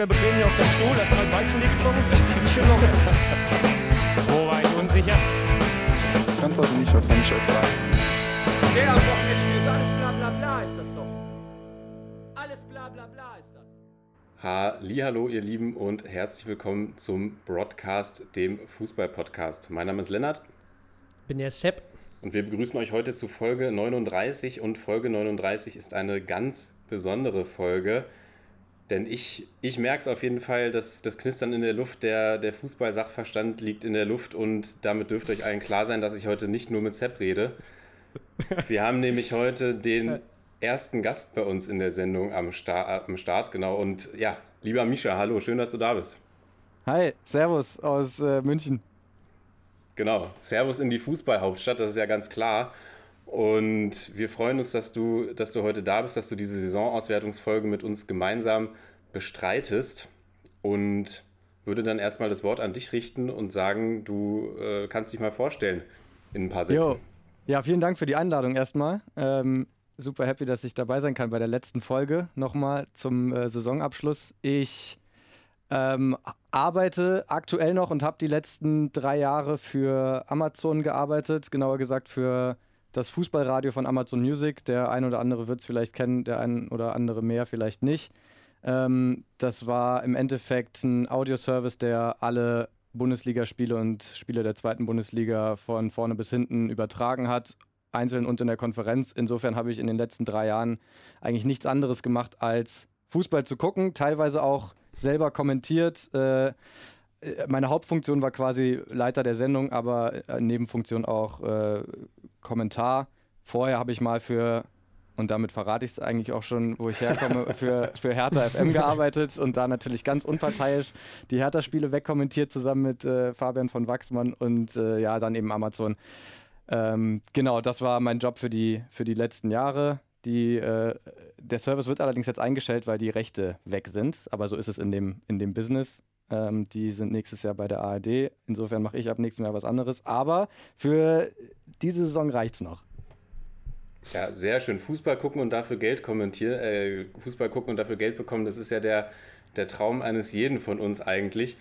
locker bequem hier auf deinem Stuhl, hast mal Weizen getrunken. Ist schon locker. Wo war ich unsicher? Ich antworte nicht auf seine Frage. Der am Wochenende ist alles bla bla bla ist das doch. Alles bla bla bla ist das. Hallo, ihr Lieben und herzlich willkommen zum Broadcast, dem Fußball-Podcast. Mein Name ist Lennart bin der Sepp. und wir begrüßen euch heute zu Folge 39 und Folge 39 ist eine ganz besondere Folge, denn ich, ich merke es auf jeden Fall, dass das Knistern in der Luft, der, der Fußball-Sachverstand liegt in der Luft und damit dürfte euch allen klar sein, dass ich heute nicht nur mit Sepp rede. Wir haben nämlich heute den ersten Gast bei uns in der Sendung am, Sta am Start, genau. Und ja, lieber Misha, hallo, schön, dass du da bist. Hi, Servus aus äh, München. Genau, Servus in die Fußballhauptstadt, das ist ja ganz klar. Und wir freuen uns, dass du, dass du heute da bist, dass du diese Saisonauswertungsfolge mit uns gemeinsam bestreitest. Und würde dann erstmal das Wort an dich richten und sagen, du äh, kannst dich mal vorstellen in ein paar Sätzen. Jo. Ja, vielen Dank für die Einladung erstmal. Ähm, super happy, dass ich dabei sein kann bei der letzten Folge nochmal zum äh, Saisonabschluss. Ich ähm, arbeite aktuell noch und habe die letzten drei Jahre für Amazon gearbeitet, genauer gesagt für das Fußballradio von Amazon Music. Der ein oder andere wird es vielleicht kennen, der ein oder andere mehr vielleicht nicht. Ähm, das war im Endeffekt ein Audioservice, der alle Bundesligaspiele und Spiele der zweiten Bundesliga von vorne bis hinten übertragen hat, einzeln und in der Konferenz. Insofern habe ich in den letzten drei Jahren eigentlich nichts anderes gemacht, als Fußball zu gucken, teilweise auch selber kommentiert. Äh, meine Hauptfunktion war quasi Leiter der Sendung, aber äh, Nebenfunktion auch äh, Kommentar. Vorher habe ich mal für, und damit verrate ich es eigentlich auch schon, wo ich herkomme, für, für Hertha FM gearbeitet und da natürlich ganz unparteiisch die Hertha-Spiele wegkommentiert, zusammen mit äh, Fabian von Wachsmann und äh, ja, dann eben Amazon. Ähm, genau, das war mein Job für die, für die letzten Jahre. Die, äh, der Service wird allerdings jetzt eingestellt, weil die Rechte weg sind. Aber so ist es in dem, in dem Business. Ähm, die sind nächstes Jahr bei der ARD. Insofern mache ich ab nächstem Jahr was anderes. Aber für diese Saison reicht es noch. Ja, sehr schön. Fußball gucken und dafür Geld kommentieren, äh, Fußball gucken und dafür Geld bekommen, das ist ja der, der Traum eines jeden von uns eigentlich.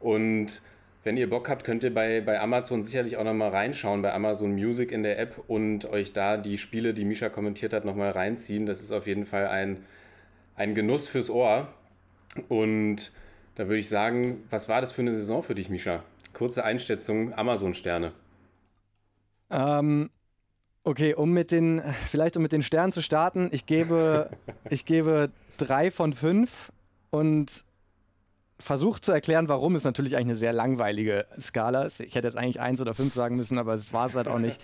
Und wenn ihr Bock habt, könnt ihr bei, bei Amazon sicherlich auch nochmal reinschauen, bei Amazon Music in der App und euch da die Spiele, die Misha kommentiert hat, nochmal reinziehen. Das ist auf jeden Fall ein, ein Genuss fürs Ohr. Und da würde ich sagen, was war das für eine Saison für dich, Misha? Kurze Einschätzung, Amazon-Sterne. Ähm, okay, um mit den, vielleicht um mit den Sternen zu starten, ich gebe, ich gebe drei von fünf und versucht zu erklären, warum, ist natürlich eigentlich eine sehr langweilige Skala. Ich hätte jetzt eigentlich eins oder fünf sagen müssen, aber das war es halt auch nicht.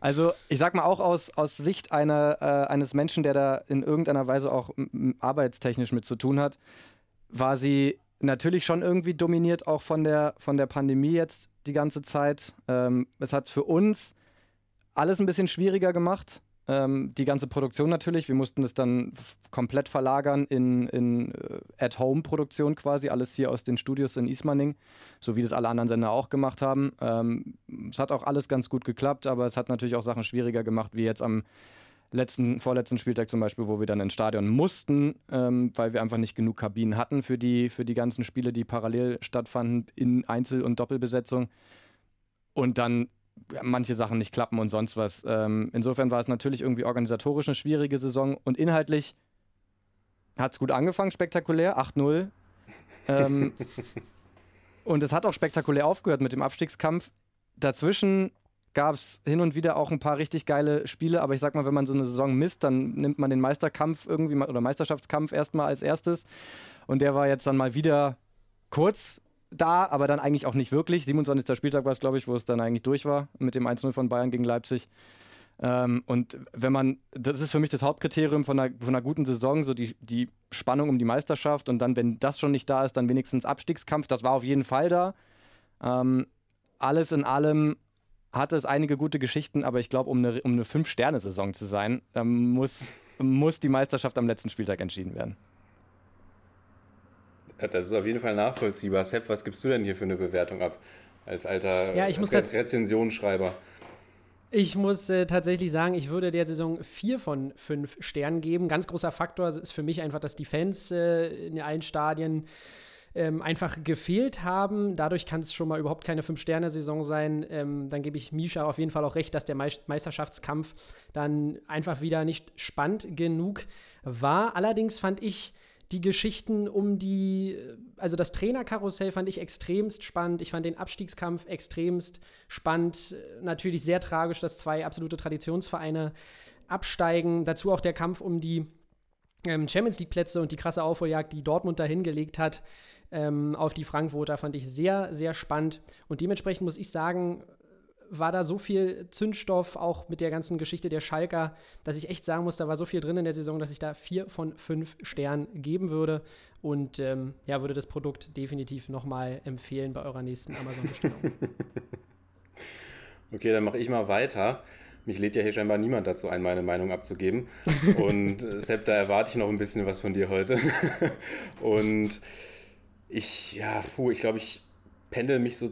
Also ich sag mal auch aus, aus Sicht einer, äh, eines Menschen, der da in irgendeiner Weise auch arbeitstechnisch mit zu tun hat, war sie natürlich schon irgendwie dominiert auch von der, von der Pandemie jetzt die ganze Zeit. Ähm, es hat für uns alles ein bisschen schwieriger gemacht. Ähm, die ganze Produktion natürlich. Wir mussten das dann komplett verlagern in, in äh, At-Home-Produktion quasi, alles hier aus den Studios in Ismaning, so wie das alle anderen Sender auch gemacht haben. Ähm, es hat auch alles ganz gut geklappt, aber es hat natürlich auch Sachen schwieriger gemacht, wie jetzt am letzten, vorletzten Spieltag zum Beispiel, wo wir dann ins Stadion mussten, ähm, weil wir einfach nicht genug Kabinen hatten für die, für die ganzen Spiele, die parallel stattfanden in Einzel- und Doppelbesetzung. Und dann manche Sachen nicht klappen und sonst was. Ähm, insofern war es natürlich irgendwie organisatorisch eine schwierige Saison und inhaltlich hat es gut angefangen, spektakulär, 8-0. Ähm, und es hat auch spektakulär aufgehört mit dem Abstiegskampf. Dazwischen gab es hin und wieder auch ein paar richtig geile Spiele, aber ich sag mal, wenn man so eine Saison misst, dann nimmt man den Meisterkampf irgendwie oder Meisterschaftskampf erstmal als erstes. Und der war jetzt dann mal wieder kurz da, aber dann eigentlich auch nicht wirklich. 27. Spieltag war es, glaube ich, wo es dann eigentlich durch war mit dem 1-0 von Bayern gegen Leipzig. Ähm, und wenn man, das ist für mich das Hauptkriterium von einer, von einer guten Saison, so die, die Spannung um die Meisterschaft und dann, wenn das schon nicht da ist, dann wenigstens Abstiegskampf. Das war auf jeden Fall da. Ähm, alles in allem hatte es einige gute Geschichten, aber ich glaube, um eine, um eine Fünf-Sterne-Saison zu sein, muss, muss die Meisterschaft am letzten Spieltag entschieden werden. Das ist auf jeden Fall nachvollziehbar. Sepp, was gibst du denn hier für eine Bewertung ab? Als alter ja, ich muss als Rezensionsschreiber. Ich muss äh, tatsächlich sagen, ich würde der Saison vier von fünf Sternen geben. Ganz großer Faktor ist für mich einfach, dass die Fans äh, in allen Stadien ähm, einfach gefehlt haben. Dadurch kann es schon mal überhaupt keine Fünf-Sterne-Saison sein. Ähm, dann gebe ich Misha auf jeden Fall auch recht, dass der Meisterschaftskampf dann einfach wieder nicht spannend genug war. Allerdings fand ich die Geschichten um die, also das Trainerkarussell fand ich extremst spannend. Ich fand den Abstiegskampf extremst spannend. Natürlich sehr tragisch, dass zwei absolute Traditionsvereine absteigen. Dazu auch der Kampf um die ähm, Champions League-Plätze und die krasse Aufholjagd, die Dortmund da hingelegt hat ähm, auf die Frankfurter, fand ich sehr, sehr spannend. Und dementsprechend muss ich sagen, war da so viel Zündstoff, auch mit der ganzen Geschichte der Schalker, dass ich echt sagen muss, da war so viel drin in der Saison, dass ich da vier von fünf Sternen geben würde. Und ähm, ja, würde das Produkt definitiv nochmal empfehlen bei eurer nächsten Amazon-Bestellung. okay, dann mache ich mal weiter. Mich lädt ja hier scheinbar niemand dazu ein, meine Meinung abzugeben. Und äh, Sepp, da erwarte ich noch ein bisschen was von dir heute. Und ich, ja, puh, ich glaube, ich pendel mich so,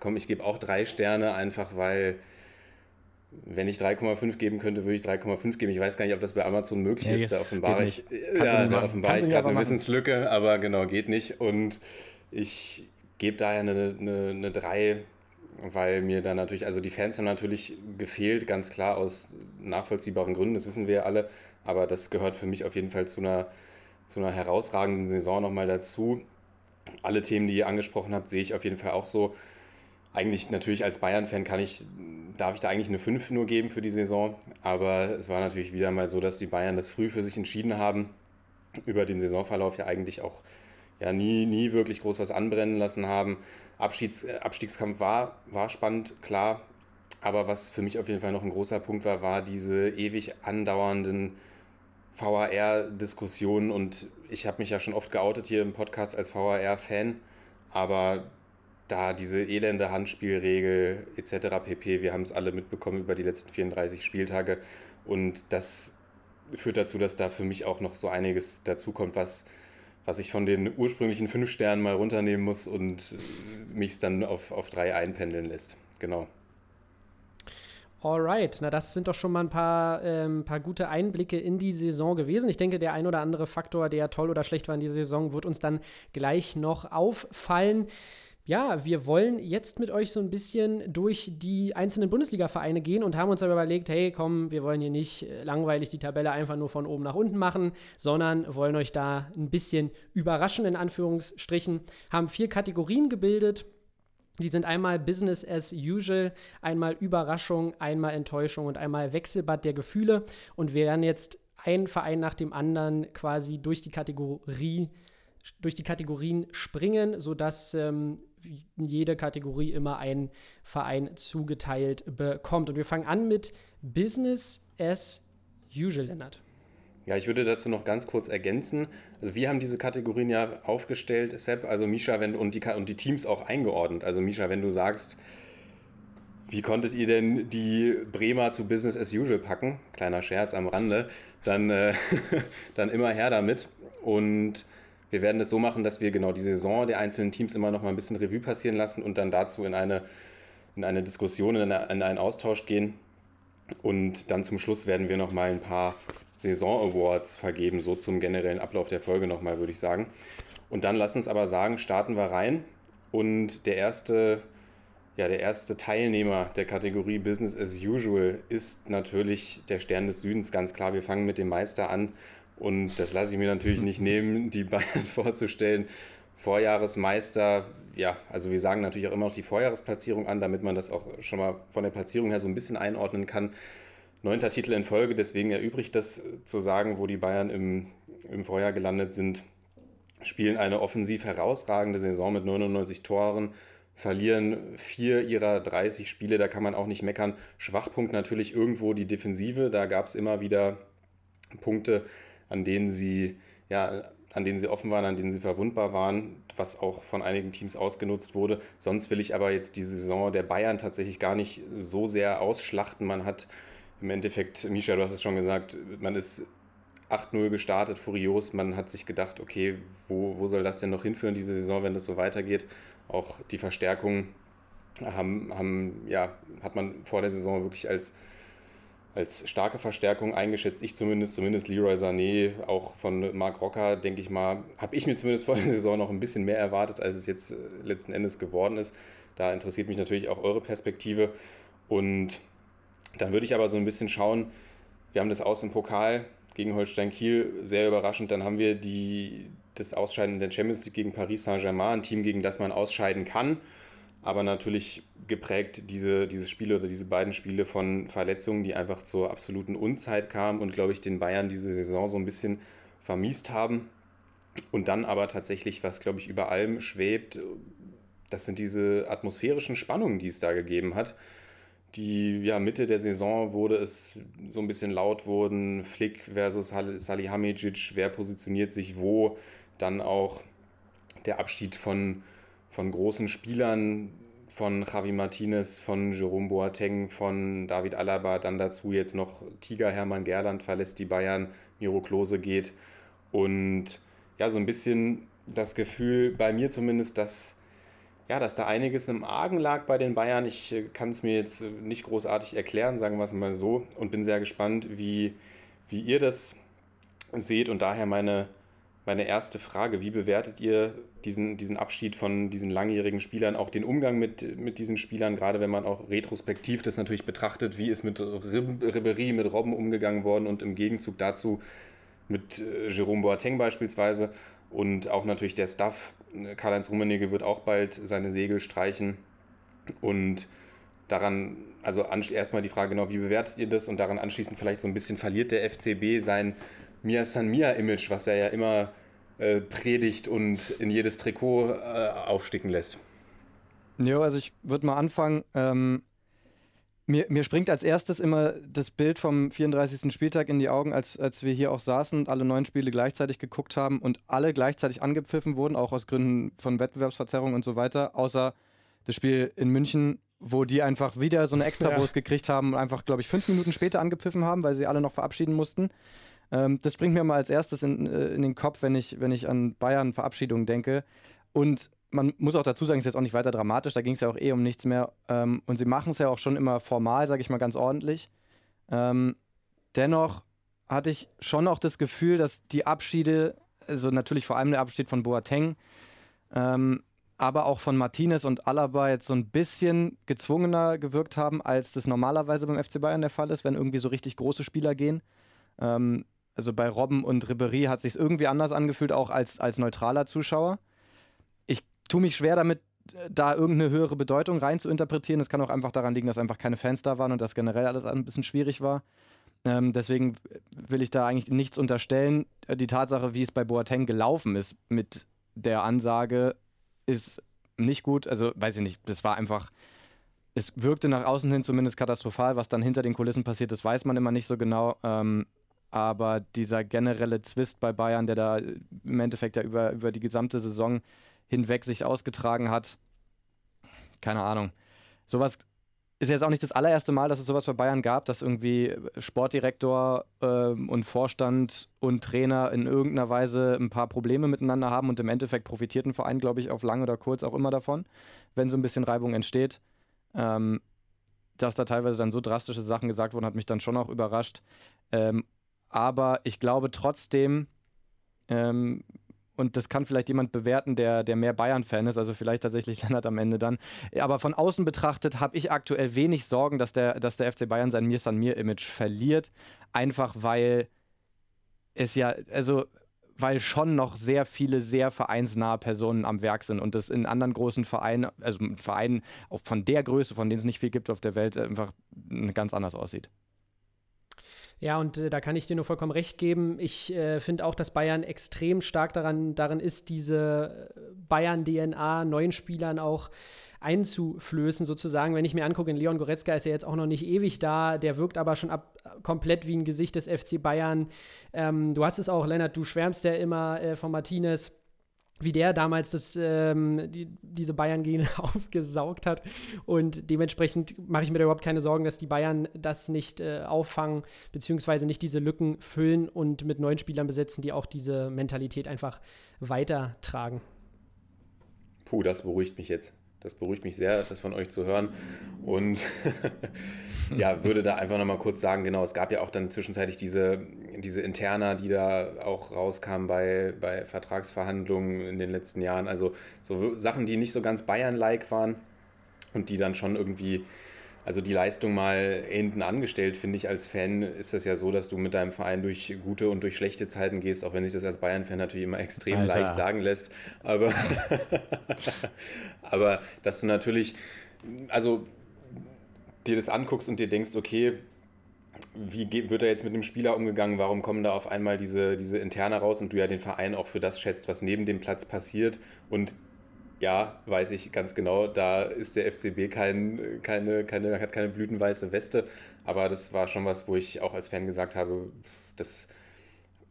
komm, ich gebe auch drei Sterne, einfach weil, wenn ich 3,5 geben könnte, würde ich 3,5 geben. Ich weiß gar nicht, ob das bei Amazon möglich ja, ist. Da offenbare ich, ja, da offenbare ich gerade eine Wissenslücke, aber genau, geht nicht. Und ich gebe daher eine, eine, eine 3, weil mir da natürlich, also die Fans haben natürlich gefehlt, ganz klar aus nachvollziehbaren Gründen, das wissen wir ja alle. Aber das gehört für mich auf jeden Fall zu einer, zu einer herausragenden Saison nochmal dazu alle Themen, die ihr angesprochen habt, sehe ich auf jeden Fall auch so. Eigentlich natürlich als Bayern-Fan kann ich, darf ich da eigentlich eine 5 nur geben für die Saison. Aber es war natürlich wieder mal so, dass die Bayern das früh für sich entschieden haben, über den Saisonverlauf ja eigentlich auch ja, nie, nie wirklich groß was anbrennen lassen haben. Abschieds, äh, Abstiegskampf war, war spannend, klar. Aber was für mich auf jeden Fall noch ein großer Punkt war, war diese ewig andauernden VAR-Diskussionen und ich habe mich ja schon oft geoutet hier im Podcast als VAR-Fan, aber da diese elende Handspielregel etc. pp, wir haben es alle mitbekommen über die letzten 34 Spieltage und das führt dazu, dass da für mich auch noch so einiges dazukommt, was, was ich von den ursprünglichen fünf Sternen mal runternehmen muss und mich dann auf, auf drei einpendeln lässt. Genau. Alright, na das sind doch schon mal ein paar, ähm, paar gute Einblicke in die Saison gewesen. Ich denke, der ein oder andere Faktor, der toll oder schlecht war in dieser Saison, wird uns dann gleich noch auffallen. Ja, wir wollen jetzt mit euch so ein bisschen durch die einzelnen Bundesliga-Vereine gehen und haben uns aber überlegt, hey, komm, wir wollen hier nicht äh, langweilig die Tabelle einfach nur von oben nach unten machen, sondern wollen euch da ein bisschen überraschen, in Anführungsstrichen. Haben vier Kategorien gebildet die sind einmal Business as usual, einmal Überraschung, einmal Enttäuschung und einmal Wechselbad der Gefühle. Und wir werden jetzt einen Verein nach dem anderen quasi durch die Kategorie, durch die Kategorien springen, sodass ähm, jede Kategorie immer ein Verein zugeteilt bekommt. Und wir fangen an mit Business as usual, Lennart. Ja, ich würde dazu noch ganz kurz ergänzen. Also wir haben diese Kategorien ja aufgestellt, Sepp, also Misha wenn, und, die, und die Teams auch eingeordnet. Also Misha, wenn du sagst, wie konntet ihr denn die Bremer zu Business as usual packen? Kleiner Scherz am Rande. Dann, äh, dann immer her damit. Und wir werden es so machen, dass wir genau die Saison der einzelnen Teams immer noch mal ein bisschen Revue passieren lassen und dann dazu in eine, in eine Diskussion, in, eine, in einen Austausch gehen. Und dann zum Schluss werden wir noch mal ein paar Saison-Awards vergeben, so zum generellen Ablauf der Folge nochmal, würde ich sagen. Und dann lass uns aber sagen, starten wir rein. Und der erste, ja, der erste Teilnehmer der Kategorie Business as Usual ist natürlich der Stern des Südens, ganz klar. Wir fangen mit dem Meister an. Und das lasse ich mir natürlich nicht nehmen, die Bayern vorzustellen. Vorjahresmeister, ja, also wir sagen natürlich auch immer noch die Vorjahresplatzierung an, damit man das auch schon mal von der Platzierung her so ein bisschen einordnen kann neunter Titel in Folge, deswegen erübrigt das zu sagen, wo die Bayern im, im Vorjahr gelandet sind, spielen eine offensiv herausragende Saison mit 99 Toren, verlieren vier ihrer 30 Spiele, da kann man auch nicht meckern. Schwachpunkt natürlich irgendwo die Defensive, da gab es immer wieder Punkte, an denen sie ja, an denen sie offen waren, an denen sie verwundbar waren, was auch von einigen Teams ausgenutzt wurde. Sonst will ich aber jetzt die Saison der Bayern tatsächlich gar nicht so sehr ausschlachten. Man hat im Endeffekt, Misha, du hast es schon gesagt, man ist 8-0 gestartet, furios. Man hat sich gedacht, okay, wo, wo soll das denn noch hinführen, diese Saison, wenn das so weitergeht? Auch die Verstärkung haben, haben, ja, hat man vor der Saison wirklich als, als starke Verstärkung eingeschätzt. Ich zumindest, zumindest Leroy Sané, auch von Marc Rocker, denke ich mal, habe ich mir zumindest vor der Saison noch ein bisschen mehr erwartet, als es jetzt äh, letzten Endes geworden ist. Da interessiert mich natürlich auch eure Perspektive. Und dann würde ich aber so ein bisschen schauen, wir haben das aus im Pokal gegen Holstein Kiel, sehr überraschend. Dann haben wir die, das Ausscheiden der Champions League gegen Paris Saint-Germain, ein Team, gegen das man ausscheiden kann. Aber natürlich geprägt diese, diese Spiele oder diese beiden Spiele von Verletzungen, die einfach zur absoluten Unzeit kamen und, glaube ich, den Bayern diese Saison so ein bisschen vermiest haben. Und dann aber tatsächlich, was, glaube ich, über allem schwebt, das sind diese atmosphärischen Spannungen, die es da gegeben hat. Die ja, Mitte der Saison wurde es so ein bisschen laut wurden, Flick versus Salihamidzic, wer positioniert sich wo, dann auch der Abschied von, von großen Spielern, von Javi Martinez, von Jerome Boateng, von David Alaba, dann dazu jetzt noch Tiger Hermann Gerland verlässt die Bayern, Miro Klose geht und ja, so ein bisschen das Gefühl, bei mir zumindest, dass ja, dass da einiges im Argen lag bei den Bayern. Ich äh, kann es mir jetzt äh, nicht großartig erklären, sagen wir es mal so, und bin sehr gespannt, wie, wie ihr das seht. Und daher meine, meine erste Frage, wie bewertet ihr diesen, diesen Abschied von diesen langjährigen Spielern, auch den Umgang mit, mit diesen Spielern, gerade wenn man auch retrospektiv das natürlich betrachtet, wie ist mit Ribery, mit Robben umgegangen worden und im Gegenzug dazu mit äh, Jerome Boateng beispielsweise und auch natürlich der Staff Karl-Heinz Rummenigge wird auch bald seine Segel streichen. Und daran, also erstmal die Frage genau, wie bewertet ihr das? Und daran anschließend vielleicht so ein bisschen verliert der FCB sein Mia San Mia-Image, was er ja immer äh, predigt und in jedes Trikot äh, aufsticken lässt. Jo, also ich würde mal anfangen. Ähm, mir, mir springt als erstes immer das Bild vom 34. Spieltag in die Augen, als, als wir hier auch saßen und alle neun Spiele gleichzeitig geguckt haben und alle gleichzeitig angepfiffen wurden, auch aus Gründen von Wettbewerbsverzerrung und so weiter, außer das Spiel in München, wo die einfach wieder so eine Extrawurst ja. gekriegt haben und einfach, glaube ich, fünf Minuten später angepfiffen haben, weil sie alle noch verabschieden mussten. Ähm, das bringt mir mal als erstes in, äh, in den Kopf, wenn ich, wenn ich an Bayern-Verabschiedungen denke. Und man muss auch dazu sagen, es ist jetzt auch nicht weiter dramatisch, da ging es ja auch eh um nichts mehr. Ähm, und sie machen es ja auch schon immer formal, sage ich mal ganz ordentlich. Ähm, dennoch hatte ich schon auch das Gefühl, dass die Abschiede, also natürlich vor allem der Abschied von Boateng, ähm, aber auch von Martinez und Alaba jetzt so ein bisschen gezwungener gewirkt haben, als das normalerweise beim FC Bayern der Fall ist, wenn irgendwie so richtig große Spieler gehen. Ähm, also bei Robben und Ribery hat sich irgendwie anders angefühlt, auch als, als neutraler Zuschauer tue mich schwer damit, da irgendeine höhere Bedeutung rein zu interpretieren. Es kann auch einfach daran liegen, dass einfach keine Fans da waren und dass generell alles ein bisschen schwierig war. Ähm, deswegen will ich da eigentlich nichts unterstellen. Die Tatsache, wie es bei Boateng gelaufen ist mit der Ansage, ist nicht gut. Also weiß ich nicht, das war einfach, es wirkte nach außen hin zumindest katastrophal. Was dann hinter den Kulissen passiert ist, weiß man immer nicht so genau. Ähm, aber dieser generelle Zwist bei Bayern, der da im Endeffekt ja über, über die gesamte Saison hinweg sich ausgetragen hat. Keine Ahnung. Sowas ist jetzt auch nicht das allererste Mal, dass es sowas bei Bayern gab, dass irgendwie Sportdirektor äh, und Vorstand und Trainer in irgendeiner Weise ein paar Probleme miteinander haben und im Endeffekt profitiert ein Verein, glaube ich, auf lang oder kurz auch immer davon, wenn so ein bisschen Reibung entsteht. Ähm, dass da teilweise dann so drastische Sachen gesagt wurden, hat mich dann schon auch überrascht. Ähm, aber ich glaube trotzdem, ähm, und das kann vielleicht jemand bewerten, der, der mehr Bayern-Fan ist, also vielleicht tatsächlich Lennart am Ende dann. Aber von außen betrachtet habe ich aktuell wenig Sorgen, dass der, dass der FC Bayern sein Mir San Mir-Image verliert. Einfach weil es ja, also weil schon noch sehr viele sehr vereinsnahe Personen am Werk sind und das in anderen großen Vereinen, also Vereinen von der Größe, von denen es nicht viel gibt auf der Welt, einfach ganz anders aussieht. Ja, und äh, da kann ich dir nur vollkommen recht geben. Ich äh, finde auch, dass Bayern extrem stark daran, darin ist, diese äh, Bayern-DNA neuen Spielern auch einzuflößen, sozusagen. Wenn ich mir angucke, Leon Goretzka ist ja jetzt auch noch nicht ewig da, der wirkt aber schon ab, komplett wie ein Gesicht des FC Bayern. Ähm, du hast es auch, Lennart, du schwärmst ja immer äh, von Martinez wie der damals das, ähm, die, diese Bayern-Gene aufgesaugt hat. Und dementsprechend mache ich mir da überhaupt keine Sorgen, dass die Bayern das nicht äh, auffangen, beziehungsweise nicht diese Lücken füllen und mit neuen Spielern besetzen, die auch diese Mentalität einfach weitertragen. Puh, das beruhigt mich jetzt. Das beruhigt mich sehr, das von euch zu hören. Und ja, würde da einfach nochmal kurz sagen, genau, es gab ja auch dann zwischenzeitlich diese, diese Interna, die da auch rauskamen bei, bei Vertragsverhandlungen in den letzten Jahren. Also so Sachen, die nicht so ganz Bayern-like waren und die dann schon irgendwie also die Leistung mal hinten angestellt, finde ich, als Fan ist das ja so, dass du mit deinem Verein durch gute und durch schlechte Zeiten gehst, auch wenn sich das als Bayern-Fan natürlich immer extrem Alter. leicht sagen lässt. Aber, aber dass du natürlich, also dir das anguckst und dir denkst, okay, wie wird er jetzt mit dem Spieler umgegangen? Warum kommen da auf einmal diese, diese Interne raus und du ja den Verein auch für das schätzt, was neben dem Platz passiert? Und ja, weiß ich ganz genau, da ist der FCB kein, keine, keine, hat keine blütenweiße Weste. Aber das war schon was, wo ich auch als Fan gesagt habe, das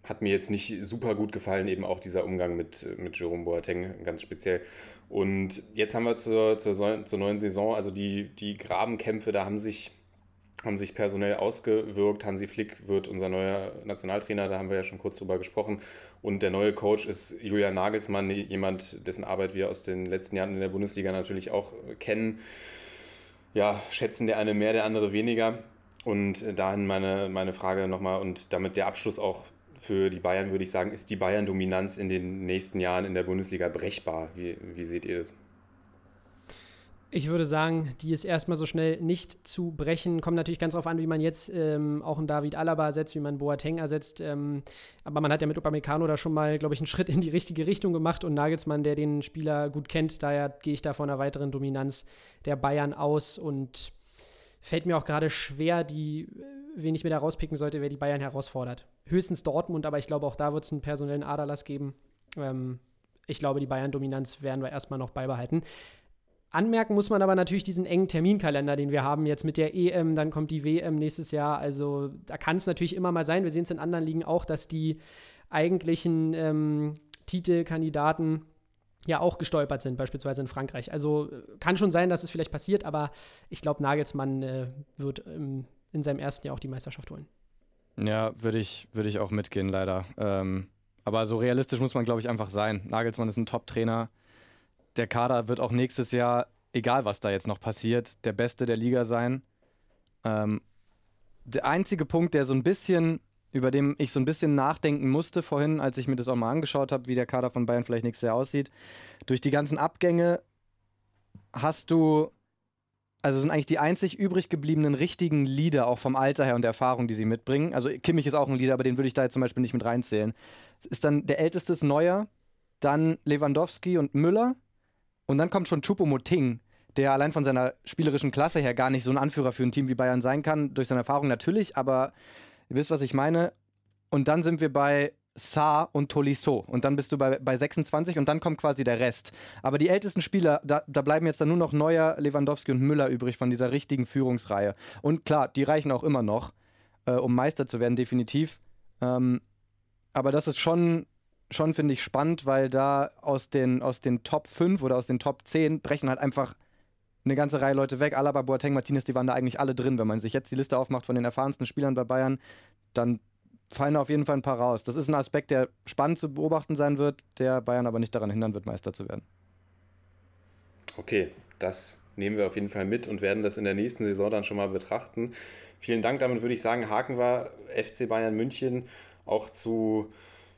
hat mir jetzt nicht super gut gefallen, eben auch dieser Umgang mit, mit Jerome Boateng ganz speziell. Und jetzt haben wir zur, zur, zur neuen Saison, also die, die Grabenkämpfe, da haben sich haben sich personell ausgewirkt. Hansi Flick wird unser neuer Nationaltrainer, da haben wir ja schon kurz drüber gesprochen. Und der neue Coach ist Julian Nagelsmann, jemand, dessen Arbeit wir aus den letzten Jahren in der Bundesliga natürlich auch kennen. Ja, schätzen der eine mehr, der andere weniger. Und dahin meine, meine Frage nochmal und damit der Abschluss auch für die Bayern, würde ich sagen, ist die Bayern-Dominanz in den nächsten Jahren in der Bundesliga brechbar? Wie, wie seht ihr das? Ich würde sagen, die ist erstmal so schnell nicht zu brechen. Kommt natürlich ganz darauf an, wie man jetzt ähm, auch einen David Alaba ersetzt, wie man Boateng ersetzt. Ähm, aber man hat ja mit Upamecano da schon mal, glaube ich, einen Schritt in die richtige Richtung gemacht und Nagelsmann, der den Spieler gut kennt, daher gehe ich da von einer weiteren Dominanz der Bayern aus und fällt mir auch gerade schwer, die, wen ich mir da rauspicken sollte, wer die Bayern herausfordert. Höchstens Dortmund, aber ich glaube, auch da wird es einen personellen Aderlass geben. Ähm, ich glaube, die Bayern-Dominanz werden wir erstmal noch beibehalten. Anmerken muss man aber natürlich diesen engen Terminkalender, den wir haben jetzt mit der EM, dann kommt die WM nächstes Jahr. Also da kann es natürlich immer mal sein, wir sehen es in anderen Ligen auch, dass die eigentlichen ähm, Titelkandidaten ja auch gestolpert sind, beispielsweise in Frankreich. Also äh, kann schon sein, dass es vielleicht passiert, aber ich glaube, Nagelsmann äh, wird ähm, in seinem ersten Jahr auch die Meisterschaft holen. Ja, würde ich, würd ich auch mitgehen, leider. Ähm, aber so realistisch muss man, glaube ich, einfach sein. Nagelsmann ist ein Top-Trainer der Kader wird auch nächstes Jahr, egal was da jetzt noch passiert, der Beste der Liga sein. Ähm, der einzige Punkt, der so ein bisschen, über den ich so ein bisschen nachdenken musste vorhin, als ich mir das auch mal angeschaut habe, wie der Kader von Bayern vielleicht nächstes Jahr aussieht, durch die ganzen Abgänge hast du, also sind eigentlich die einzig übrig gebliebenen richtigen Leader, auch vom Alter her und der Erfahrung, die sie mitbringen. Also Kimmich ist auch ein Leader, aber den würde ich da jetzt zum Beispiel nicht mit reinzählen. Ist dann der älteste ist Neuer, dann Lewandowski und Müller und dann kommt schon Choupo-Moting, der allein von seiner spielerischen Klasse her gar nicht so ein Anführer für ein Team wie Bayern sein kann. Durch seine Erfahrung natürlich, aber ihr wisst, was ich meine. Und dann sind wir bei Saar und Tolisso. Und dann bist du bei, bei 26 und dann kommt quasi der Rest. Aber die ältesten Spieler, da, da bleiben jetzt dann nur noch Neuer, Lewandowski und Müller übrig von dieser richtigen Führungsreihe. Und klar, die reichen auch immer noch, äh, um Meister zu werden, definitiv. Ähm, aber das ist schon schon, finde ich, spannend, weil da aus den, aus den Top 5 oder aus den Top 10 brechen halt einfach eine ganze Reihe Leute weg. Alaba, Boateng, Martinez, die waren da eigentlich alle drin. Wenn man sich jetzt die Liste aufmacht von den erfahrensten Spielern bei Bayern, dann fallen da auf jeden Fall ein paar raus. Das ist ein Aspekt, der spannend zu beobachten sein wird, der Bayern aber nicht daran hindern wird, Meister zu werden. Okay, das nehmen wir auf jeden Fall mit und werden das in der nächsten Saison dann schon mal betrachten. Vielen Dank, damit würde ich sagen, haken wir FC Bayern München auch zu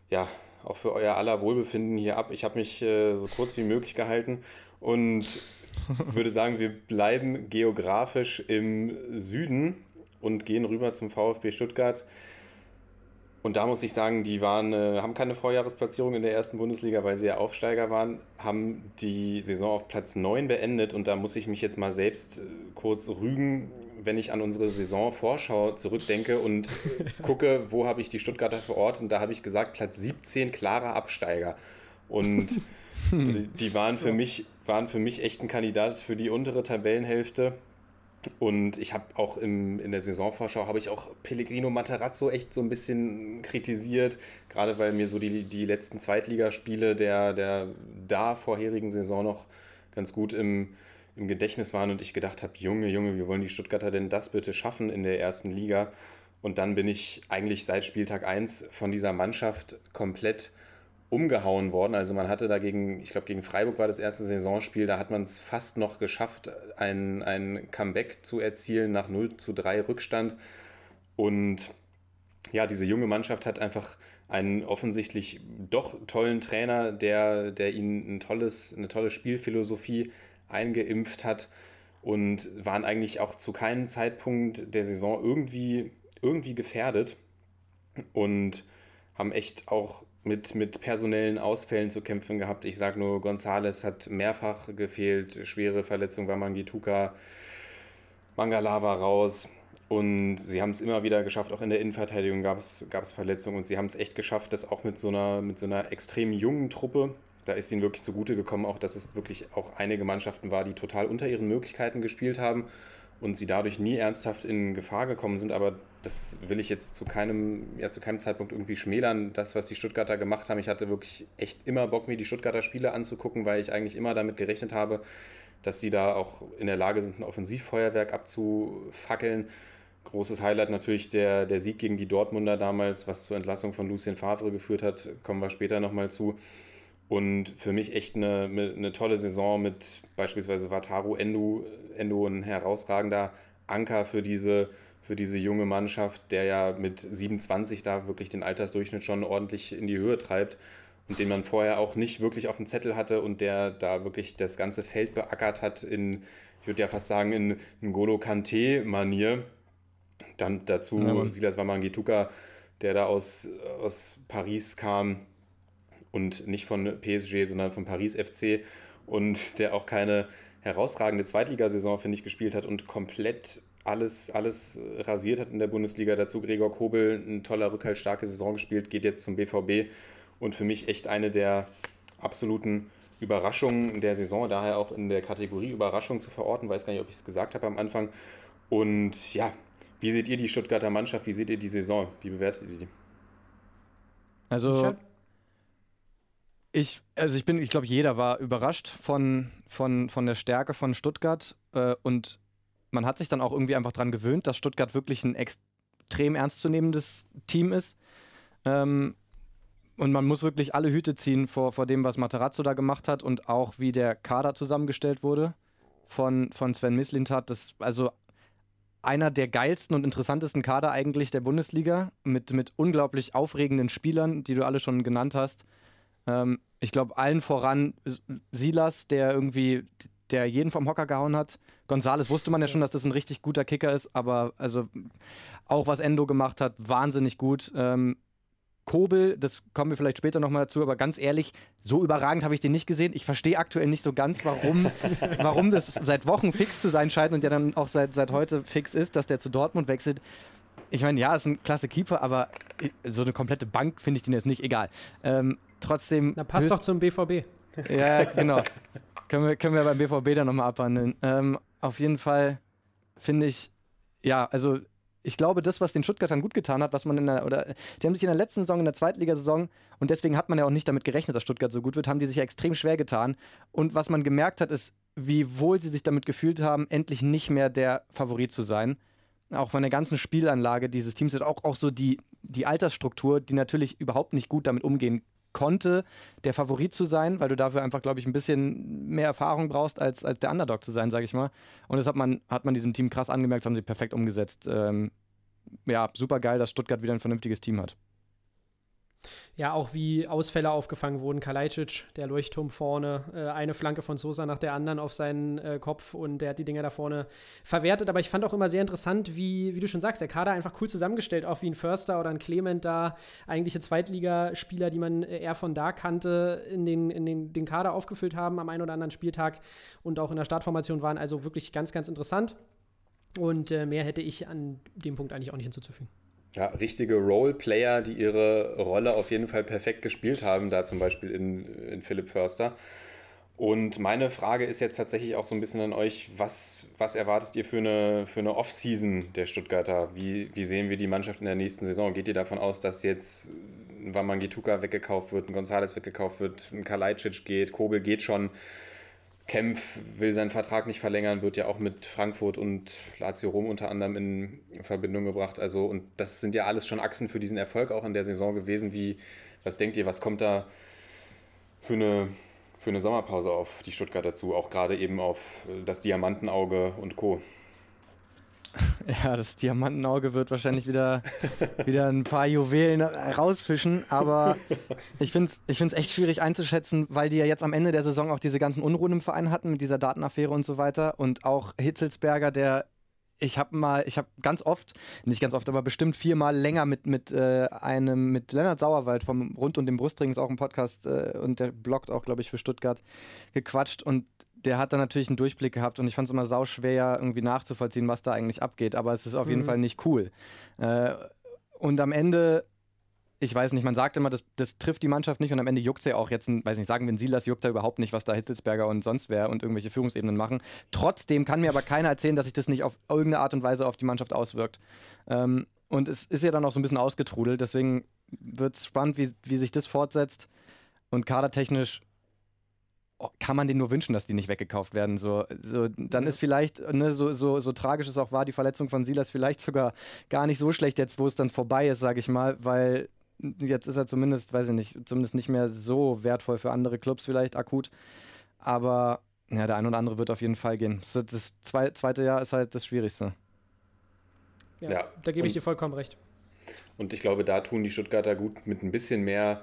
ja, auch für euer aller Wohlbefinden hier ab. Ich habe mich äh, so kurz wie möglich gehalten und würde sagen, wir bleiben geografisch im Süden und gehen rüber zum VfB Stuttgart. Und da muss ich sagen, die waren, äh, haben keine Vorjahresplatzierung in der ersten Bundesliga, weil sie ja Aufsteiger waren, haben die Saison auf Platz 9 beendet. Und da muss ich mich jetzt mal selbst äh, kurz rügen, wenn ich an unsere Saisonvorschau zurückdenke und gucke, wo habe ich die Stuttgarter verortet. Und da habe ich gesagt, Platz 17, klarer Absteiger. Und die waren für, mich, waren für mich echt ein Kandidat für die untere Tabellenhälfte. Und ich habe auch im, in der Saisonvorschau habe ich auch Pellegrino Materazzo echt so ein bisschen kritisiert, gerade weil mir so die, die letzten Zweitligaspiele der, der da vorherigen Saison noch ganz gut im, im Gedächtnis waren und ich gedacht habe, Junge, Junge, wie wollen die Stuttgarter denn das bitte schaffen in der ersten Liga? Und dann bin ich eigentlich seit Spieltag 1 von dieser Mannschaft komplett umgehauen worden. Also man hatte dagegen, ich glaube gegen Freiburg war das erste Saisonspiel, da hat man es fast noch geschafft, ein, ein Comeback zu erzielen nach 0 zu 3 Rückstand. Und ja, diese junge Mannschaft hat einfach einen offensichtlich doch tollen Trainer, der, der ihnen ein tolles, eine tolle Spielphilosophie eingeimpft hat und waren eigentlich auch zu keinem Zeitpunkt der Saison irgendwie, irgendwie gefährdet und haben echt auch mit, mit personellen Ausfällen zu kämpfen gehabt. Ich sage nur, Gonzales hat mehrfach gefehlt, schwere Verletzung bei Mangituka, Mangala war raus. Und sie haben es immer wieder geschafft, auch in der Innenverteidigung gab es, Verletzungen und sie haben es echt geschafft, dass auch mit so einer, mit so einer extrem jungen Truppe, da ist ihnen wirklich zugute gekommen, auch dass es wirklich auch einige Mannschaften war, die total unter ihren Möglichkeiten gespielt haben und sie dadurch nie ernsthaft in Gefahr gekommen sind. Aber das will ich jetzt zu keinem, ja, zu keinem Zeitpunkt irgendwie schmälern, das, was die Stuttgarter gemacht haben. Ich hatte wirklich echt immer Bock, mir die Stuttgarter Spiele anzugucken, weil ich eigentlich immer damit gerechnet habe, dass sie da auch in der Lage sind, ein Offensivfeuerwerk abzufackeln. Großes Highlight natürlich der, der Sieg gegen die Dortmunder damals, was zur Entlassung von Lucien Favre geführt hat, kommen wir später nochmal zu. Und für mich echt eine, eine tolle Saison mit beispielsweise Wataru Endo, Endo ein herausragender Anker für diese, für diese junge Mannschaft, der ja mit 27 da wirklich den Altersdurchschnitt schon ordentlich in die Höhe treibt und den man vorher auch nicht wirklich auf dem Zettel hatte und der da wirklich das ganze Feld beackert hat in, ich würde ja fast sagen, in N'Golo Kante-Manier. Dann dazu ja, Silas Wamangituka, der da aus, aus Paris kam und nicht von PSG, sondern von Paris FC und der auch keine herausragende Zweitligasaison, finde ich, gespielt hat und komplett alles, alles rasiert hat in der Bundesliga. Dazu Gregor Kobel, ein toller, rückhaltstarke Saison gespielt, geht jetzt zum BVB und für mich echt eine der absoluten Überraschungen der Saison, daher auch in der Kategorie Überraschung zu verorten, weiß gar nicht, ob ich es gesagt habe am Anfang. Und ja, wie seht ihr die Stuttgarter Mannschaft? Wie seht ihr die Saison? Wie bewertet ihr die? Also, ich, also ich bin, ich glaube, jeder war überrascht von, von, von der Stärke von Stuttgart äh, und man hat sich dann auch irgendwie einfach daran gewöhnt, dass Stuttgart wirklich ein extrem ernstzunehmendes Team ist. Ähm, und man muss wirklich alle Hüte ziehen vor, vor dem, was Materazzo da gemacht hat und auch wie der Kader zusammengestellt wurde von, von Sven Mislintat. Das, also einer der geilsten und interessantesten Kader eigentlich der Bundesliga mit, mit unglaublich aufregenden Spielern, die du alle schon genannt hast. Ähm, ich glaube, allen voran Silas, der irgendwie, der jeden vom Hocker gehauen hat. Gonzales wusste man ja schon, dass das ein richtig guter Kicker ist, aber also auch was Endo gemacht hat, wahnsinnig gut. Ähm, Kobel, das kommen wir vielleicht später nochmal dazu, aber ganz ehrlich, so überragend habe ich den nicht gesehen. Ich verstehe aktuell nicht so ganz, warum, warum das seit Wochen fix zu sein scheint und ja dann auch seit, seit heute fix ist, dass der zu Dortmund wechselt. Ich meine, ja, ist ein klasse Keeper, aber so eine komplette Bank finde ich den jetzt nicht egal. Ähm, trotzdem. Na, passt doch zum BVB. Ja, genau. können, wir, können wir beim BVB dann nochmal abhandeln. Ähm, auf jeden Fall finde ich, ja, also ich glaube, das, was den Stuttgartern gut getan hat, was man in der, oder die haben sich in der letzten Saison, in der Zweitligasaison, und deswegen hat man ja auch nicht damit gerechnet, dass Stuttgart so gut wird, haben die sich ja extrem schwer getan. Und was man gemerkt hat, ist, wie wohl sie sich damit gefühlt haben, endlich nicht mehr der Favorit zu sein. Auch von der ganzen Spielanlage dieses Teams, auch, auch so die, die Altersstruktur, die natürlich überhaupt nicht gut damit umgehen konnte, der Favorit zu sein, weil du dafür einfach, glaube ich, ein bisschen mehr Erfahrung brauchst, als, als der Underdog zu sein, sage ich mal. Und das hat man, hat man diesem Team krass angemerkt, haben sie perfekt umgesetzt. Ähm, ja, super geil, dass Stuttgart wieder ein vernünftiges Team hat. Ja, auch wie Ausfälle aufgefangen wurden. Kalajdzic, der Leuchtturm vorne, äh, eine Flanke von Sosa nach der anderen auf seinen äh, Kopf und der hat die Dinger da vorne verwertet. Aber ich fand auch immer sehr interessant, wie, wie du schon sagst, der Kader einfach cool zusammengestellt, auch wie ein Förster oder ein Clement da, eigentliche Zweitligaspieler, die man eher von da kannte, in den, in den, den Kader aufgefüllt haben am einen oder anderen Spieltag und auch in der Startformation waren. Also wirklich ganz, ganz interessant. Und äh, mehr hätte ich an dem Punkt eigentlich auch nicht hinzuzufügen. Ja, richtige Roleplayer, die ihre Rolle auf jeden Fall perfekt gespielt haben, da zum Beispiel in, in Philipp Förster. Und meine Frage ist jetzt tatsächlich auch so ein bisschen an euch, was, was erwartet ihr für eine, für eine Off-Season der Stuttgarter? Wie, wie sehen wir die Mannschaft in der nächsten Saison? Geht ihr davon aus, dass jetzt ein Wamangituka weggekauft wird, ein Gonzales weggekauft wird, ein Kalajdzic geht, Kobel geht schon? Kempf will seinen Vertrag nicht verlängern, wird ja auch mit Frankfurt und Lazio Rom unter anderem in Verbindung gebracht. Also, und das sind ja alles schon Achsen für diesen Erfolg auch in der Saison gewesen. Wie, was denkt ihr, was kommt da, für eine, für eine Sommerpause auf die Stuttgarter zu, auch gerade eben auf das Diamantenauge und Co. Ja, das Diamantenauge wird wahrscheinlich wieder, wieder ein paar Juwelen rausfischen, aber ich finde es ich find's echt schwierig einzuschätzen, weil die ja jetzt am Ende der Saison auch diese ganzen Unruhen im Verein hatten mit dieser Datenaffäre und so weiter. Und auch Hitzelsberger, der ich habe mal, ich habe ganz oft, nicht ganz oft, aber bestimmt viermal länger mit, mit äh, einem, mit Lennart Sauerwald vom Rund und dem Brustring ist auch ein Podcast äh, und der bloggt auch, glaube ich, für Stuttgart gequatscht. Und der hat da natürlich einen Durchblick gehabt und ich fand es immer sauschwer, irgendwie nachzuvollziehen, was da eigentlich abgeht, aber es ist auf jeden Mhm. Fall nicht cool. Äh, und am Ende ich weiß nicht, man sagt immer, das, das trifft die Mannschaft nicht und am Ende juckt sie ja auch jetzt, weiß nicht, sagen wir, ein Silas juckt ja überhaupt nicht, was da Hitzelsberger und sonst wer und irgendwelche Führungsebenen machen. Trotzdem kann mir aber keiner erzählen, dass sich das nicht auf irgendeine Art und Weise auf die Mannschaft auswirkt. Ähm, und es ist ja dann auch so ein bisschen ausgetrudelt, deswegen wird es spannend, wie, wie sich das fortsetzt. Und kadertechnisch kann man denen nur wünschen, dass die nicht weggekauft werden. So, so, dann ist vielleicht, ne, so, so, so tragisch es auch war, die Verletzung von Silas vielleicht sogar gar nicht so schlecht jetzt, wo es dann vorbei ist, sage ich mal, weil jetzt ist er zumindest, weiß ich nicht, zumindest nicht mehr so wertvoll für andere Clubs vielleicht akut. Aber ja, der ein oder andere wird auf jeden Fall gehen. Das, das zwei, zweite Jahr ist halt das Schwierigste. Ja, Ja, da gebe ich dir vollkommen recht. Und ich glaube, da tun die Stuttgarter gut, mit ein bisschen mehr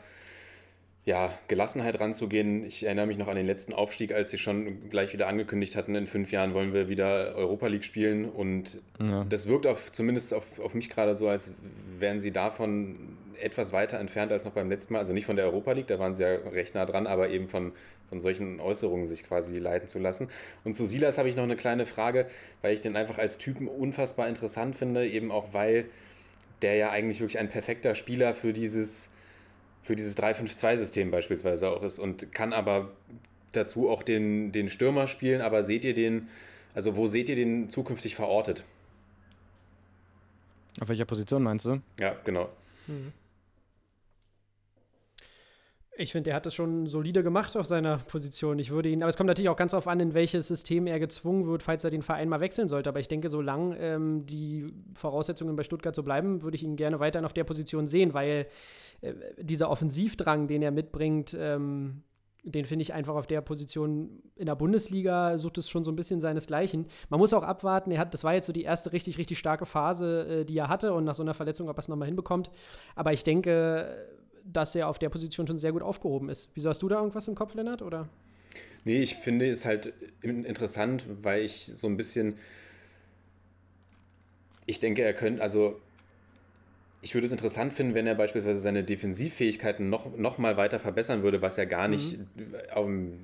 ja, Gelassenheit ranzugehen. Ich erinnere mich noch an den letzten Aufstieg, als sie schon gleich wieder angekündigt hatten, in fünf Jahren wollen wir wieder Europa League spielen. Und Ja. das wirkt auf, zumindest auf, auf mich gerade so, als wären sie davon etwas weiter entfernt als noch beim letzten Mal. Also nicht von der Europa League, da waren sie ja recht nah dran, aber eben von, von solchen Äußerungen sich quasi leiten zu lassen. Und zu Silas habe ich noch eine kleine Frage, weil ich den einfach als Typen unfassbar interessant finde, eben auch weil der ja eigentlich wirklich ein perfekter Spieler für dieses, für dieses 3-5-2-System beispielsweise auch ist und kann aber dazu auch den, den Stürmer spielen. Aber seht ihr den, also wo seht ihr den zukünftig verortet? Auf welcher Position meinst du? Ja, genau. Ich finde, er hat das schon solide gemacht auf seiner Position. Ich würde ihn, aber es kommt natürlich auch ganz darauf an, in welches System er gezwungen wird, falls er den Verein mal wechseln sollte. Aber ich denke, solange ähm, die Voraussetzungen bei Stuttgart so bleiben, würde ich ihn gerne weiterhin auf der Position sehen, weil dieser Offensivdrang, den er mitbringt, ähm, den finde ich einfach auf der Position in der Bundesliga sucht es schon so ein bisschen seinesgleichen. Man muss auch abwarten, er hat, das war jetzt so die erste richtig, richtig starke Phase, äh, die er hatte und nach so einer Verletzung, ob er es nochmal hinbekommt. Aber ich denke, dass er auf der Position schon sehr gut aufgehoben ist. Wieso hast du da irgendwas im Kopf, Lennart? Oder? Nee, ich finde es halt in- interessant, weil ich so ein bisschen. Ich denke, er könnte, also. Ich würde es interessant finden, wenn er beispielsweise seine Defensivfähigkeiten noch, noch mal weiter verbessern würde, was ja gar nicht, ähm,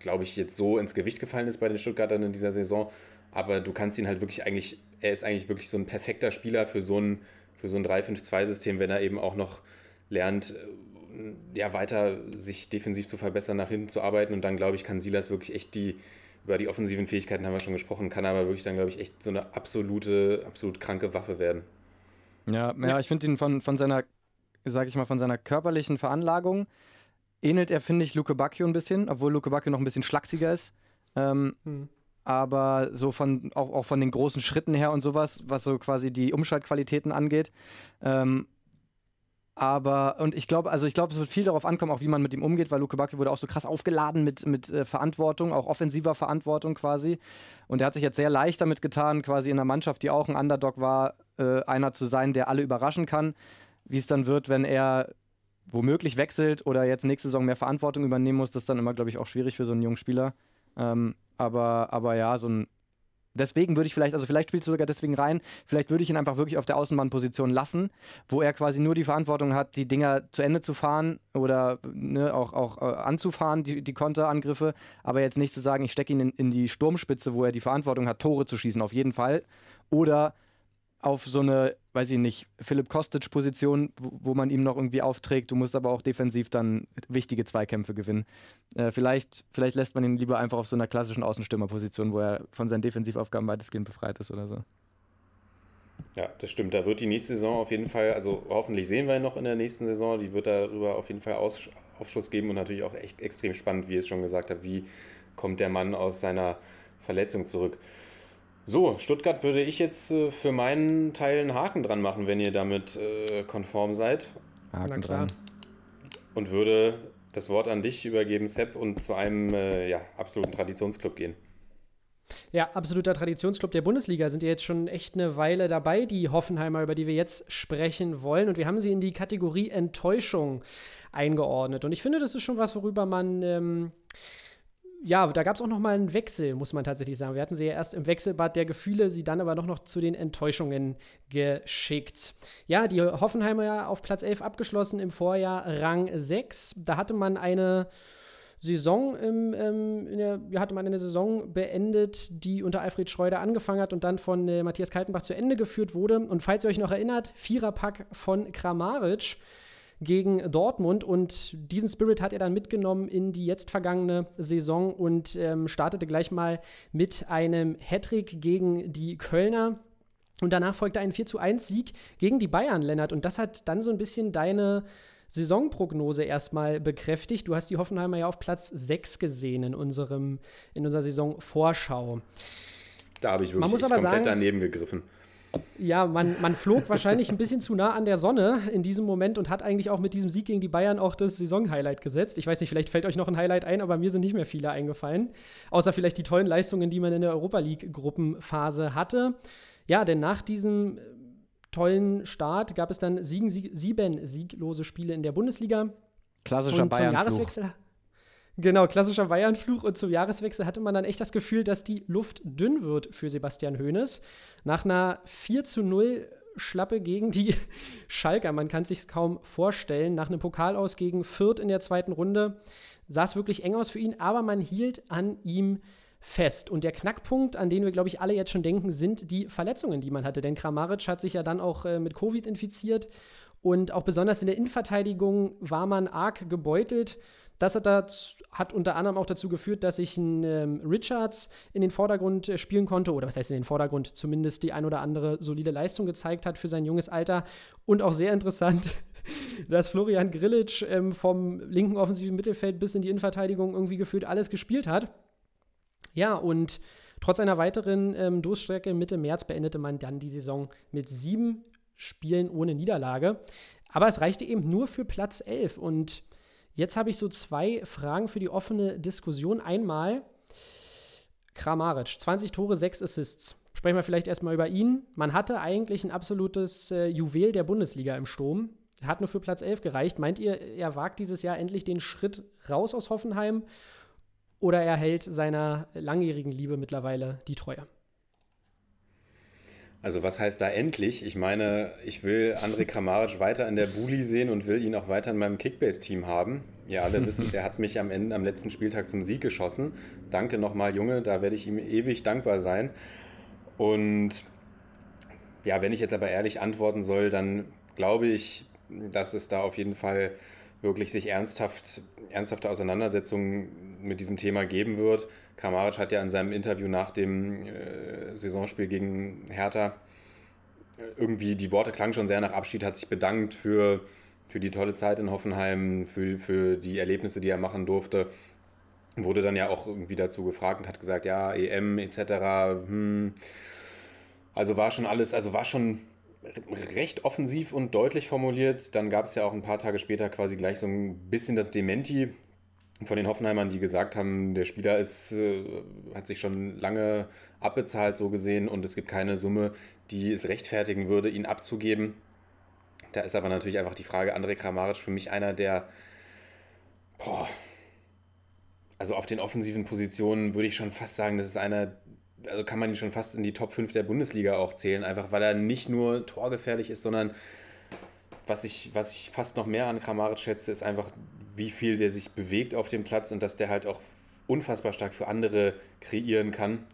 glaube ich, jetzt so ins Gewicht gefallen ist bei den Stuttgartern in dieser Saison. Aber du kannst ihn halt wirklich eigentlich, er ist eigentlich wirklich so ein perfekter Spieler für so ein, für so ein 3-5-2-System, wenn er eben auch noch lernt, äh, ja, weiter sich defensiv zu verbessern, nach hinten zu arbeiten. Und dann, glaube ich, kann Silas wirklich echt die, über die offensiven Fähigkeiten haben wir schon gesprochen, kann aber wirklich dann, glaube ich, echt so eine absolute, absolut kranke Waffe werden. Ja, ja, ich finde ihn von, von seiner, sag ich mal, von seiner körperlichen Veranlagung ähnelt er, finde ich, Luke Bacchio ein bisschen, obwohl Luke Bacchio noch ein bisschen schlachsiger ist. Ähm, Hm. aber so von, auch, auch von den großen Schritten her und sowas, was so quasi die Umschaltqualitäten angeht. Ähm, aber, und ich glaube, also ich glaube, es wird viel darauf ankommen, auch wie man mit ihm umgeht, weil Luke Bacchio wurde auch so krass aufgeladen mit, mit äh, Verantwortung, auch offensiver Verantwortung quasi. Und er hat sich jetzt sehr leicht damit getan, quasi in einer Mannschaft, die auch ein Underdog war, äh, einer zu sein, der alle überraschen kann. Wie es dann wird, wenn er womöglich wechselt oder jetzt nächste Saison mehr Verantwortung übernehmen muss, das ist dann immer, glaube ich, auch schwierig für so einen jungen Spieler. Ähm, aber, aber ja, so ein. Deswegen würde ich vielleicht, also vielleicht spielst du sogar deswegen rein, vielleicht würde ich ihn einfach wirklich auf der Außenbahnposition lassen, wo er quasi nur die Verantwortung hat, die Dinger zu Ende zu fahren oder ne, auch, auch äh, anzufahren, die, die Konterangriffe, aber jetzt nicht zu sagen, ich stecke ihn in, in die Sturmspitze, wo er die Verantwortung hat, Tore zu schießen, auf jeden Fall. Oder auf so eine, weiß ich nicht, Philipp Kostic-Position, wo, wo man ihm noch irgendwie aufträgt. Du musst aber auch defensiv dann wichtige Zweikämpfe gewinnen. Äh, vielleicht, vielleicht lässt man ihn lieber einfach auf so einer klassischen Außenstürmerposition, wo er von seinen Defensivaufgaben weitestgehend befreit ist oder so. Ja, das stimmt. Da wird die nächste Saison auf jeden Fall, also hoffentlich sehen wir ihn noch in der nächsten Saison, die wird darüber auf jeden Fall Aus, Aufschluss geben und natürlich auch echt extrem spannend, wie ihr es schon gesagt habt, wie kommt der Mann aus seiner Verletzung zurück. So, Stuttgart würde ich jetzt äh, für meinen Teil einen Haken dran machen, wenn ihr damit äh, konform seid Haken dran. und würde das Wort an dich übergeben, Sepp, und zu einem äh, ja, absoluten Traditionsclub gehen. Ja, absoluter Traditionsclub der Bundesliga sind ja jetzt schon echt eine Weile dabei, die Hoffenheimer, über die wir jetzt sprechen wollen. Und wir haben sie in die Kategorie Enttäuschung eingeordnet. Und ich finde, das ist schon was, worüber man. Ähm, ja, da gab es auch noch mal einen Wechsel, muss man tatsächlich sagen. Wir hatten sie ja erst im Wechselbad der Gefühle, sie dann aber noch, noch zu den Enttäuschungen geschickt. Ja, die Hoffenheimer auf Platz 11 abgeschlossen, im Vorjahr Rang 6. Da hatte man eine Saison im, ähm, der, ja, hatte man eine Saison beendet, die unter Alfred Schreuder angefangen hat und dann von äh, Matthias Kaltenbach zu Ende geführt wurde. Und falls ihr euch noch erinnert, Viererpack von Kramaric gegen Dortmund und diesen Spirit hat er dann mitgenommen in die jetzt vergangene Saison und ähm, startete gleich mal mit einem Hattrick gegen die Kölner. Und danach folgte ein 4 zu 1 Sieg gegen die Bayern, Lennart. Und das hat dann so ein bisschen deine Saisonprognose erstmal bekräftigt. Du hast die Hoffenheimer ja auf Platz 6 gesehen in, unserem, in unserer Saisonvorschau. Da habe ich wirklich komplett sagen, daneben gegriffen. Ja, man, man flog wahrscheinlich ein bisschen zu nah an der Sonne in diesem Moment und hat eigentlich auch mit diesem Sieg gegen die Bayern auch das Saison-Highlight gesetzt. Ich weiß nicht, vielleicht fällt euch noch ein Highlight ein, aber mir sind nicht mehr viele eingefallen. Außer vielleicht die tollen Leistungen, die man in der Europa League-Gruppenphase hatte. Ja, denn nach diesem tollen Start gab es dann sieben, sieben sieglose Spiele in der Bundesliga. Klassischer Bayern-Fluch. Genau, klassischer Bayern-Fluch. Und zum Jahreswechsel hatte man dann echt das Gefühl, dass die Luft dünn wird für Sebastian Hoeneß. Nach einer 4 zu 0 Schlappe gegen die Schalker, man kann es sich kaum vorstellen, nach einem Pokal aus gegen Fürth in der zweiten Runde, sah es wirklich eng aus für ihn, aber man hielt an ihm fest. Und der Knackpunkt, an den wir, glaube ich, alle jetzt schon denken, sind die Verletzungen, die man hatte. Denn Kramaric hat sich ja dann auch äh, mit Covid infiziert und auch besonders in der Innenverteidigung war man arg gebeutelt. Das hat, dazu, hat, unter anderem auch dazu geführt, dass sich ein ähm, Richards in den Vordergrund äh, spielen konnte, oder was heißt in den Vordergrund, zumindest die ein oder andere solide Leistung gezeigt hat für sein junges Alter. Und auch sehr interessant, dass Florian Grillitsch ähm, vom linken offensiven Mittelfeld bis in die Innenverteidigung irgendwie gefühlt alles gespielt hat. Ja, und trotz einer weiteren ähm, Durststrecke Mitte März beendete man dann die Saison mit sieben Spielen ohne Niederlage. Aber es reichte eben nur für Platz 11 und Jetzt habe ich so zwei Fragen für die offene Diskussion. Einmal Kramaric, 20 Tore, 6 Assists. Sprechen wir vielleicht erstmal über ihn. Man hatte eigentlich ein absolutes äh, Juwel der Bundesliga im Sturm. Hat nur für Platz 11 gereicht. Meint ihr, er wagt dieses Jahr endlich den Schritt raus aus Hoffenheim? Oder er hält seiner langjährigen Liebe mittlerweile die Treue? Also was heißt da endlich? Ich meine, ich will André Kramaric weiter in der Bulli sehen und will ihn auch weiter in meinem Kickbase-Team haben. Ihr alle wisst es, er hat mich am Ende, am letzten Spieltag zum Sieg geschossen. Danke nochmal, Junge, da werde ich ihm ewig dankbar sein. Und ja, wenn ich jetzt aber ehrlich antworten soll, dann glaube ich, dass es da auf jeden Fall wirklich sich ernsthaft, ernsthafte Auseinandersetzungen mit diesem Thema geben wird. Kramaric hat ja in seinem Interview nach dem äh, Saisonspiel gegen Hertha äh, irgendwie, die Worte klangen schon sehr nach Abschied, hat sich bedankt für, für die tolle Zeit in Hoffenheim, für, für die Erlebnisse, die er machen durfte. Wurde dann ja auch irgendwie dazu gefragt und hat gesagt, ja, EM etc. Hm. Also war schon alles, also war schon recht offensiv und deutlich formuliert. Dann gab es ja auch ein paar Tage später quasi gleich so ein bisschen das Dementi von den Hoffenheimern, die gesagt haben, der Spieler ist, äh, hat sich schon lange abbezahlt, so gesehen, und es gibt keine Summe, die es rechtfertigen würde, ihn abzugeben. Da ist aber natürlich einfach die Frage, André Kramaric für mich einer der, boah, also auf den offensiven Positionen würde ich schon fast sagen, das ist einer, also kann man ihn schon fast in die Top 5 der Bundesliga auch zählen, einfach weil er nicht nur torgefährlich ist, sondern was ich, was ich fast noch mehr an Kramaric schätze, ist einfach wie viel der sich bewegt auf dem Platz und dass der halt auch unfassbar stark für andere kreieren kann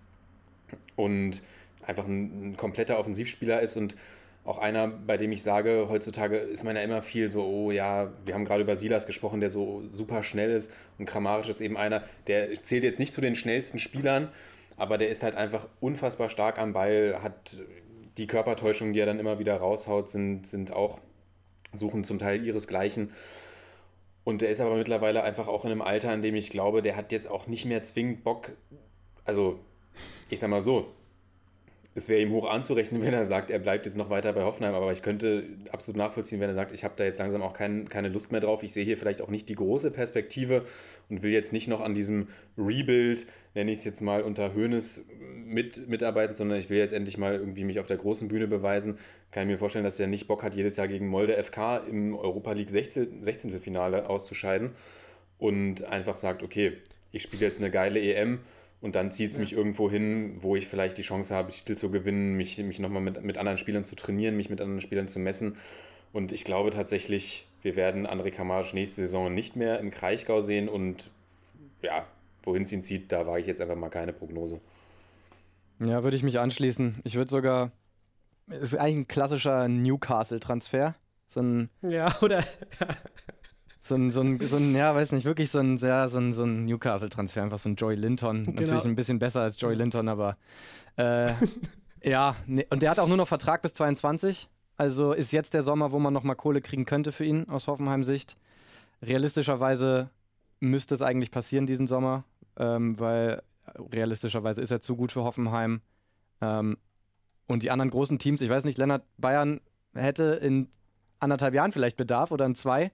und einfach ein, ein kompletter Offensivspieler ist und auch einer, bei dem ich sage, heutzutage ist man ja immer viel so, oh ja, wir haben gerade über Silas gesprochen, der so super schnell ist und Kramaric ist eben einer, der zählt jetzt nicht zu den schnellsten Spielern, aber der ist halt einfach unfassbar stark am Ball, hat die Körpertäuschungen, die er dann immer wieder raushaut, sind, sind auch, suchen zum Teil ihresgleichen. Und der ist aber mittlerweile einfach auch in einem Alter, in dem ich glaube, der hat jetzt auch nicht mehr zwingend Bock. Also, ich sag mal so, es wäre ihm hoch anzurechnen, wenn er sagt, er bleibt jetzt noch weiter bei Hoffenheim. Aber ich könnte absolut nachvollziehen, wenn er sagt, ich habe da jetzt langsam auch kein, keine Lust mehr drauf. Ich sehe hier vielleicht auch nicht die große Perspektive und will jetzt nicht noch an diesem Rebuild, nenne ich es jetzt mal, unter Höhnes mit, mitarbeiten, sondern ich will jetzt endlich mal irgendwie mich auf der großen Bühne beweisen. Kann ich mir vorstellen, dass er nicht Bock hat, jedes Jahr gegen Molde FK im Europa League 16. 16. Finale auszuscheiden und einfach sagt, okay, ich spiele jetzt eine geile EM und dann zieht es ja. mich irgendwo hin, wo ich vielleicht die Chance habe, Titel zu gewinnen, mich, mich nochmal mit, mit anderen Spielern zu trainieren, mich mit anderen Spielern zu messen. Und ich glaube tatsächlich, wir werden André Kamaric nächste Saison nicht mehr im Kraichgau sehen. Und ja, wohin es ihn zieht, da wage ich jetzt einfach mal keine Prognose. Ja, würde ich mich anschließen. Ich würde sogar. Es ist eigentlich ein klassischer Newcastle-Transfer. So ein. Ja, oder? so ein, so ein, so ein, ja, weiß nicht, wirklich so ein sehr, so ein, so ein Newcastle-Transfer, einfach so ein Joy Linton. Genau. Natürlich ein bisschen besser als Joy Linton, aber äh, ja, nee. und der hat auch nur noch Vertrag bis 22. Also ist jetzt der Sommer, wo man nochmal Kohle kriegen könnte für ihn aus Hoffenheim-Sicht. Realistischerweise müsste es eigentlich passieren diesen Sommer, ähm, weil realistischerweise ist er zu gut für Hoffenheim. Ähm, und die anderen großen Teams, ich weiß nicht, Lennart Bayern hätte in anderthalb Jahren vielleicht Bedarf oder in zwei.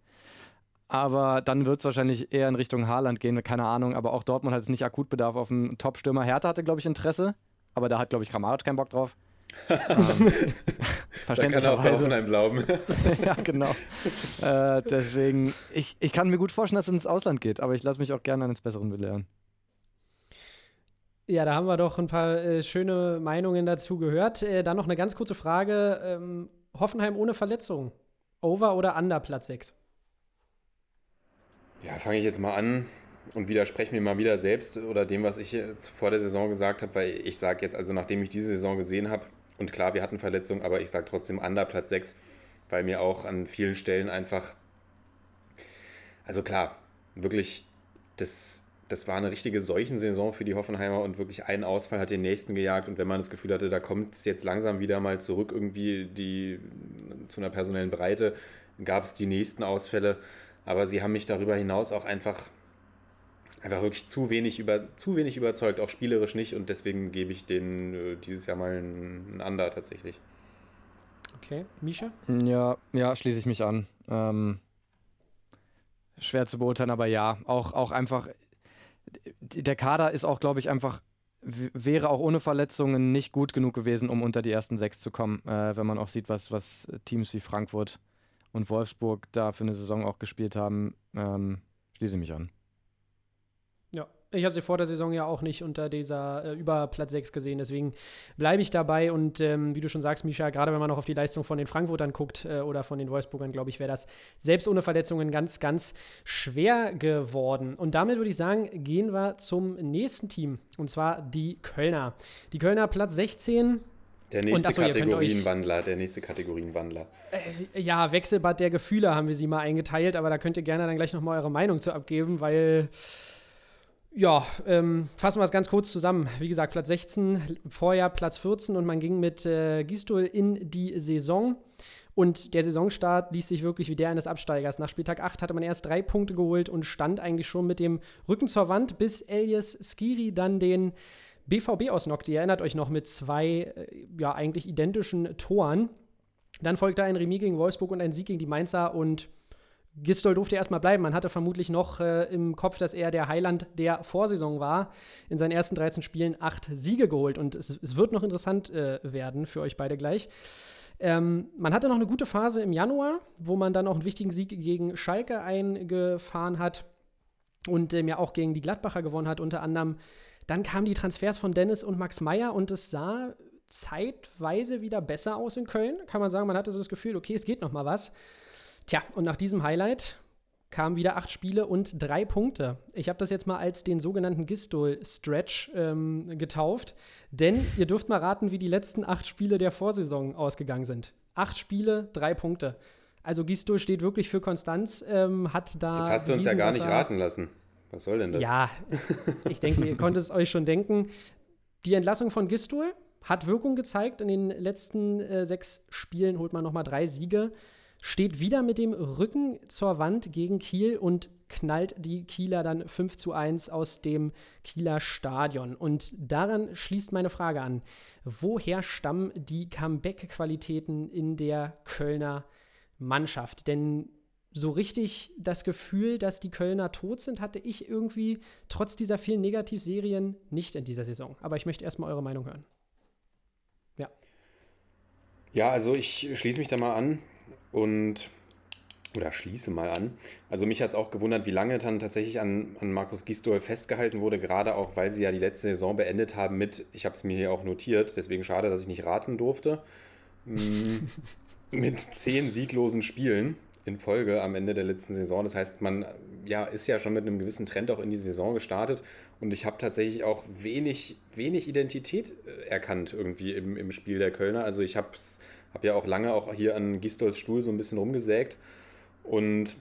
Aber dann wird es wahrscheinlich eher in Richtung Haaland gehen, keine Ahnung. Aber auch Dortmund hat jetzt nicht akut Bedarf auf einen Top-Stürmer. Hertha hatte, glaube ich, Interesse, aber da hat, glaube ich, Kramaric keinen Bock drauf. ähm, Verständlicherweise. Da glauben. ja, genau. Äh, deswegen, ich, ich kann mir gut vorstellen, dass es ins Ausland geht, aber ich lasse mich auch gerne eines Besseren belehren. Ja, da haben wir doch ein paar äh, schöne Meinungen dazu gehört. Äh, dann noch eine ganz kurze Frage. Ähm, Hoffenheim ohne Verletzung. Over oder under Platz 6? Ja, fange ich jetzt mal an und widerspreche mir mal wieder selbst oder dem, was ich vor der Saison gesagt habe, weil ich sage jetzt, also nachdem ich diese Saison gesehen habe, und klar, wir hatten Verletzungen, aber ich sage trotzdem under Platz 6, weil mir auch an vielen Stellen einfach, also klar, wirklich, das, das war eine richtige Seuchensaison für die Hoffenheimer und wirklich ein Ausfall hat den nächsten gejagt. Und wenn man das Gefühl hatte, da kommt es jetzt langsam wieder mal zurück irgendwie die, zu einer personellen Breite, gab es die nächsten Ausfälle aber sie haben mich darüber hinaus auch einfach, einfach wirklich zu wenig, über, zu wenig überzeugt, auch spielerisch nicht. Und deswegen gebe ich denen äh, dieses Jahr mal einen Under tatsächlich. Okay, Misha? Ja, ja, schließe ich mich an. Ähm, schwer zu beurteilen, aber ja, auch, auch einfach, der Kader ist auch, glaube ich, einfach, wäre auch ohne Verletzungen nicht gut genug gewesen, um unter die ersten sechs zu kommen, äh, wenn man auch sieht, was, was Teams wie Frankfurt und Wolfsburg da für eine Saison auch gespielt haben, ähm, schließe mich an. Ja, ich habe sie vor der Saison ja auch nicht unter dieser äh, über Platz 6 gesehen, deswegen bleibe ich dabei und ähm, wie du schon sagst, Misha, gerade wenn man noch auf die Leistung von den Frankfurtern guckt äh, oder von den Wolfsburgern, glaube ich, wäre das selbst ohne Verletzungen ganz, ganz schwer geworden. Und damit würde ich sagen, gehen wir zum nächsten Team und zwar die Kölner. Die Kölner Platz 16, der nächste achso, Kategorienwandler, der nächste Kategorienwandler. Äh, ja, Wechselbad der Gefühle haben wir sie mal eingeteilt, aber da könnt ihr gerne dann gleich nochmal eure Meinung zu abgeben, weil, ja, ähm, fassen wir es ganz kurz zusammen. Wie gesagt, Platz 16, Vorjahr Platz 14 und man ging mit äh, Gistol in die Saison. Und der Saisonstart ließ sich wirklich wie der eines Absteigers. Nach Spieltag 8 hatte man erst drei Punkte geholt und stand eigentlich schon mit dem Rücken zur Wand, bis Elias Skiri dann den BVB ausnockt. Ihr erinnert euch noch mit zwei, äh, ja, eigentlich identischen Toren. Dann folgte ein Remis gegen Wolfsburg und ein Sieg gegen die Mainzer und Gistol durfte erstmal bleiben. Man hatte vermutlich noch äh, im Kopf, dass er der Heiland der Vorsaison war. In seinen ersten 13 Spielen acht Siege geholt. Und es, es wird noch interessant äh, werden für euch beide gleich. Ähm, man hatte noch eine gute Phase im Januar, wo man dann auch einen wichtigen Sieg gegen Schalke eingefahren hat und ähm, ja auch gegen die Gladbacher gewonnen hat, unter anderem dann kamen die Transfers von Dennis und Max Meyer und es sah zeitweise wieder besser aus in Köln. Kann man sagen, man hatte so das Gefühl, okay, es geht noch mal was. Tja, und nach diesem Highlight kamen wieder acht Spiele und drei Punkte. Ich habe das jetzt mal als den sogenannten Gistol-Stretch ähm, getauft, denn ihr dürft mal raten, wie die letzten acht Spiele der Vorsaison ausgegangen sind. Acht Spiele, drei Punkte. Also Gistol steht wirklich für Konstanz, ähm, hat da. Jetzt hast du uns ja gar nicht raten lassen. Was soll denn das? Ja, ich denke, ihr konntet es euch schon denken. Die Entlassung von Gistul hat Wirkung gezeigt. In den letzten äh, sechs Spielen holt man nochmal drei Siege. Steht wieder mit dem Rücken zur Wand gegen Kiel und knallt die Kieler dann 5 zu 1 aus dem Kieler Stadion. Und daran schließt meine Frage an. woher stammen die Comeback-Qualitäten in der Kölner Mannschaft? Denn so richtig das Gefühl, dass die Kölner tot sind, hatte ich irgendwie trotz dieser vielen Negativserien nicht in dieser Saison. Aber ich möchte erstmal eure Meinung hören. Ja. Ja, also ich schließe mich da mal an und oder schließe mal an. Also mich hat es auch gewundert, wie lange dann tatsächlich an, an Markus Gisdol festgehalten wurde, gerade auch, weil sie ja die letzte Saison beendet haben mit, ich habe es mir hier auch notiert, deswegen schade, dass ich nicht raten durfte, mm, mit zehn sieglosen Spielen in Folge am Ende der letzten Saison. Das heißt, man ja, ist ja schon mit einem gewissen Trend auch in die Saison gestartet und ich habe tatsächlich auch wenig, wenig Identität äh, erkannt irgendwie im, im Spiel der Kölner. Also ich habe hab ja auch lange auch hier an Gistols Stuhl so ein bisschen rumgesägt und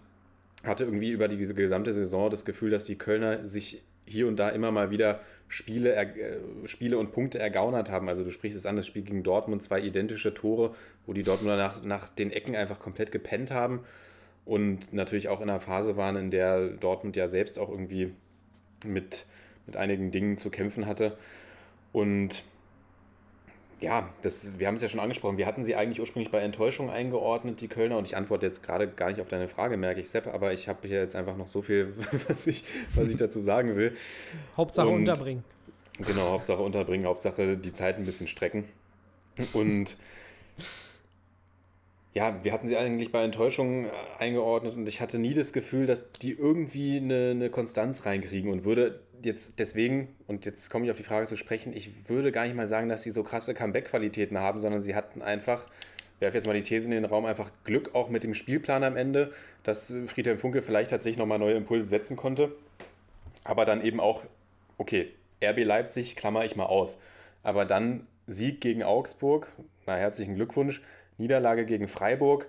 hatte irgendwie über diese gesamte Saison das Gefühl, dass die Kölner sich hier und da immer mal wieder Spiele, äh, Spiele und Punkte ergaunert haben. Also du sprichst es an, das Spiel gegen Dortmund, zwei identische Tore, wo die Dortmunder nach, nach den Ecken einfach komplett gepennt haben und natürlich auch in einer Phase waren, in der Dortmund ja selbst auch irgendwie mit, mit einigen Dingen zu kämpfen hatte. Und ja, das, wir haben es ja schon angesprochen. Wir hatten sie eigentlich ursprünglich bei Enttäuschung eingeordnet, die Kölner. Und ich antworte jetzt gerade gar nicht auf deine Frage, merke ich, Sepp. Aber ich habe hier jetzt einfach noch so viel, was ich, was ich dazu sagen will. Hauptsache und, unterbringen. Genau, Hauptsache unterbringen. Hauptsache die Zeit ein bisschen strecken. Und ja, wir hatten sie eigentlich bei Enttäuschung eingeordnet. Und ich hatte nie das Gefühl, dass die irgendwie eine, eine Konstanz reinkriegen und würde jetzt deswegen, und jetzt komme ich auf die Frage zu sprechen, ich würde gar nicht mal sagen, dass sie so krasse Comeback-Qualitäten haben, sondern sie hatten einfach, werfe jetzt mal die These in den Raum, einfach Glück auch mit dem Spielplan am Ende, dass Friedhelm Funke vielleicht tatsächlich nochmal neue Impulse setzen konnte. Aber dann eben auch, okay, RB Leipzig klammer ich mal aus. Aber dann Sieg gegen Augsburg, na herzlichen Glückwunsch, Niederlage gegen Freiburg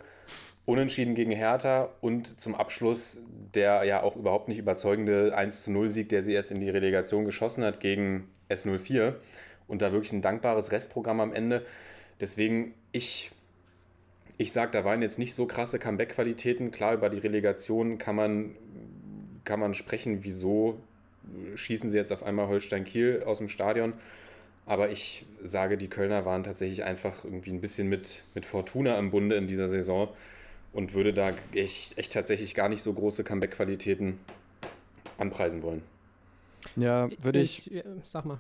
Unentschieden gegen Hertha und zum Abschluss der ja auch überhaupt nicht überzeugende 1 0 Sieg, der sie erst in die Relegation geschossen hat gegen S04. Und da wirklich ein dankbares Restprogramm am Ende. Deswegen, ich, ich sage, da waren jetzt nicht so krasse Comeback-Qualitäten. Klar, über die Relegation kann man, kann man sprechen, wieso schießen sie jetzt auf einmal Holstein Kiel aus dem Stadion. Aber ich sage, die Kölner waren tatsächlich einfach irgendwie ein bisschen mit, mit Fortuna im Bunde in dieser Saison und würde da echt, echt tatsächlich gar nicht so große Comeback-Qualitäten anpreisen wollen. Ja, würde ich, ich, Sag mal.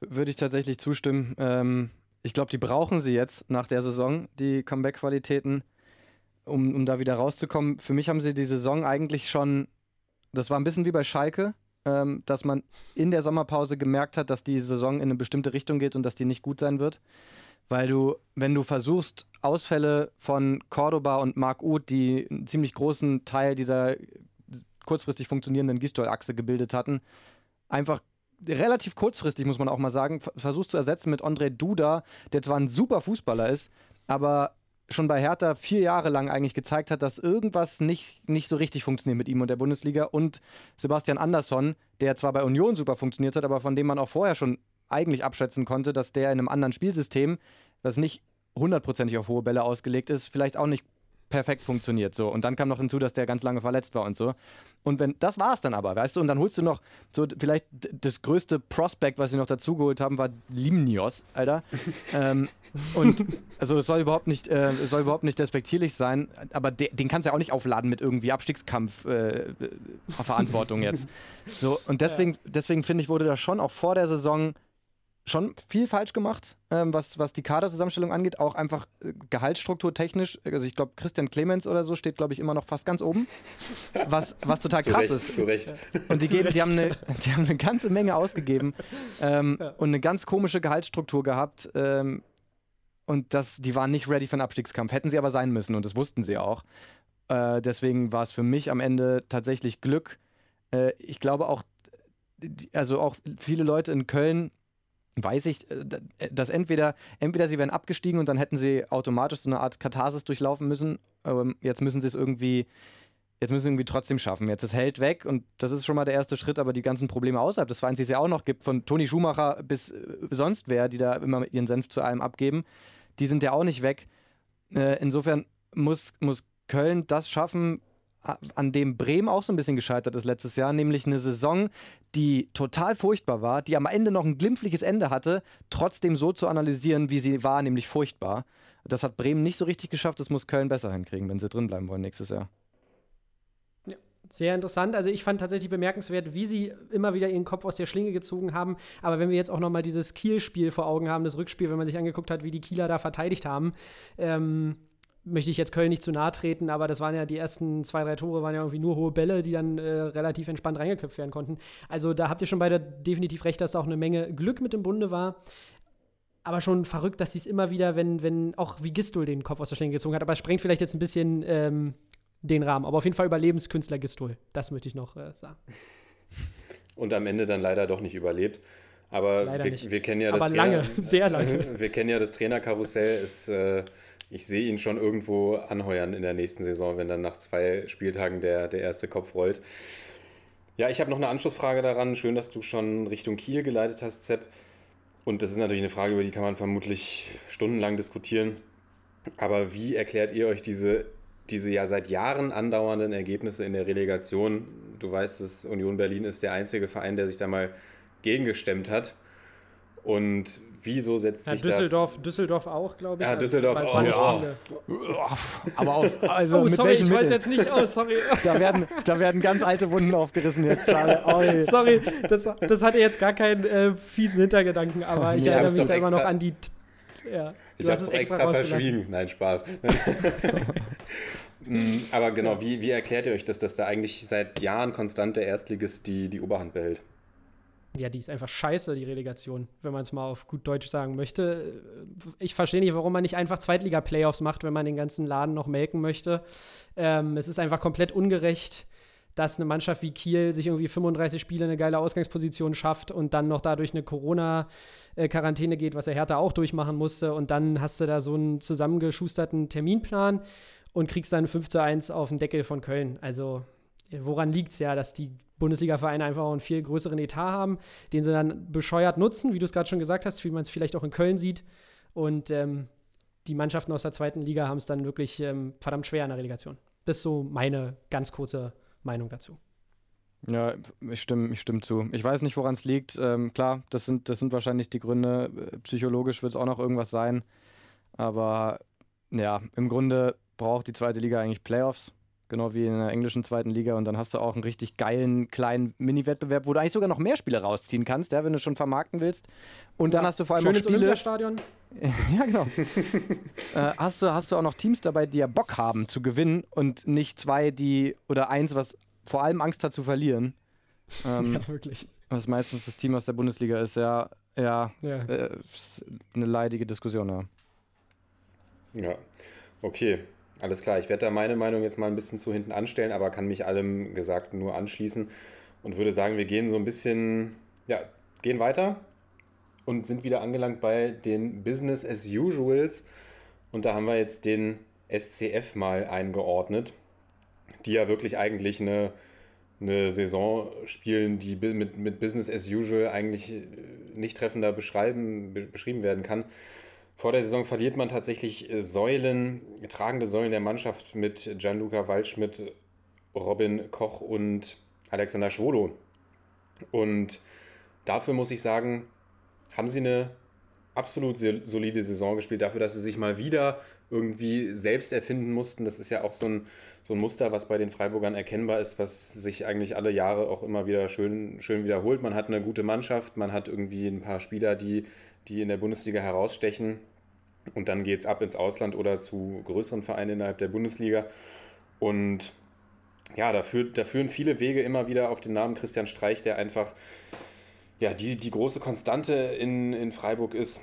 Würde ich tatsächlich zustimmen. Ähm, ich glaube, die brauchen sie jetzt nach der Saison, die Comeback-Qualitäten, um, um da wieder rauszukommen. Für mich haben sie die Saison eigentlich schon, das war ein bisschen wie bei Schalke, ähm, dass man in der Sommerpause gemerkt hat, dass die Saison in eine bestimmte Richtung geht und dass die nicht gut sein wird. Weil du, wenn du versuchst, Ausfälle von Cordoba und Marc Uth, die einen ziemlich großen Teil dieser kurzfristig funktionierenden Gistol-Achse gebildet hatten, einfach relativ kurzfristig, muss man auch mal sagen, versuchst zu ersetzen mit André Duda, der zwar ein super Fußballer ist, aber schon bei Hertha vier Jahre lang eigentlich gezeigt hat, dass irgendwas nicht, nicht so richtig funktioniert mit ihm und der Bundesliga und Sebastian Andersson, der zwar bei Union super funktioniert hat, aber von dem man auch vorher schon eigentlich abschätzen konnte, dass der in einem anderen Spielsystem, das nicht hundertprozentig auf hohe Bälle ausgelegt ist, vielleicht auch nicht perfekt funktioniert. So. Und dann kam noch hinzu, dass der ganz lange verletzt war und so. Und wenn, das war es dann aber, weißt du, und dann holst du noch so vielleicht das größte Prospect, was sie noch dazugeholt haben, war Limnios, Alter. ähm, und also es soll überhaupt nicht, äh, es soll überhaupt nicht despektierlich sein, aber de, den kannst du ja auch nicht aufladen mit irgendwie Abstiegskampf äh, Verantwortung jetzt. So, und deswegen, deswegen finde ich, wurde da schon auch vor der Saison schon viel falsch gemacht, ähm, was, was die Kaderzusammenstellung angeht, auch einfach äh, Gehaltsstruktur technisch. Also ich glaube, Christian Clemens oder so steht, glaube ich, immer noch fast ganz oben. Was, was total krass Recht, ist. Zu Recht. Und die, geben, die, haben eine, die haben eine ganze Menge ausgegeben ähm, ja. und eine ganz komische Gehaltsstruktur gehabt. Ähm, und das, die waren nicht ready für einen Abstiegskampf. Hätten sie aber sein müssen und das wussten sie auch. Äh, deswegen war es für mich am Ende tatsächlich Glück. Äh, ich glaube auch, also auch viele Leute in Köln weiß ich, äh, dass entweder, entweder sie wären abgestiegen und dann hätten sie automatisch so eine Art Katharsis durchlaufen müssen. Ähm, jetzt müssen sie es irgendwie, jetzt müssen sie irgendwie trotzdem schaffen. Jetzt ist Held weg und das ist schon mal der erste Schritt, aber die ganzen Probleme außerhalb des Vereins, die es ja auch noch gibt, von Toni Schumacher bis äh, sonst wer, die da immer ihren Senf zu allem abgeben, die sind ja auch nicht weg. Äh, insofern muss, muss Köln das schaffen, an dem Bremen auch so ein bisschen gescheitert ist letztes Jahr, nämlich eine Saison, die total furchtbar war, die am Ende noch ein glimpfliches Ende hatte, trotzdem so zu analysieren, wie sie war, nämlich furchtbar. Das hat Bremen nicht so richtig geschafft, das muss Köln besser hinkriegen, wenn sie drin bleiben wollen nächstes Jahr. Sehr interessant. Also ich fand tatsächlich bemerkenswert, wie sie immer wieder ihren Kopf aus der Schlinge gezogen haben. Aber wenn wir jetzt auch noch mal dieses Kiel-Spiel vor Augen haben, das Rückspiel, wenn man sich angeguckt hat, wie die Kieler da verteidigt haben, ähm, möchte ich jetzt Köln nicht zu nahe treten, aber das waren ja die ersten zwei, drei Tore, waren ja irgendwie nur hohe Bälle, die dann äh, relativ entspannt reingeköpft werden konnten. Also da habt ihr schon beide definitiv recht, dass da auch eine Menge Glück mit im Bunde war. Aber schon verrückt, dass sie es immer wieder, wenn, wenn auch wie Gistol den Kopf aus der Schlinge gezogen hat, aber sprengt vielleicht jetzt ein bisschen ähm, den Rahmen. Aber auf jeden Fall Überlebenskünstler Gistol. Das möchte ich noch äh, sagen. Und am Ende dann leider doch nicht überlebt. Aber wir, wir, kennen ja das Aber lange, sehr lange. wir kennen ja das Trainerkarussell. Es, äh, ich sehe ihn schon irgendwo anheuern in der nächsten Saison, wenn dann nach zwei Spieltagen der, der erste Kopf rollt. Ja, ich habe noch eine Anschlussfrage daran. Schön, dass du schon Richtung Kiel geleitet hast, Zepp. Und das ist natürlich eine Frage, über die kann man vermutlich stundenlang diskutieren. Aber wie erklärt ihr euch diese diese ja seit Jahren andauernden Ergebnisse in der Relegation, du weißt es, Union Berlin ist der einzige Verein, der sich da mal gegengestemmt hat. Und wieso setzt ja, sich Düsseldorf, da... Düsseldorf auch, glaube ich. Ja, Düsseldorf auch. Ja. Aber auf, also oh, mit sorry, welchen ich wollte jetzt nicht aus, sorry. Da werden, da werden ganz alte Wunden aufgerissen jetzt. Oh, sorry, das, das hatte jetzt gar keinen äh, fiesen Hintergedanken, aber ich, ich erinnere mich da immer noch an die ja, ich habe es extra, extra verschwiegen. Nein, Spaß. Mm, aber genau, wie, wie erklärt ihr euch das, dass da eigentlich seit Jahren konstant der Erstligist die, die Oberhand behält? Ja, die ist einfach scheiße, die Relegation, wenn man es mal auf gut Deutsch sagen möchte. Ich verstehe nicht, warum man nicht einfach Zweitliga-Playoffs macht, wenn man den ganzen Laden noch melken möchte. Ähm, es ist einfach komplett ungerecht dass eine Mannschaft wie Kiel sich irgendwie 35 Spiele eine geile Ausgangsposition schafft und dann noch dadurch eine Corona-Quarantäne geht, was er Hertha auch durchmachen musste. Und dann hast du da so einen zusammengeschusterten Terminplan und kriegst dann 5 zu 1 auf den Deckel von Köln. Also woran liegt es ja, dass die Bundesliga-Vereine einfach auch einen viel größeren Etat haben, den sie dann bescheuert nutzen, wie du es gerade schon gesagt hast, wie man es vielleicht auch in Köln sieht. Und ähm, die Mannschaften aus der zweiten Liga haben es dann wirklich ähm, verdammt schwer in der Relegation. Das ist so meine ganz kurze Meinung dazu. Ja, ich stimme, ich stimme zu. Ich weiß nicht, woran es liegt. Ähm, klar, das sind, das sind wahrscheinlich die Gründe. Psychologisch wird es auch noch irgendwas sein. Aber ja, im Grunde braucht die zweite Liga eigentlich Playoffs. Genau wie in der englischen zweiten Liga. Und dann hast du auch einen richtig geilen kleinen Mini-Wettbewerb, wo du eigentlich sogar noch mehr Spiele rausziehen kannst, ja, wenn du schon vermarkten willst. Und dann ja, hast du vor allem auch Spiele. Olympiastadion. ja, genau. äh, hast, du, hast du auch noch Teams dabei, die ja Bock haben zu gewinnen und nicht zwei, die oder eins, was vor allem Angst hat zu verlieren. Ähm, ja, wirklich. Was meistens das Team aus der Bundesliga ist, ja, ja, ja. Äh, eine leidige Diskussion, ja. Ja, okay. Alles klar, ich werde da meine Meinung jetzt mal ein bisschen zu hinten anstellen, aber kann mich allem Gesagten nur anschließen und würde sagen, wir gehen so ein bisschen, ja, gehen weiter und sind wieder angelangt bei den Business as Usuals. Und da haben wir jetzt den SCF mal eingeordnet, die ja wirklich eigentlich eine, eine Saison spielen, die mit, mit Business as Usual eigentlich äh, nicht treffender beschreiben, beschrieben werden kann. Vor der Saison verliert man tatsächlich äh, Säulen, tragende Säulen der Mannschaft mit Gianluca Waldschmidt, Robin Koch und Alexander Schwolo. Und dafür muss ich sagen, haben sie eine absolut solide Saison gespielt, dafür, dass sie sich mal wieder irgendwie selbst erfinden mussten. Das ist ja auch so ein, so ein Muster, was bei den Freiburgern erkennbar ist, was sich eigentlich alle Jahre auch immer wieder schön, schön wiederholt. Man hat eine gute Mannschaft, man hat irgendwie ein paar Spieler, die, die in der Bundesliga herausstechen und dann geht es ab ins Ausland oder zu größeren Vereinen innerhalb der Bundesliga. Und ja, da, führt, da führen viele Wege immer wieder auf den Namen Christian Streich, der einfach ja, die, die große Konstante in, in Freiburg ist,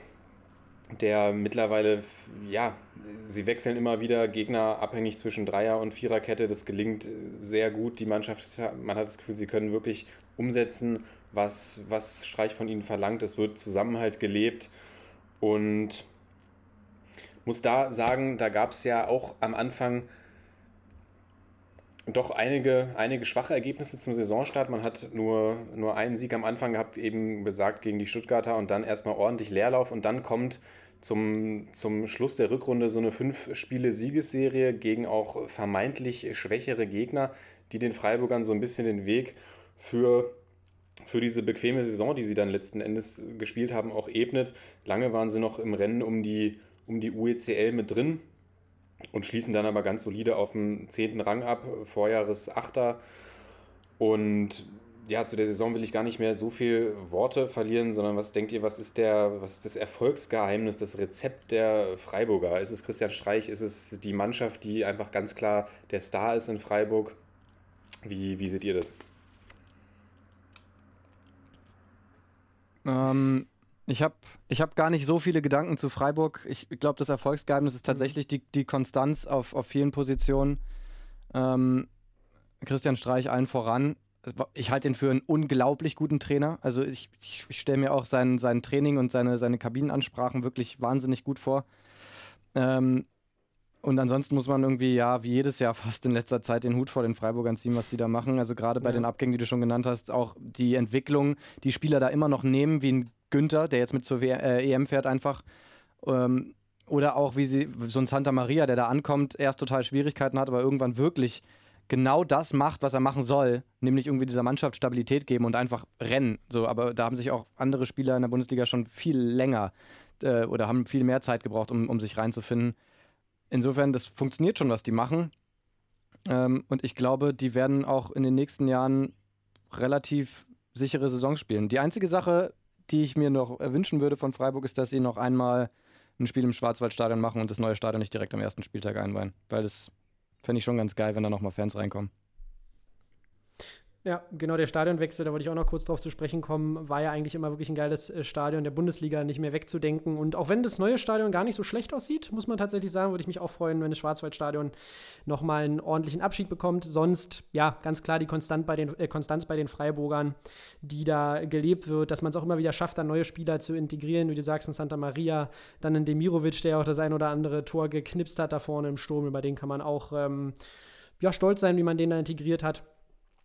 der mittlerweile, ja, sie wechseln immer wieder Gegner abhängig zwischen Dreier- und Viererkette. Das gelingt sehr gut. Die Mannschaft, man hat das Gefühl, sie können wirklich umsetzen, was, was Streich von ihnen verlangt. Es wird Zusammenhalt gelebt und muss da sagen, da gab es ja auch am Anfang doch einige, einige schwache Ergebnisse zum Saisonstart. Man hat nur, nur einen Sieg am Anfang gehabt, eben besagt gegen die Stuttgarter und dann erstmal ordentlich Leerlauf und dann kommt zum, zum Schluss der Rückrunde so eine Fünf-Spiele-Siegesserie gegen auch vermeintlich schwächere Gegner, die den Freiburgern so ein bisschen den Weg für, für diese bequeme Saison, die sie dann letzten Endes gespielt haben, auch ebnet. Lange waren sie noch im Rennen um die, um die UECL mit drin und schließen dann aber ganz solide auf dem zehnten Rang ab, Vorjahres Achter. Und ja, zu der Saison will ich gar nicht mehr so viel Worte verlieren, sondern was denkt ihr, was ist, der, was ist das Erfolgsgeheimnis, das Rezept der Freiburger? Ist es Christian Streich? Ist es die Mannschaft, die einfach ganz klar der Star ist in Freiburg? Wie, wie seht ihr das? Ähm, ich habe ich hab gar nicht so viele Gedanken zu Freiburg. Ich glaube, das Erfolgsgeheimnis ist tatsächlich die, die Konstanz auf, auf vielen Positionen. Ähm, Christian Streich allen voran. Ich halte ihn für einen unglaublich guten Trainer. Also ich, ich, ich stelle mir auch sein, sein Training und seine, seine Kabinenansprachen wirklich wahnsinnig gut vor. Ähm, und ansonsten muss man irgendwie, ja, wie jedes Jahr fast in letzter Zeit den Hut vor den Freiburgern ziehen, was die da machen. Also gerade bei ja. den Abgängen, die du schon genannt hast, auch die Entwicklung, die Spieler da immer noch nehmen, wie ein Günther, der jetzt mit zur w äh, EM fährt einfach. Ähm, oder auch wie sie, so ein Santa Maria, der da ankommt, erst total Schwierigkeiten hat, aber irgendwann wirklich genau das macht, was er machen soll, nämlich irgendwie dieser Mannschaft Stabilität geben und einfach rennen. So, aber da haben sich auch andere Spieler in der Bundesliga schon viel länger äh, oder haben viel mehr Zeit gebraucht, um, um sich reinzufinden. Insofern, das funktioniert schon, was die machen. Ähm, und ich glaube, die werden auch in den nächsten Jahren relativ sichere Saisons spielen. Die einzige Sache, die ich mir noch wünschen würde von Freiburg, ist, dass sie noch einmal ein Spiel im Schwarzwaldstadion machen und das neue Stadion nicht direkt am ersten Spieltag einweihen. Weil das Fände ich schon ganz geil, wenn da nochmal Fans reinkommen. Ja, genau, der Stadionwechsel, da wollte ich auch noch kurz drauf zu sprechen kommen, war ja eigentlich immer wirklich ein geiles äh, Stadion der Bundesliga nicht mehr wegzudenken. Und auch wenn das neue Stadion gar nicht so schlecht aussieht, muss man tatsächlich sagen, würde ich mich auch freuen, wenn das Schwarzwaldstadion nochmal einen ordentlichen Abschied bekommt. Sonst, ja, ganz klar die Konstant bei den, äh, Konstanz bei den Freiburgern, die da gelebt wird, dass man es auch immer wieder schafft, da neue Spieler zu integrieren, wie du sagst, in Santa Maria, dann in Demirovic, der auch das ein oder andere Tor geknipst hat da vorne im Sturm, über den kann man auch ähm, ja, stolz sein, wie man den da integriert hat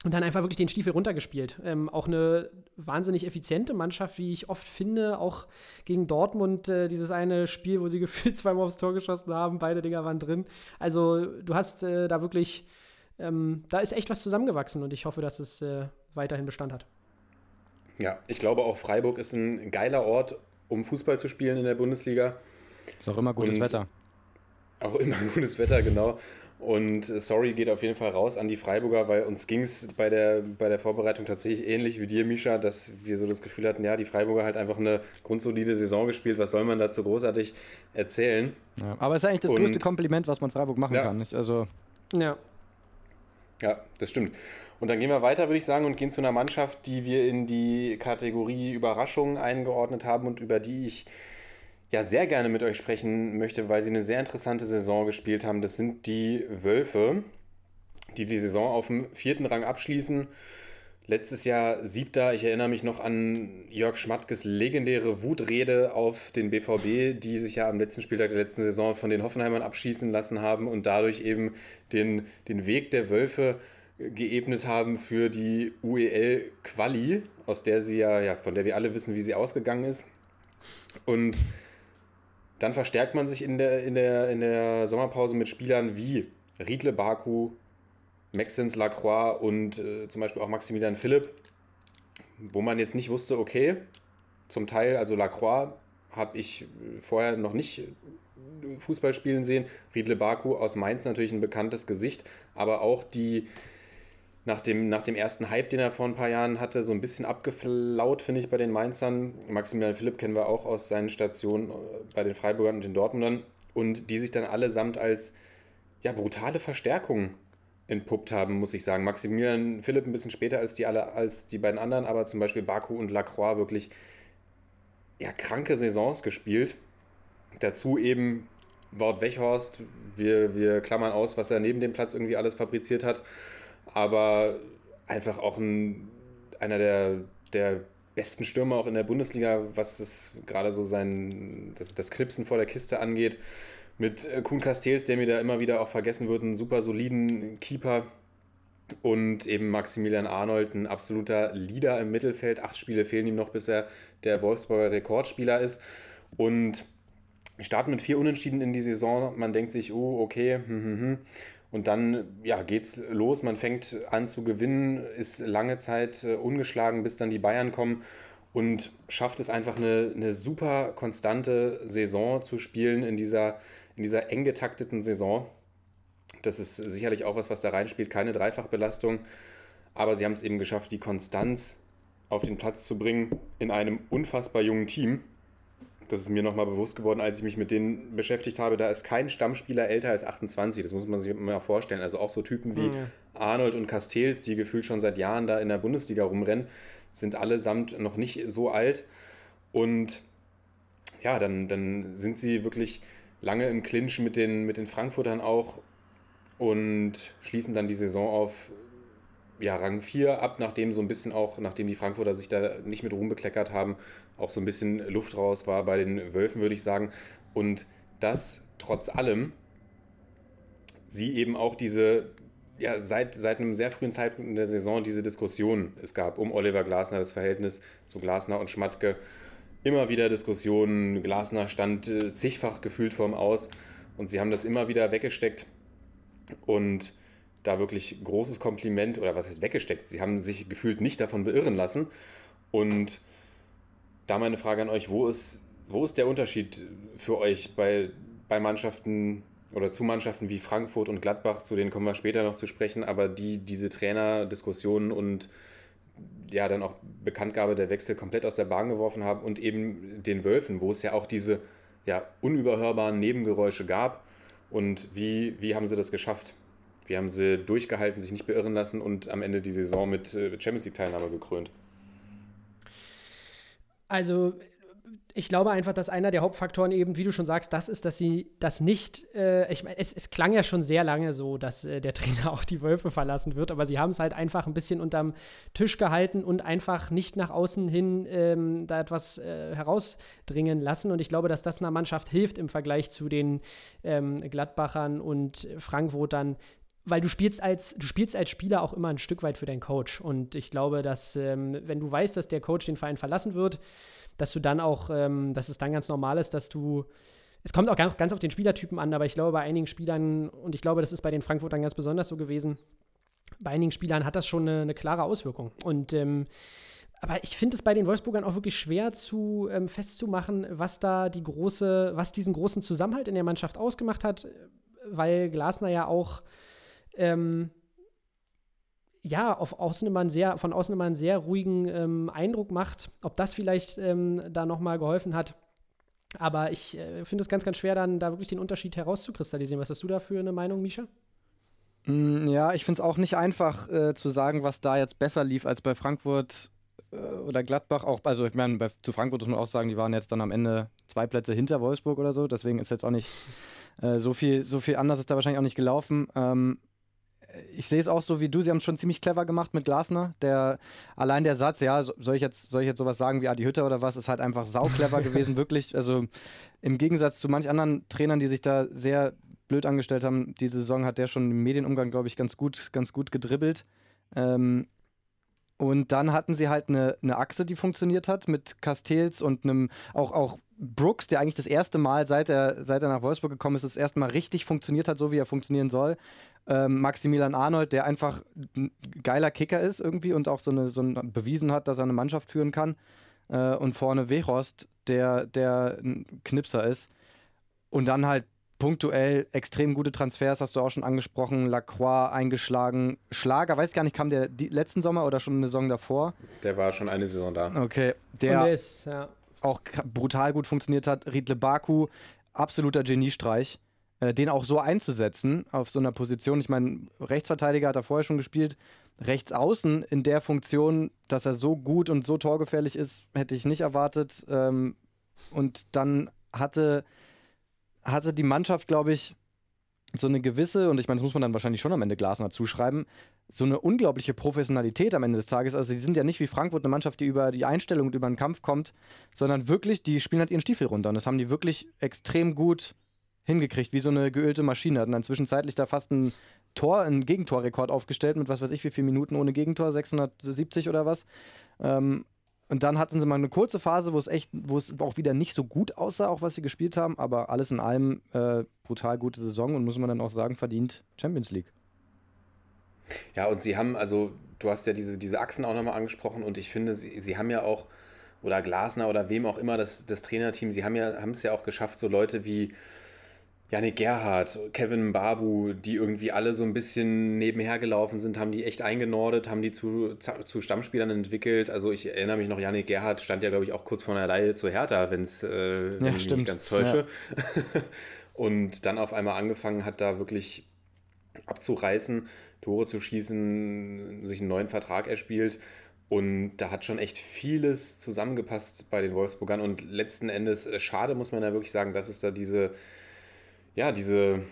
und dann einfach wirklich den Stiefel runtergespielt. Ähm, auch eine wahnsinnig effiziente Mannschaft, wie ich oft finde, auch gegen Dortmund, äh, dieses eine Spiel, wo sie gefühlt zweimal aufs Tor geschossen haben, beide Dinger waren drin. Also du hast äh, da wirklich, ähm, da ist echt was zusammengewachsen und ich hoffe, dass es äh, weiterhin Bestand hat. Ja, ich glaube auch Freiburg ist ein geiler Ort, um Fußball zu spielen in der Bundesliga. Ist auch immer gutes und Wetter. Auch immer gutes Wetter, genau. Und äh, sorry geht auf jeden Fall raus an die Freiburger, weil uns ging es bei der, bei der Vorbereitung tatsächlich ähnlich wie dir, Misha, dass wir so das Gefühl hatten, ja, die Freiburger halt einfach eine grundsolide Saison gespielt. Was soll man dazu großartig erzählen? Ja, aber es ist eigentlich das Und, größte Kompliment, was man Freiburg machen ja. kann. Nicht? Also, ja. Ja, das stimmt. Und dann gehen wir weiter, würde ich sagen, und gehen zu einer Mannschaft, die wir in die Kategorie Überraschungen eingeordnet haben und über die ich ja sehr gerne mit euch sprechen möchte, weil sie eine sehr interessante Saison gespielt haben. Das sind die Wölfe, die die Saison auf dem vierten Rang abschließen. Letztes Jahr siebter. Ich erinnere mich noch an Jörg Schmattges legendäre Wutrede auf den BVB, die sich ja am letzten Spieltag der letzten Saison von den Hoffenheimern abschießen lassen haben und dadurch eben den, den Weg der Wölfe geebnet haben für die UEL Quali, aus der sie ja, ja, von der wir alle wissen, wie sie ausgegangen ist. Und dann verstärkt man sich in der, in der, in der Sommerpause mit Spielern wie Riedle Baku, Maxence Lacroix und äh, zum Beispiel auch Maximilian Philipp, wo man jetzt nicht wusste, okay, zum Teil, also Lacroix habe ich vorher noch nicht Fußball spielen sehen. Riedle Baku aus Mainz natürlich ein bekanntes Gesicht, aber auch die nach dem, nach dem ersten Hype, den er vor ein paar Jahren hatte, so ein bisschen abgeflaut, finde ich, bei den Mainzern. Maximilian Philipp kennen wir auch aus seinen Stationen äh, bei den Freiburgern und den Dortmundern. Und die sich dann allesamt als ja, brutale Verstärkung entpuppt haben, muss ich sagen. Maximilian Philipp ein bisschen später als die, alle, als die beiden anderen, aber zum Beispiel Baku und Lacroix wirklich ja, kranke Saisons gespielt. Dazu eben Wort Wechhorst, wir, wir klammern aus, was er neben dem Platz irgendwie alles fabriziert hat aber einfach auch ein, einer der, der besten Stürmer auch in der Bundesliga, was es gerade so sein, das, das Knipsen vor der Kiste angeht. Mit äh, Kuhn Castells, der mir da immer wieder auch vergessen wird, einen super soliden Keeper. Und eben Maximilian Arnold, ein absoluter Leader im Mittelfeld. Acht Spiele fehlen ihm noch, bis er der Wolfsburger Rekordspieler ist. Und starten mit vier Unentschieden in die Saison. Man denkt sich, oh, okay, hm, hm, hm. Und dann ja, geht's los. Man fängt an zu gewinnen, ist lange Zeit äh, ungeschlagen, bis dann die Bayern kommen und schafft es einfach eine, eine super konstante Saison zu spielen in dieser, in dieser eng getakteten Saison. Das ist sicherlich auch was, was da reinspielt. Keine Dreifachbelastung. Aber sie haben es eben geschafft, die Konstanz auf den Platz zu bringen in einem unfassbar jungen Team. Das ist mir nochmal bewusst geworden, als ich mich mit denen beschäftigt habe. Da ist kein Stammspieler älter als 28. Das muss man sich mal vorstellen. Also auch so Typen wie Ja. Arnold und Castells, die gefühlt schon seit Jahren da in der Bundesliga rumrennen, sind allesamt noch nicht so alt. Und ja, dann, dann sind sie wirklich lange im Clinch mit den, mit den Frankfurtern auch und schließen dann die Saison auf ja, Rang 4 ab, nachdem so ein bisschen auch, nachdem die Frankfurter sich da nicht mit Ruhm bekleckert haben, auch so ein bisschen Luft raus war bei den Wölfen, würde ich sagen. Und das trotz allem sie eben auch diese, ja, seit, seit einem sehr frühen Zeitpunkt in der Saison diese Diskussion es gab um Oliver Glasner, das Verhältnis zu Glasner und Schmatke. Immer wieder Diskussionen. Glasner stand äh, zigfach gefühlt vorm Aus und sie haben das immer wieder weggesteckt. Und da wirklich großes Kompliment, oder was heißt weggesteckt? Sie haben sich gefühlt nicht davon beirren lassen. Und da meine Frage an euch, wo ist, wo ist der Unterschied für euch bei, bei Mannschaften oder zu Mannschaften wie Frankfurt und Gladbach, zu denen kommen wir später noch zu sprechen, aber die diese Trainerdiskussionen und ja dann auch Bekanntgabe der Wechsel komplett aus der Bahn geworfen haben und eben den Wölfen, wo es ja auch diese ja, unüberhörbaren Nebengeräusche gab. Und wie, wie haben sie das geschafft? Wie haben sie durchgehalten, sich nicht beirren lassen und am Ende die Saison mit äh, Champions League-Teilnahme gekrönt? Also ich glaube einfach, dass einer der Hauptfaktoren eben, wie du schon sagst, das ist, dass sie das nicht, äh, ich meine, es, es, klang ja schon sehr lange so, dass äh, der Trainer auch die Wölfe verlassen wird, aber sie haben es halt einfach ein bisschen unterm Tisch gehalten und einfach nicht nach außen hin ähm, da etwas äh, herausdringen lassen. Und ich glaube, dass das einer Mannschaft hilft im Vergleich zu den ähm, Gladbachern und Frankfurtern, weil du spielst als du spielst als Spieler auch immer ein Stück weit für deinen Coach und ich glaube, dass ähm, wenn du weißt, dass der Coach den Verein verlassen wird, dass du dann auch, ähm, dass es dann ganz normal ist, dass du es kommt auch ganz, auf den Spielertypen an, aber ich glaube, bei einigen Spielern, und ich glaube, das ist bei den Frankfurtern ganz besonders so gewesen, bei einigen Spielern hat das schon eine, eine klare Auswirkung. Und ähm, aber ich finde es bei den Wolfsburgern auch wirklich schwer zu ähm, festzumachen, was da die große, was diesen großen Zusammenhalt in der Mannschaft ausgemacht hat, weil Glasner ja auch ähm, ja, auf außen immer sehr, von außen immer einen sehr ruhigen ähm, Eindruck macht. Ob das vielleicht ähm, da nochmal geholfen hat. Aber ich äh, finde es ganz, ganz schwer, dann da wirklich den Unterschied herauszukristallisieren. Was hast du da für eine Meinung, Misha? Mm, Ja, ich finde es auch nicht einfach äh, zu sagen, was da jetzt besser lief als bei Frankfurt äh, oder Gladbach. Auch, also ich meine, zu Frankfurt muss man auch sagen, die waren jetzt dann am Ende zwei Plätze hinter Wolfsburg oder so. Deswegen ist jetzt auch nicht äh, so viel, so viel anders ist da wahrscheinlich auch nicht gelaufen. Ähm, ich sehe es auch so wie du, sie haben es schon ziemlich clever gemacht mit Glasner. Der, allein der Satz, ja, so- soll ich jetzt, soll ich jetzt sowas sagen wie Adi Hütter oder was, ist halt einfach sauclever gewesen, wirklich. Also im Gegensatz zu manch anderen Trainern, die sich da sehr blöd angestellt haben, diese Saison hat der schon im Medienumgang, glaube ich, ganz gut, ganz gut gedribbelt. Ähm, und dann hatten sie halt eine, eine Achse, die funktioniert hat mit Castells und einem auch, auch Brooks, der eigentlich das erste Mal, seit er, seit er nach Wolfsburg gekommen ist, das erste Mal richtig funktioniert hat, so wie er funktionieren soll. Ähm, Maximilian Arnold, der einfach ein geiler Kicker ist irgendwie und auch so, eine, so ein, bewiesen hat, dass er eine Mannschaft führen kann. Äh, und vorne Weghorst, der, der ein Knipser ist. Und dann halt punktuell extrem gute Transfers, hast du auch schon angesprochen. Lacroix eingeschlagen. Schlager, weiß gar nicht, kam der letzten Sommer oder schon eine Saison davor? Der war schon eine Saison da. Okay, der der ist, ja. auch brutal gut funktioniert hat. Riedle Baku, absoluter Geniestreich. Äh, den auch so einzusetzen auf so einer Position. Ich meine, Rechtsverteidiger hat er vorher schon gespielt. Rechts außen in der Funktion, dass er so gut und so torgefährlich ist, hätte ich nicht erwartet. Ähm, und dann hatte, hatte die Mannschaft, glaube ich, so eine gewisse, und ich meine, das muss man dann wahrscheinlich schon am Ende Glasner zuschreiben, so eine unglaubliche Professionalität am Ende des Tages. Also die sind ja nicht wie Frankfurt eine Mannschaft, die über die Einstellung und über den Kampf kommt, sondern wirklich, die spielen halt ihren Stiefel runter. Und das haben die wirklich extrem gut hingekriegt, wie so eine geölte Maschine. Hatten dann zwischenzeitlich da fast ein Tor, einen Gegentorrekord aufgestellt mit was weiß ich wie viele Minuten ohne Gegentor, 670 oder was. Ähm, und dann hatten sie mal eine kurze Phase, wo es echt, wo es auch wieder nicht so gut aussah, auch was sie gespielt haben, aber alles in allem äh, brutal gute Saison und muss man dann auch sagen, verdient Champions League. Ja, und sie haben, also du hast ja diese, diese Achsen auch nochmal angesprochen und ich finde, sie, sie haben ja auch, oder Glasner oder wem auch immer, das, das Trainerteam, sie haben ja, haben es ja auch geschafft, so Leute wie Janik Gerhardt, Kevin Babu, die irgendwie alle so ein bisschen nebenher gelaufen sind, haben die echt eingenordet, haben die zu, zu Stammspielern entwickelt. Also ich erinnere mich noch, Janik Gerhardt stand ja, glaube ich, auch kurz vor einer Leihe zu Hertha, wenn es äh, ja, mich nicht ganz täusche. Ja. Und dann auf einmal angefangen hat, da wirklich abzureißen, Tore zu schießen, sich einen neuen Vertrag erspielt. Und da hat schon echt vieles zusammengepasst bei den Wolfsburgern. Und letzten Endes, äh, schade muss man ja wirklich sagen, dass es da diese ja, diese,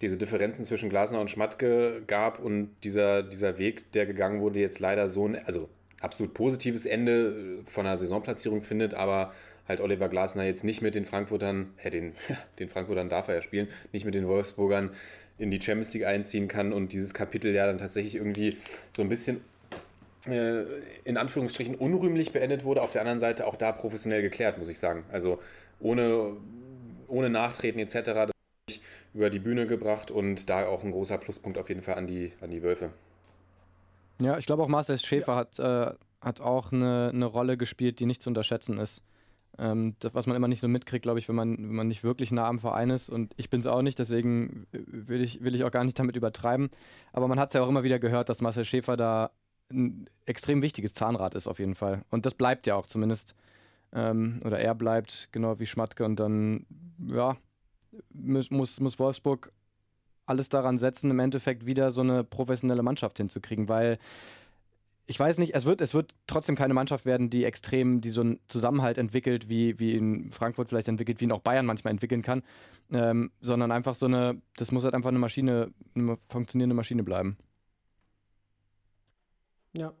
diese Differenzen zwischen Glasner und Schmatke gab und dieser, dieser Weg, der gegangen wurde, jetzt leider so ein, also absolut positives Ende von einer Saisonplatzierung findet, aber halt Oliver Glasner jetzt nicht mit den Frankfurtern, äh, den, den Frankfurtern darf er ja spielen, nicht mit den Wolfsburgern in die Champions League einziehen kann und dieses Kapitel ja dann tatsächlich irgendwie so ein bisschen äh, in Anführungsstrichen unrühmlich beendet wurde. Auf der anderen Seite auch da professionell geklärt, muss ich sagen. Also ohne, ohne Nachtreten etc über die Bühne gebracht und da auch ein großer Pluspunkt auf jeden Fall an die, an die Wölfe. Ja, ich glaube auch Marcel Schäfer ja. hat, äh, hat auch eine, eine Rolle gespielt, die nicht zu unterschätzen ist. Ähm, das, was man immer nicht so mitkriegt, glaube ich, wenn man, wenn man nicht wirklich nah am Verein ist. Und ich bin es auch nicht, deswegen will ich, will ich auch gar nicht damit übertreiben. Aber man hat es ja auch immer wieder gehört, dass Marcel Schäfer da ein extrem wichtiges Zahnrad ist, auf jeden Fall. Und das bleibt ja auch zumindest. Ähm, oder er bleibt, genau wie Schmatke. Und dann, ja, muss, muss, Wolfsburg alles daran setzen, im Endeffekt wieder so eine professionelle Mannschaft hinzukriegen, weil ich weiß nicht, es wird, es wird trotzdem keine Mannschaft werden, die extrem, die so einen Zusammenhalt entwickelt, wie, wie in Frankfurt vielleicht entwickelt, wie ihn auch Bayern manchmal entwickeln kann, ähm, sondern einfach so eine, das muss halt einfach eine Maschine, eine funktionierende Maschine bleiben. Ja.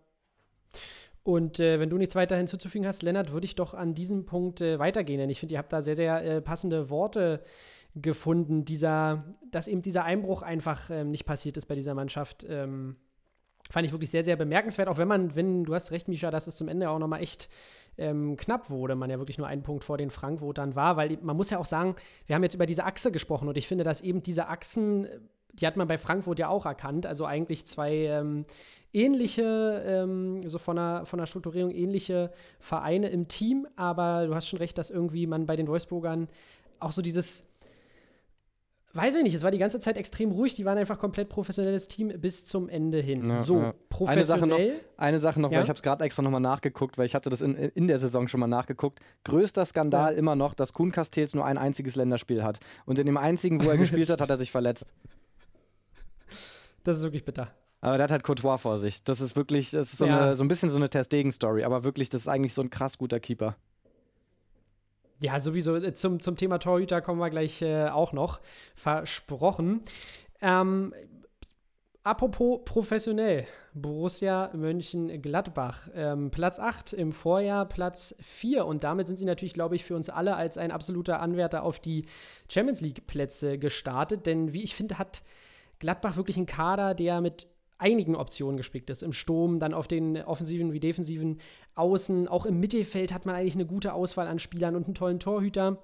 Und äh, wenn du nichts weiter hinzuzufügen hast, Lennart, würde ich doch an diesem Punkt äh, weitergehen, denn ich finde, ihr habt da sehr, sehr äh, passende Worte gefunden, dieser, dass eben dieser Einbruch einfach ähm, nicht passiert ist bei dieser Mannschaft. Ähm, fand ich wirklich sehr, sehr bemerkenswert, auch wenn man, wenn, du hast recht, Misha, dass es zum Ende auch nochmal echt ähm, knapp wurde, man ja wirklich nur einen Punkt vor den Frankfurtern war, weil man muss ja auch sagen, wir haben jetzt über diese Achse gesprochen und ich finde, dass eben diese Achsen, die hat man bei Frankfurt ja auch erkannt, also eigentlich zwei ähm, ähnliche, ähm, so von der, von der Strukturierung ähnliche Vereine im Team, aber du hast schon recht, dass irgendwie man bei den Wolfsburgern auch so dieses weiß ich nicht, es war die ganze Zeit extrem ruhig. Die waren einfach komplett professionelles Team bis zum Ende hin. Ja, so, ja. professionell. Eine Sache noch, eine Sache noch ja? weil ich habe es gerade extra nochmal nachgeguckt, weil ich hatte das in, in der Saison schon mal nachgeguckt. Größter Skandal immer noch, dass Kuhn Castells nur ein einziges Länderspiel hat. Und in dem einzigen, wo er gespielt hat, hat er sich verletzt. Das ist wirklich bitter. Aber der hat halt Courtois vor sich. Das ist wirklich, das ist so, eine, so ein bisschen so eine Testegen-Story. Aber wirklich, das ist eigentlich so ein krass guter Keeper. Ja, sowieso. Äh, zum, zum Thema Torhüter kommen wir gleich äh, auch noch. Versprochen. Ähm, apropos professionell. Borussia Mönchengladbach. Ähm, Platz 8 im Vorjahr, Platz 4. Und damit sind sie natürlich, glaube ich, für uns alle als ein absoluter Anwärter auf die Champions League-Plätze gestartet. Denn wie ich finde, hat Gladbach wirklich einen Kader, der mit einigen Optionen gespickt ist. Im Sturm, dann auf den offensiven wie defensiven Außen. Auch im Mittelfeld hat man eigentlich eine gute Auswahl an Spielern und einen tollen Torhüter.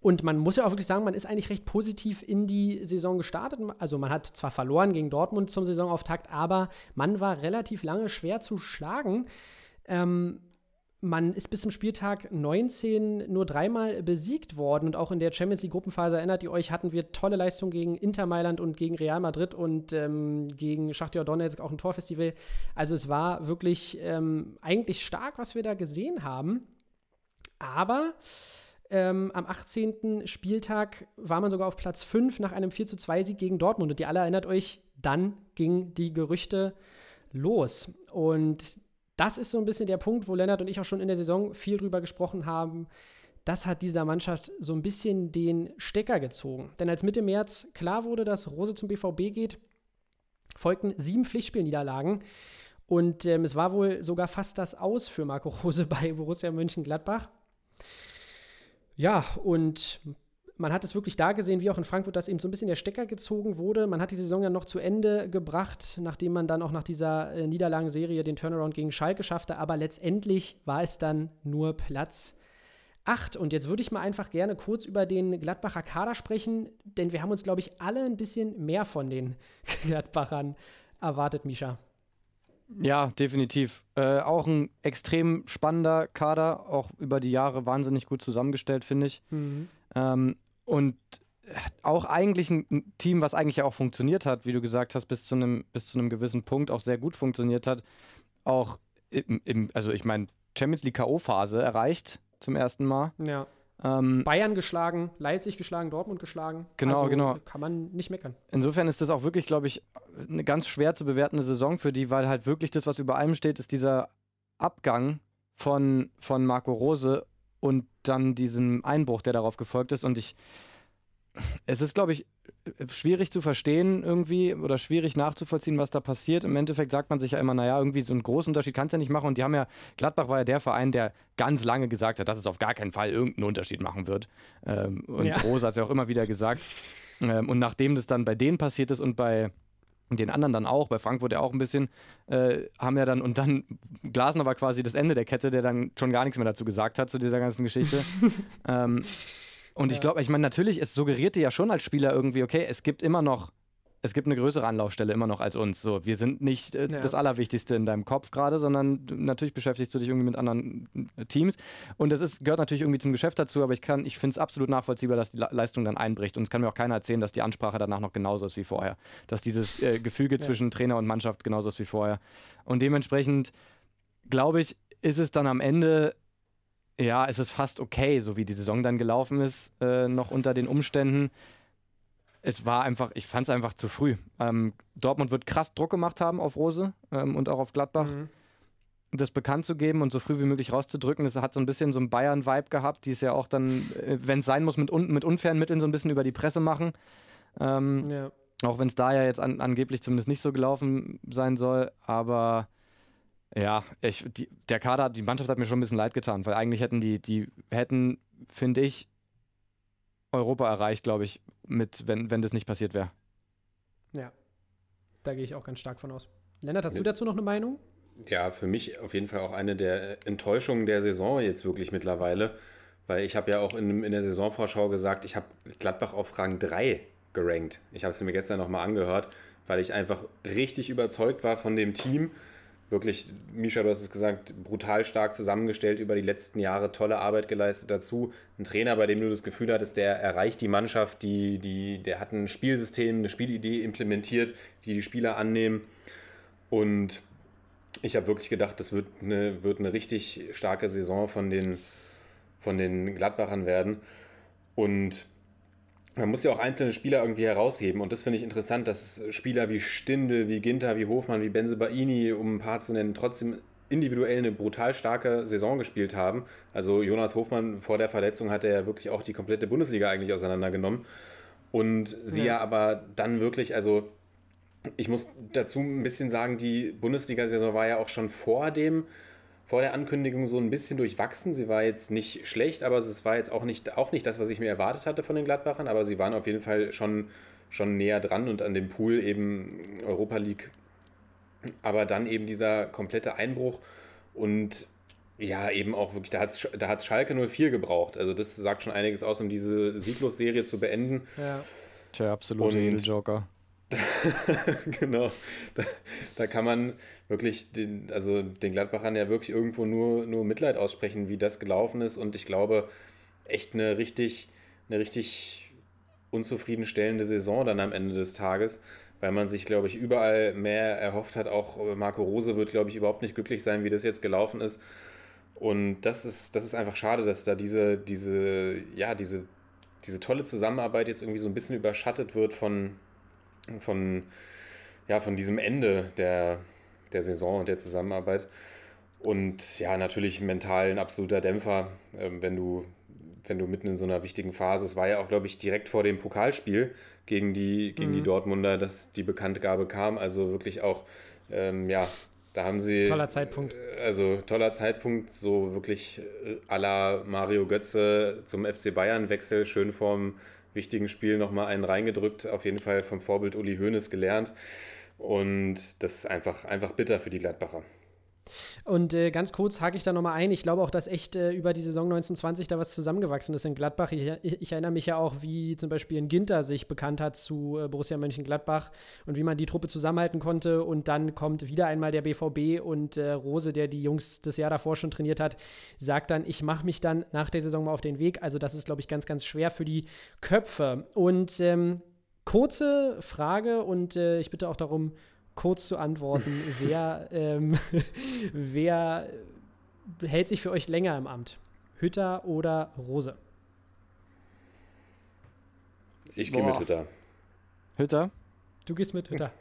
Und man muss ja auch wirklich sagen, man ist eigentlich recht positiv in die Saison gestartet. Also man hat zwar verloren gegen Dortmund zum Saisonauftakt, aber man war relativ lange schwer zu schlagen. Ähm, man ist bis zum Spieltag 19 nur dreimal besiegt worden und auch in der Champions League Gruppenphase erinnert ihr euch, hatten wir tolle Leistungen gegen Inter Mailand und gegen Real Madrid und ähm, gegen Schachtja Donetsk auch ein Torfestival. Also es war wirklich ähm, eigentlich stark, was wir da gesehen haben. Aber ähm, am 18. Spieltag war man sogar auf Platz 5 nach einem 4 zu 2 Sieg gegen Dortmund und ihr alle erinnert euch, dann gingen die Gerüchte los. Und das ist so ein bisschen der Punkt, wo Lennart und ich auch schon in der Saison viel drüber gesprochen haben. Das hat dieser Mannschaft so ein bisschen den Stecker gezogen. Denn als Mitte März klar wurde, dass Rose zum BVB geht, folgten sieben Pflichtspielniederlagen. Und ähm, es war wohl sogar fast das Aus für Marco Rose bei Borussia Mönchengladbach. Ja, und man hat es wirklich da gesehen, wie auch in Frankfurt, dass eben so ein bisschen der Stecker gezogen wurde. Man hat die Saison ja noch zu Ende gebracht, nachdem man dann auch nach dieser äh, Niederlagenserie den Turnaround gegen Schalke schaffte. Aber letztendlich war es dann nur Platz 8. Und jetzt würde ich mal einfach gerne kurz über den Gladbacher Kader sprechen, denn wir haben uns, glaube ich, alle ein bisschen mehr von den Gladbachern erwartet, Misha. Ja, definitiv. Äh, auch ein extrem spannender Kader, auch über die Jahre wahnsinnig gut zusammengestellt, finde ich. Mhm. Ähm, und auch eigentlich ein Team, was eigentlich auch funktioniert hat, wie du gesagt hast, bis zu einem, bis zu einem gewissen Punkt auch sehr gut funktioniert hat. Auch im, im also ich meine, Champions League K.O.-Phase erreicht zum ersten Mal. Ja. Ähm, Bayern geschlagen, Leipzig geschlagen, Dortmund geschlagen. Genau, also genau. Kann man nicht meckern. Insofern ist das auch wirklich, glaube ich, eine ganz schwer zu bewertende Saison für die, weil halt wirklich das, was über allem steht, ist dieser Abgang von, von Marco Rose und dann diesen Einbruch, der darauf gefolgt ist. Und ich, es ist, glaube ich, schwierig zu verstehen irgendwie oder schwierig nachzuvollziehen, was da passiert. Im Endeffekt sagt man sich ja immer, naja, irgendwie so einen großen Unterschied kannst du ja nicht machen. Und die haben ja, Gladbach war ja der Verein, der ganz lange gesagt hat, dass es auf gar keinen Fall irgendeinen Unterschied machen wird. Ähm, und ja. Rose hat es ja auch immer wieder gesagt. Ähm, und nachdem das dann bei denen passiert ist und bei den anderen dann auch, bei Frankfurt ja auch ein bisschen, äh, haben ja dann, und dann Glasner war quasi das Ende der Kette, der dann schon gar nichts mehr dazu gesagt hat, zu dieser ganzen Geschichte. ähm, und ja. ich glaube, ich meine, natürlich, es suggerierte ja schon als Spieler irgendwie, okay, es gibt immer noch, es gibt eine größere Anlaufstelle immer noch als uns. So, wir sind nicht äh, ja. das Allerwichtigste in deinem Kopf gerade, sondern natürlich beschäftigst du dich irgendwie mit anderen äh, Teams. Und das ist, gehört natürlich irgendwie zum Geschäft dazu, aber ich kann, ich finde es absolut nachvollziehbar, dass die Leistung dann einbricht. Und es kann mir auch keiner erzählen, dass die Ansprache danach noch genauso ist wie vorher. Dass dieses äh, Gefüge ja. zwischen Trainer und Mannschaft genauso ist wie vorher. Und dementsprechend, glaube ich, ist es dann am Ende ja, es ist fast okay, so wie die Saison dann gelaufen ist, äh, noch unter den Umständen. Es war einfach, ich fand es einfach zu früh. Ähm, Dortmund wird krass Druck gemacht haben auf Rose ähm, und auch auf Gladbach. Mhm. Das bekannt zu geben und so früh wie möglich rauszudrücken, das hat so ein bisschen so einen Bayern-Vibe gehabt, die es ja auch dann, äh, wenn es sein muss, mit, un mit unfairen Mitteln so ein bisschen über die Presse machen. Ähm, ja. Auch wenn es da ja jetzt an angeblich zumindest nicht so gelaufen sein soll, aber ja, ich, die, der Kader, die Mannschaft hat mir schon ein bisschen leid getan, weil eigentlich hätten die, die hätten, finde ich, Europa erreicht, glaube ich, mit, wenn, wenn das nicht passiert wäre. Ja, da gehe ich auch ganz stark von aus. Lennart, hast du dazu noch eine Meinung? Ja, für mich auf jeden Fall auch eine der Enttäuschungen der Saison jetzt wirklich mittlerweile, weil ich habe ja auch in, in der Saisonvorschau gesagt, ich habe Gladbach auf Rang 3 gerankt. Ich habe es mir gestern nochmal angehört, weil ich einfach richtig überzeugt war von dem Team wirklich, Misha, du hast es gesagt, brutal stark zusammengestellt über die letzten Jahre, tolle Arbeit geleistet dazu. Ein Trainer, bei dem du das Gefühl hattest, der erreicht die Mannschaft, die, die, der hat ein Spielsystem, eine Spielidee implementiert, die die Spieler annehmen. Und ich habe wirklich gedacht, das wird eine, wird eine richtig starke Saison von den, von den Gladbachern werden. Und man muss ja auch einzelne Spieler irgendwie herausheben und das finde ich interessant, dass Spieler wie Stindel, wie Ginter, wie Hofmann, wie Benzebaini, um ein paar zu nennen, trotzdem individuell eine brutal starke Saison gespielt haben. Also Jonas Hofmann vor der Verletzung hat er ja wirklich auch die komplette Bundesliga eigentlich auseinandergenommen und sie ja, ja aber dann wirklich, also ich muss dazu ein bisschen sagen, die Bundesliga-Saison war ja auch schon vor dem vor der Ankündigung so ein bisschen durchwachsen. Sie war jetzt nicht schlecht, aber es war jetzt auch nicht, auch nicht das, was ich mir erwartet hatte von den Gladbachern, aber sie waren auf jeden Fall schon, schon näher dran und an dem Pool eben Europa League. Aber dann eben dieser komplette Einbruch und ja, eben auch wirklich, da hat es da hat's Schalke 04 gebraucht. Also das sagt schon einiges aus, um diese Sieglos-Serie zu beenden. Ja. Tja, absolute Joker. genau. Da, da, kann man wirklich den, also den Gladbachern ja wirklich irgendwo nur, nur Mitleid aussprechen, wie das gelaufen ist. Und ich glaube, echt eine richtig, eine richtig unzufriedenstellende Saison dann am Ende des Tages, weil man sich, glaube ich, überall mehr erhofft hat. Auch Marco Rose wird, glaube ich, überhaupt nicht glücklich sein, wie das jetzt gelaufen ist. Und das ist, das ist einfach schade, dass da diese, diese, ja, diese, diese tolle Zusammenarbeit jetzt irgendwie so ein bisschen überschattet wird von, von, ja, von diesem Ende der, der Saison und der Zusammenarbeit. Und ja, natürlich mental ein absoluter Dämpfer, ähm, wenn du, wenn du mitten in so einer wichtigen Phase, es war ja auch, glaube ich, direkt vor dem Pokalspiel gegen die, gegen mhm. die Dortmunder, dass die Bekanntgabe kam. Also wirklich auch, ähm, ja, Da haben sie. Toller Zeitpunkt. Also toller Zeitpunkt, so wirklich à la Mario Götze zum FC Bayern Wechsel, schön vorm wichtigen Spiel nochmal einen reingedrückt, auf jeden Fall vom Vorbild Uli Hoeneß gelernt. Und das ist einfach, einfach bitter für die Gladbacher. Und äh, ganz kurz hake ich da nochmal ein. Ich glaube auch, dass echt äh, über die Saison 1920 da was zusammengewachsen ist in Gladbach. Ich, ich, erinnere mich ja auch, wie zum Beispiel ein Ginter sich bekannt hat zu äh, Borussia Mönchengladbach und wie man die Truppe zusammenhalten konnte. Und dann kommt wieder einmal der BVB und äh, Rose, der die Jungs das Jahr davor schon trainiert hat, sagt dann, ich mache mich dann nach der Saison mal auf den Weg. Also das ist, glaube ich, ganz, ganz schwer für die Köpfe. Und ähm, kurze Frage und äh, ich bitte auch darum, kurz zu antworten. wer, ähm, wer hält sich für euch länger im Amt? Hütter oder Rose? Ich gehe mit Hütter. Hütter? Du gehst mit Hütter.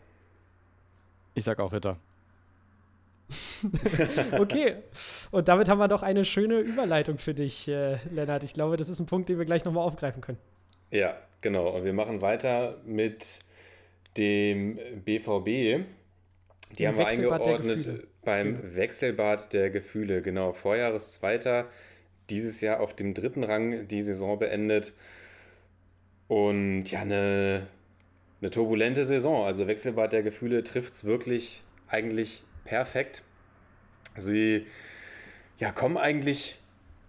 Ich sag auch Hütter. okay, und damit haben wir doch eine schöne Überleitung für dich, äh, Lennart. Ich glaube, das ist ein Punkt, den wir gleich nochmal aufgreifen können. Ja, genau. Und wir machen weiter mit dem BVB. Die Im haben wir eingeordnet beim genau. Wechselbad der Gefühle. Genau, Vorjahreszweiter, dieses Jahr auf dem dritten Rang die Saison beendet. Und ja, eine, eine turbulente Saison. Also Wechselbad der Gefühle trifft es wirklich eigentlich perfekt. Sie ja, kommen eigentlich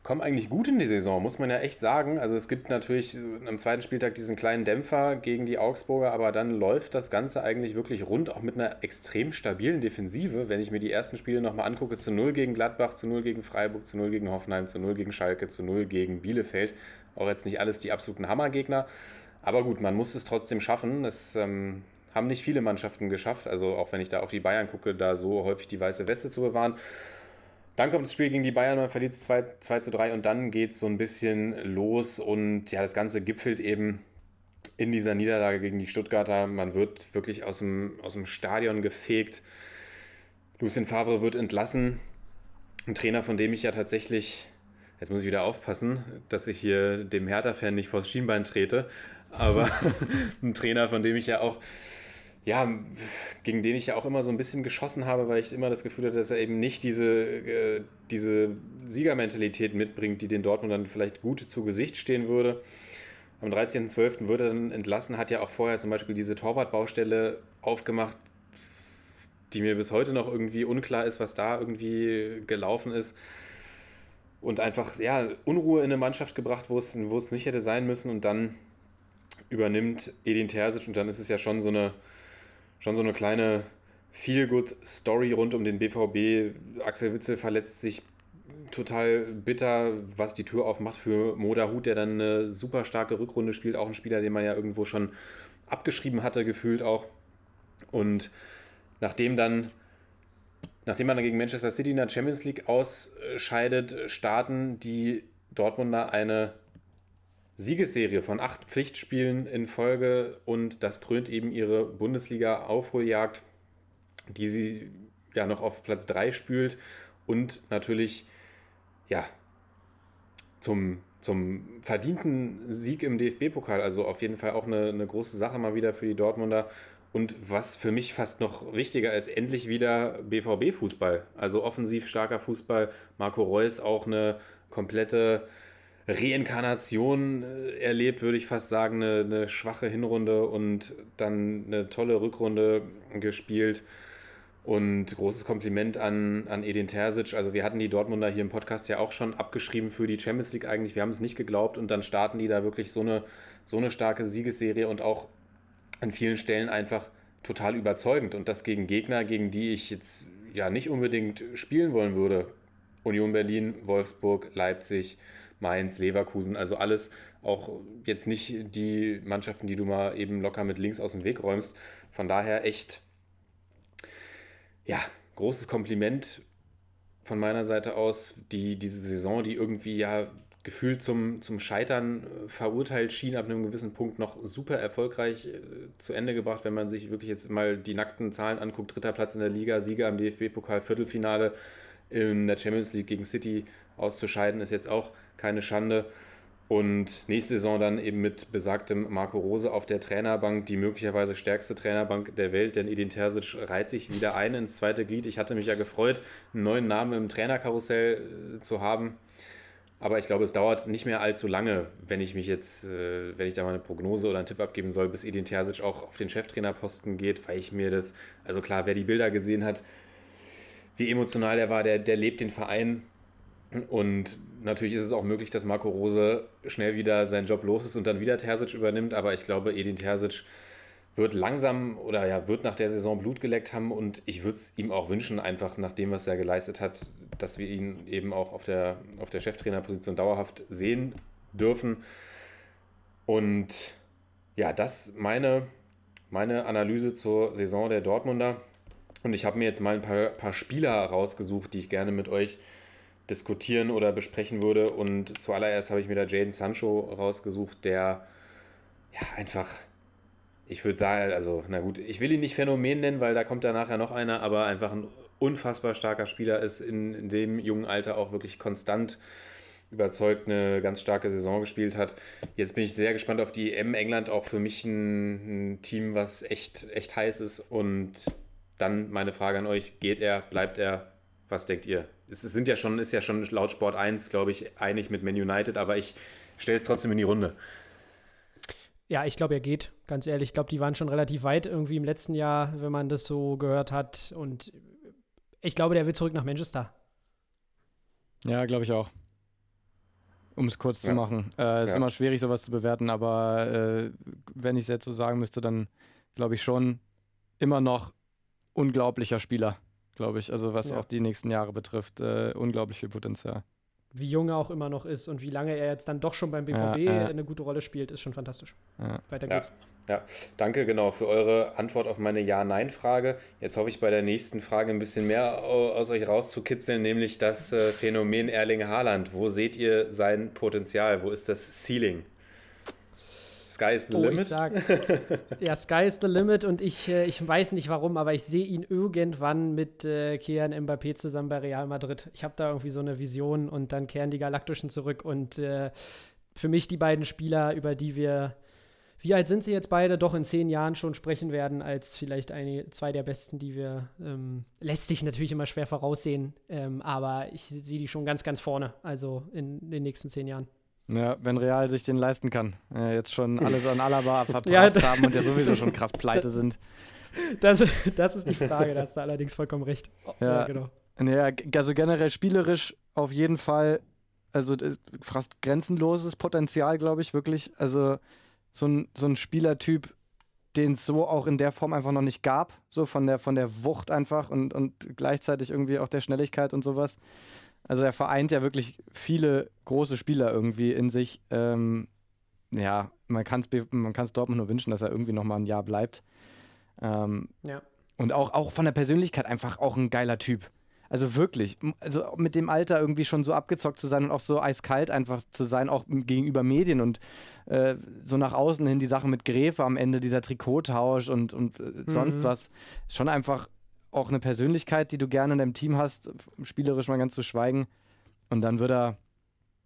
kommen eigentlich gut in die Saison, muss man ja echt sagen. Also es gibt natürlich am zweiten Spieltag diesen kleinen Dämpfer gegen die Augsburger, aber dann läuft das Ganze eigentlich wirklich rund, auch mit einer extrem stabilen Defensive. Wenn ich mir die ersten Spiele nochmal angucke, zu 0 gegen Gladbach, zu 0 gegen Freiburg, zu 0 gegen Hoffenheim, zu 0 gegen Schalke, zu 0 gegen Bielefeld. Auch jetzt nicht alles die absoluten Hammergegner. Aber gut, man muss es trotzdem schaffen. Es ähm, haben nicht viele Mannschaften geschafft. Also auch wenn ich da auf die Bayern gucke, da so häufig die weiße Weste zu bewahren. Dann kommt das Spiel gegen die Bayern, man verliert es 2, 2 zu 3 und dann geht es so ein bisschen los und ja, das Ganze gipfelt eben in dieser Niederlage gegen die Stuttgarter. Man wird wirklich aus dem, aus dem Stadion gefegt. Lucien Favre wird entlassen. Ein Trainer, von dem ich ja tatsächlich, jetzt muss ich wieder aufpassen, dass ich hier dem Hertha-Fan nicht vors Schienbein trete, aber ein Trainer, von dem ich ja auch ja, gegen den ich ja auch immer so ein bisschen geschossen habe, weil ich immer das Gefühl hatte, dass er eben nicht diese, äh, diese Siegermentalität mitbringt, die den Dortmund dann vielleicht gut zu Gesicht stehen würde. Am 13.12. wurde er dann entlassen, hat ja auch vorher zum Beispiel diese Torwartbaustelle aufgemacht, die mir bis heute noch irgendwie unklar ist, was da irgendwie gelaufen ist. Und einfach, ja, Unruhe in eine Mannschaft gebracht, wo es, wo es nicht hätte sein müssen. Und dann übernimmt Edin Terzic und dann ist es ja schon so eine schon so eine kleine Feel-Good-Story rund um den BVB. Axel Witzel verletzt sich total bitter, was die Tür aufmacht für Moda Hut, der dann eine super starke Rückrunde spielt. Auch ein Spieler, den man ja irgendwo schon abgeschrieben hatte, gefühlt auch. Und nachdem dann, nachdem man dann gegen Manchester City in der Champions League ausscheidet, starten die Dortmunder eine Siegesserie von acht Pflichtspielen in Folge und das krönt eben ihre Bundesliga-Aufholjagd, die sie ja noch auf Platz 3 spült und natürlich ja zum, zum verdienten Sieg im DFB-Pokal, also auf jeden Fall auch eine, eine große Sache mal wieder für die Dortmunder. Und was für mich fast noch wichtiger ist, endlich wieder BVB-Fußball. Also offensiv starker Fußball. Marco Reus auch eine komplette Reinkarnation äh, erlebt, würde ich fast sagen. Eine, eine, schwache Hinrunde und dann eine tolle Rückrunde gespielt. Und großes Kompliment an, an Edin Terzic. Also wir hatten die Dortmunder hier im Podcast ja auch schon abgeschrieben für die Champions League eigentlich. Wir haben es nicht geglaubt und dann starten die da wirklich so eine, so eine starke Siegesserie und auch an vielen Stellen einfach total überzeugend. Und das gegen Gegner, gegen die ich jetzt ja nicht unbedingt spielen wollen würde. Union Berlin, Wolfsburg, Leipzig, Mainz, Leverkusen, also alles auch jetzt nicht die Mannschaften, die du mal eben locker mit links aus dem Weg räumst. Von daher echt, ja, großes Kompliment von meiner Seite aus. Die, diese Saison, die irgendwie ja gefühlt zum, zum Scheitern äh, verurteilt schien, ab einem gewissen Punkt noch super erfolgreich äh, zu Ende gebracht, wenn man sich wirklich jetzt mal die nackten Zahlen anguckt. Dritter Platz in der Liga, Sieger im DFB-Pokal, Viertelfinale in der Champions League gegen City auszuscheiden, ist jetzt auch keine Schande. Und nächste Saison dann eben mit besagtem Marco Rose auf der Trainerbank, die möglicherweise stärkste Trainerbank der Welt, denn Edin Terzic reiht sich wieder ein ins zweite Glied. Ich hatte mich ja gefreut, einen neuen Namen im Trainerkarussell äh, zu haben. Aber ich glaube, es dauert nicht mehr allzu lange, wenn ich mich jetzt, äh, wenn ich da mal eine Prognose oder einen Tipp abgeben soll, bis Edin Terzic auch auf den Cheftrainerposten geht, weil ich mir das, also klar, wer die Bilder gesehen hat, wie emotional er war, der, der lebt den Verein. Und natürlich ist es auch möglich, dass Marco Rose schnell wieder seinen Job los ist und dann wieder Terzic übernimmt. Aber ich glaube, Edin Terzic wird langsam oder ja, wird nach der Saison Blut geleckt haben und ich würde es ihm auch wünschen, einfach nach dem, was er geleistet hat, dass wir ihn eben auch auf der, auf der Cheftrainerposition dauerhaft sehen dürfen. Und ja, das meine, meine Analyse zur Saison der Dortmunder. Und ich habe mir jetzt mal ein paar, paar Spieler rausgesucht, die ich gerne mit euch diskutieren oder besprechen würde. Und zuallererst habe ich mir da Jaden Sancho rausgesucht, der ja einfach, ich würde sagen, also na gut, ich will ihn nicht Phänomen nennen, weil da kommt da nachher noch einer, aber einfach ein unfassbar starker Spieler ist, in, in dem jungen Alter auch wirklich konstant überzeugt eine ganz starke Saison gespielt hat. Jetzt bin ich sehr gespannt auf die EM England, auch für mich ein, ein Team, was echt, echt heiß ist. Und dann meine Frage an euch: Geht er, bleibt er? Was denkt ihr? Es sind ja schon, ist ja schon laut Sport 1, glaube ich, einig mit Man United, aber ich stelle es trotzdem in die Runde. Ja, ich glaube, er geht, ganz ehrlich. Ich glaube, die waren schon relativ weit irgendwie im letzten Jahr, wenn man das so gehört hat. Und ich glaube, der will zurück nach Manchester. Ja, glaube ich auch. Um es kurz Ja. zu machen. Äh, ist Ja. immer schwierig, sowas zu bewerten, aber äh, wenn ich es jetzt so sagen müsste, dann glaube ich schon immer noch unglaublicher Spieler, glaube ich. Also was Ja. auch die nächsten Jahre betrifft, äh, unglaublich viel Potenzial. Wie jung er auch immer noch ist und wie lange er jetzt dann doch schon beim BVB Ja, eine gute Rolle spielt, ist schon fantastisch. Ja. Weiter geht's. Ja, danke genau für eure Antwort auf meine Ja-Nein-Frage. Jetzt hoffe ich bei der nächsten Frage ein bisschen mehr au- aus euch rauszukitzeln, nämlich das äh, Phänomen Erling Haaland. Wo seht ihr sein Potenzial? Wo ist das Ceiling? Sky is the Oh, ich limit? sag, ja, Sky is the limit und ich, äh, ich weiß nicht warum, aber ich sehe ihn irgendwann mit äh, Kian Mbappé zusammen bei Real Madrid. Ich habe da irgendwie so eine Vision und dann kehren die Galaktischen zurück und äh, für mich die beiden Spieler, über die wir, wie alt sind sie jetzt beide, doch in zehn Jahren schon sprechen werden, als vielleicht eine, zwei der besten, die wir, ähm, lässt sich natürlich immer schwer voraussehen, ähm, aber ich sehe die schon ganz, ganz vorne, also in den nächsten zehn Jahren. Ja, wenn Real sich den leisten kann. Äh, jetzt schon alles an Alaba verpasst Ja, haben und ja sowieso schon krass pleite sind. Das, das ist die Frage, da hast du allerdings vollkommen recht. Ja. genau. Ja, also generell spielerisch auf jeden Fall, also äh, fast grenzenloses Potenzial, glaube ich, wirklich. Also so ein, so ein Spielertyp, den es so auch in der Form einfach noch nicht gab, so von der, von der Wucht einfach und, und gleichzeitig irgendwie auch der Schnelligkeit und sowas. Also er vereint ja wirklich viele große Spieler irgendwie in sich. Ähm, ja, man kann es man kann's Dortmund nur wünschen, dass er irgendwie noch mal ein Jahr bleibt. Ähm, Ja. und auch, auch von der Persönlichkeit einfach auch ein geiler Typ. Also wirklich, also mit dem Alter irgendwie schon so abgezockt zu sein und auch so eiskalt einfach zu sein, auch gegenüber Medien und äh, so nach außen hin die Sache mit Gräfe am Ende, dieser Trikottausch und, und äh, sonst Mhm. was. Schon einfach auch eine Persönlichkeit, die du gerne in deinem Team hast, spielerisch mal ganz zu schweigen. Und dann wird er,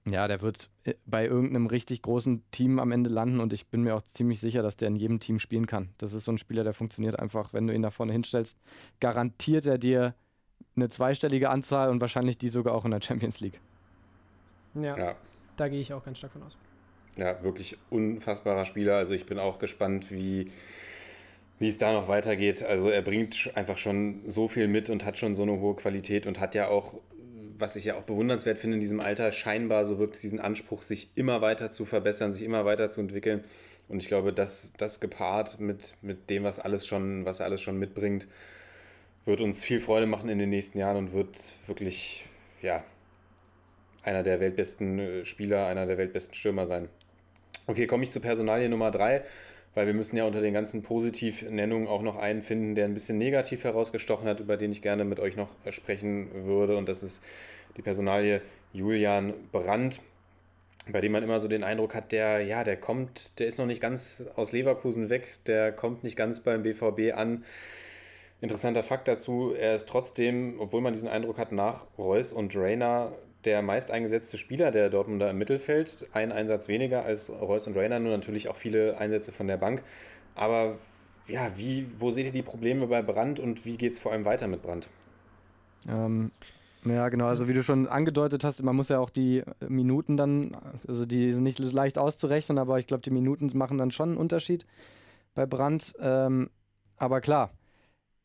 ja, der wird äh, bei irgendeinem richtig großen Team am Ende landen und ich bin mir auch ziemlich sicher, dass der in jedem Team spielen kann. Das ist so ein Spieler, der funktioniert einfach, wenn du ihn da vorne hinstellst, garantiert er dir eine zweistellige Anzahl und wahrscheinlich die sogar auch in der Champions League. Ja, Ja, da gehe ich auch ganz stark von aus. ja, wirklich unfassbarer Spieler. Also ich bin auch gespannt, wie, wie es da noch weitergeht. Also er bringt einfach schon so viel mit und hat schon so eine hohe Qualität und hat ja auch, was ich ja auch bewundernswert finde in diesem Alter, scheinbar so wirklich diesen Anspruch, sich immer weiter zu verbessern, sich immer weiter zu entwickeln. Und ich glaube, dass das gepaart mit, mit dem, was alles schon, was er alles schon mitbringt, wird uns viel Freude machen in den nächsten Jahren und wird wirklich, ja, einer der weltbesten äh, Spieler, einer der weltbesten Stürmer sein. Okay, komme ich zu Personalie Nummer 3, weil wir müssen ja unter den ganzen Positivnennungen auch noch einen finden, der ein bisschen negativ herausgestochen hat, über den ich gerne mit euch noch äh, sprechen würde. Und das ist die Personalie Julian Brandt, bei dem man immer so den Eindruck hat, der, ja, der kommt, der ist noch nicht ganz aus Leverkusen weg, der kommt nicht ganz beim BVB an. Interessanter Fakt dazu, er ist trotzdem, obwohl man diesen Eindruck hat, nach Reus und Rainer der meist eingesetzte Spieler der Dortmunder im Mittelfeld. Ein Einsatz weniger als Reus und Rainer, nur natürlich auch viele Einsätze von der Bank. Aber ja, wie, wo seht ihr die Probleme bei Brand und wie geht es vor allem weiter mit Brand? Ähm, ja, genau. Also wie du schon angedeutet hast, man muss ja auch die Minuten dann, also die sind nicht leicht auszurechnen, aber ich glaube, die Minuten machen dann schon einen Unterschied bei Brand. Ähm, aber klar,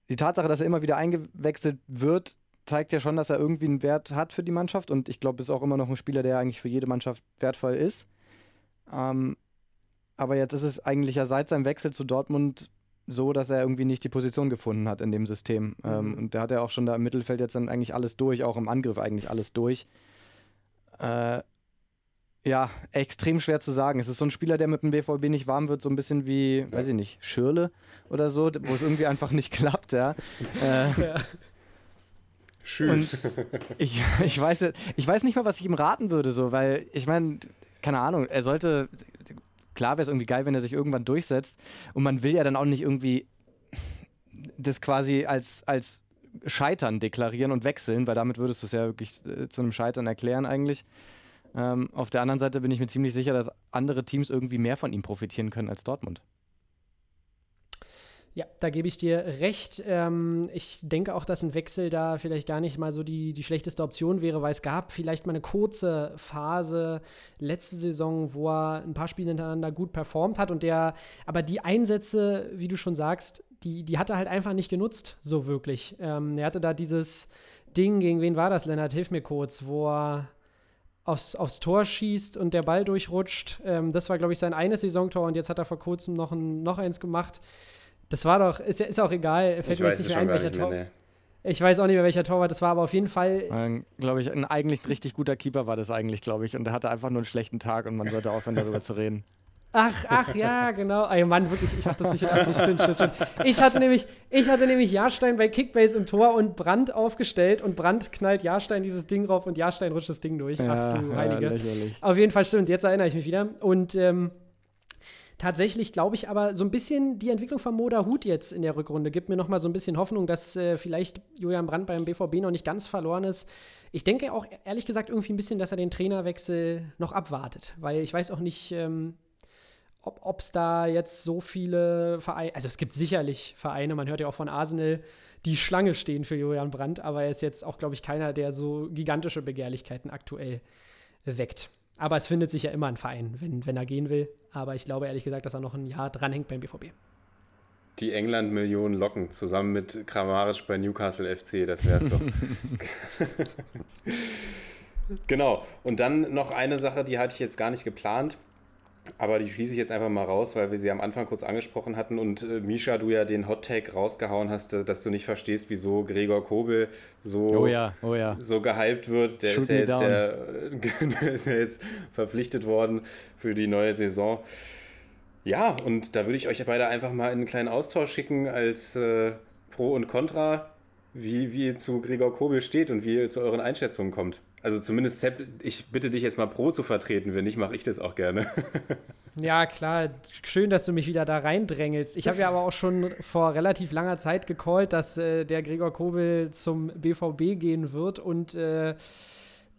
die Tatsache, dass er immer wieder eingewechselt wird, zeigt ja schon, dass er irgendwie einen Wert hat für die Mannschaft. Und ich glaube, ist auch immer noch ein Spieler, der eigentlich für jede Mannschaft wertvoll ist. Ähm, aber jetzt ist es eigentlich ja seit seinem Wechsel zu Dortmund so, dass er irgendwie nicht die Position gefunden hat in dem System. Mhm. Ähm, und da hat er auch schon da im Mittelfeld jetzt dann eigentlich alles durch, auch im Angriff eigentlich alles durch. Äh, ja, extrem schwer zu sagen. Es ist so ein Spieler, der mit dem BVB nicht warm wird, so ein bisschen wie, ja. weiß ich nicht, Schirle oder so, wo es irgendwie einfach nicht klappt, ja. äh, ja. Schön. ich, ich, weiß, ich weiß nicht mal, was ich ihm raten würde, so, weil ich meine, keine Ahnung, er sollte, klar wäre es irgendwie geil, wenn er sich irgendwann durchsetzt und man will ja dann auch nicht irgendwie das quasi als, als Scheitern deklarieren und wechseln, weil damit würdest du es ja wirklich äh, zu einem Scheitern erklären eigentlich. Ähm, auf der anderen Seite bin ich mir ziemlich sicher, dass andere Teams irgendwie mehr von ihm profitieren können als Dortmund. Ja, da gebe ich dir recht. Ähm, ich denke auch, dass ein Wechsel da vielleicht gar nicht mal so die, die schlechteste Option wäre, weil es gab vielleicht mal eine kurze Phase letzte Saison, wo er ein paar Spiele hintereinander gut performt hat und der, aber die Einsätze, wie du schon sagst, die, die hat er halt einfach nicht genutzt, so wirklich. Ähm, er hatte da dieses Ding, gegen wen war das, Lennart? Hilf mir kurz, wo er aufs, aufs Tor schießt und der Ball durchrutscht. Ähm, das war, glaube ich, sein eines Saisontor und jetzt hat er vor kurzem noch, ein, noch eins gemacht. Das war doch, ist, ist auch egal, fällt ich mir jetzt nicht mehr ein, welcher Tor. Nee. Ich weiß auch nicht mehr, welcher Torwart das war, aber auf jeden Fall. Glaube ich, ein eigentlich richtig guter Keeper war das eigentlich, glaube ich. Und der hatte einfach nur einen schlechten Tag und man sollte aufhören, darüber zu reden. Ach, ach, ja, genau. Ey, Mann, wirklich, ich hatte das nicht in Absicht. Stimmt, stimmt, stimmt. Ich hatte nämlich, ich hatte nämlich Jahrstein bei Kickbase im Tor und Brand aufgestellt und Brand knallt Jahrstein dieses Ding rauf und Jahrstein rutscht das Ding durch. Ja, ach du Heilige. Ja, Auf jeden Fall stimmt, jetzt erinnere ich mich wieder. Und ähm, Tatsächlich glaube ich aber so ein bisschen die Entwicklung von Moda Hut jetzt in der Rückrunde gibt mir noch mal so ein bisschen Hoffnung, dass äh, vielleicht Julian Brandt beim BVB noch nicht ganz verloren ist. Ich denke auch ehrlich gesagt irgendwie ein bisschen, dass er den Trainerwechsel noch abwartet, weil ich weiß auch nicht, ähm, ob es da jetzt so viele Vereine, also es gibt sicherlich Vereine, man hört ja auch von Arsenal, die Schlange stehen für Julian Brandt, aber er ist jetzt auch, glaube ich, keiner, der so gigantische Begehrlichkeiten aktuell weckt. Aber es findet sich ja immer ein Verein, wenn, wenn er gehen will. Aber ich glaube ehrlich gesagt, dass er noch ein Jahr dranhängt beim BVB. Die England-Millionen locken zusammen mit Kramaric bei Newcastle FC, das wäre es doch. genau. Und dann noch eine Sache, die hatte ich jetzt gar nicht geplant. Aber die schließe ich jetzt einfach mal raus, weil wir sie am Anfang kurz angesprochen hatten und äh, Misha, du ja den Hot Take rausgehauen hast, äh, dass du nicht verstehst, wieso Gregor Kobel so, oh ja, oh ja. so gehypt wird. Der ist, ja jetzt der, der ist ja jetzt verpflichtet worden für die neue Saison. Ja, und da würde ich euch beide einfach mal in einen kleinen Austausch schicken als äh, Pro und Contra, wie, wie ihr zu Gregor Kobel steht und wie ihr zu euren Einschätzungen kommt. Also zumindest, Sepp, ich bitte dich jetzt mal Pro zu vertreten. Wenn nicht, mache ich das auch gerne. ja, klar. Schön, dass du mich wieder da reindrängelst. Ich habe ja aber auch schon vor relativ langer Zeit gecallt, dass äh, der Gregor Kobel zum BVB gehen wird. Und äh,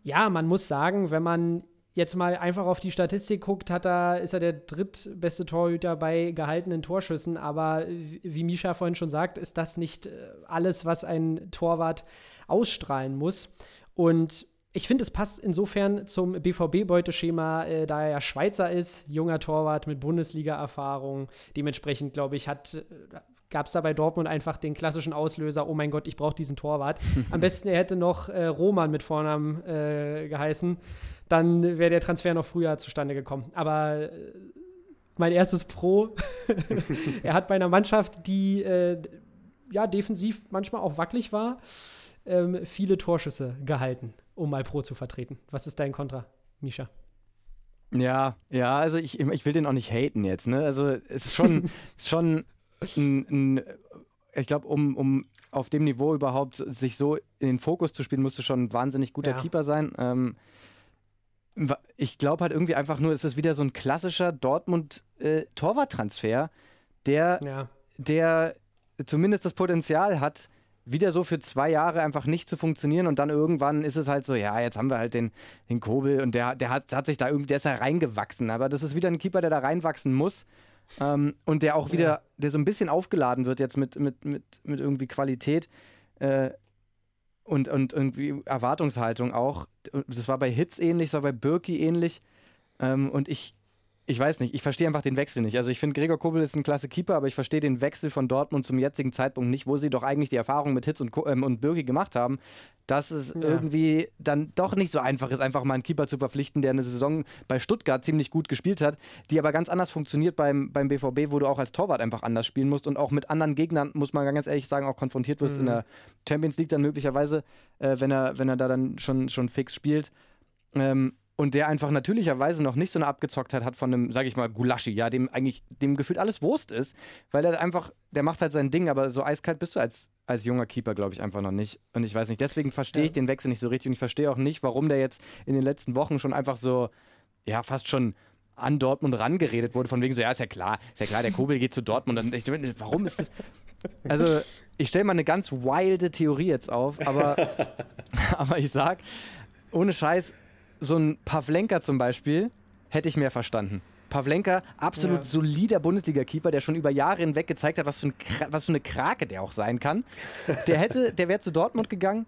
ja, man muss sagen, wenn man jetzt mal einfach auf die Statistik guckt, hat er, ist er der drittbeste Torhüter bei gehaltenen Torschüssen. Aber wie Misha vorhin schon sagt, ist das nicht äh, alles, was ein Torwart ausstrahlen muss. Und ich finde, es passt insofern zum BVB-Beuteschema, äh, da er ja Schweizer ist, junger Torwart mit Bundesliga-Erfahrung. Dementsprechend, glaube ich, hat. Äh, Gab es da bei Dortmund einfach den klassischen Auslöser, oh mein Gott, ich brauche diesen Torwart. Am besten, er hätte noch äh, Roman mit Vornamen äh, geheißen. Dann wäre der Transfer noch früher zustande gekommen. Aber äh, mein erstes Pro, er hat bei einer Mannschaft, die äh, ja defensiv manchmal auch wackelig war, ähm, viele Torschüsse gehalten um mal Pro zu vertreten. Was ist dein Kontra, Misha? Ja, ja, also ich, ich will den auch nicht haten jetzt, ne? Also es ist schon, ist schon ein, ein ich glaube, um, um auf dem Niveau überhaupt sich so in den Fokus zu spielen, musst du schon ein wahnsinnig guter ja. Keeper sein. Ähm, ich glaube halt irgendwie einfach nur, es ist wieder so ein klassischer Dortmund-Torwarttransfer, äh, der, ja. der zumindest das Potenzial hat, wieder so für zwei Jahre einfach nicht zu funktionieren und dann irgendwann ist es halt so, ja, jetzt haben wir halt den, den Kobel und der, der hat, hat sich da irgendwie, der ist da reingewachsen. Aber das ist wieder ein Keeper, der da reinwachsen muss. Ähm, und der auch wieder, ja. der so ein bisschen aufgeladen wird jetzt mit, mit, mit, mit irgendwie Qualität äh, und, und irgendwie Erwartungshaltung auch. Das war bei Hits ähnlich, das war bei Birki ähnlich. Ähm, und ich, ich weiß nicht, ich verstehe einfach den Wechsel nicht. Also ich finde, Gregor Kobel ist ein klasse Keeper, aber ich verstehe den Wechsel von Dortmund zum jetzigen Zeitpunkt nicht, wo sie doch eigentlich die Erfahrung mit Hitz und, ähm, und Birki gemacht haben, dass es ja. irgendwie dann doch nicht so einfach ist, einfach mal einen Keeper zu verpflichten, der eine Saison bei Stuttgart ziemlich gut gespielt hat, die aber ganz anders funktioniert beim, beim BVB, wo du auch als Torwart einfach anders spielen musst und auch mit anderen Gegnern, muss man ganz ehrlich sagen, auch konfrontiert wirst mhm. in der Champions League dann möglicherweise, äh, wenn, er, wenn er da dann schon, schon fix spielt. Ähm, und der einfach natürlicherweise noch nicht so eine Abgezocktheit hat von einem, sag ich mal, Gulaschi, ja, dem eigentlich, dem gefühlt alles Wurst ist, weil er einfach, der macht halt sein Ding, aber so eiskalt bist du als, als junger Keeper, glaube ich, einfach noch nicht. Und ich weiß nicht, deswegen verstehe ich ja. den Wechsel nicht so richtig und ich verstehe auch nicht, warum der jetzt in den letzten Wochen schon einfach so, ja, fast schon an Dortmund rangeredet wurde, von wegen so, ja, ist ja klar, ist ja klar, der Kobel geht zu Dortmund. Und ich, warum ist das? Also, ich stelle mal eine ganz wilde Theorie jetzt auf, aber, aber ich sag, ohne Scheiß, so ein Pavlenka zum Beispiel hätte ich mehr verstanden. Pavlenka, absolut ja. solider Bundesliga-Keeper, der schon über Jahre hinweg gezeigt hat, was für, ein, was für eine Krake der auch sein kann. Der hätte, der wäre zu Dortmund gegangen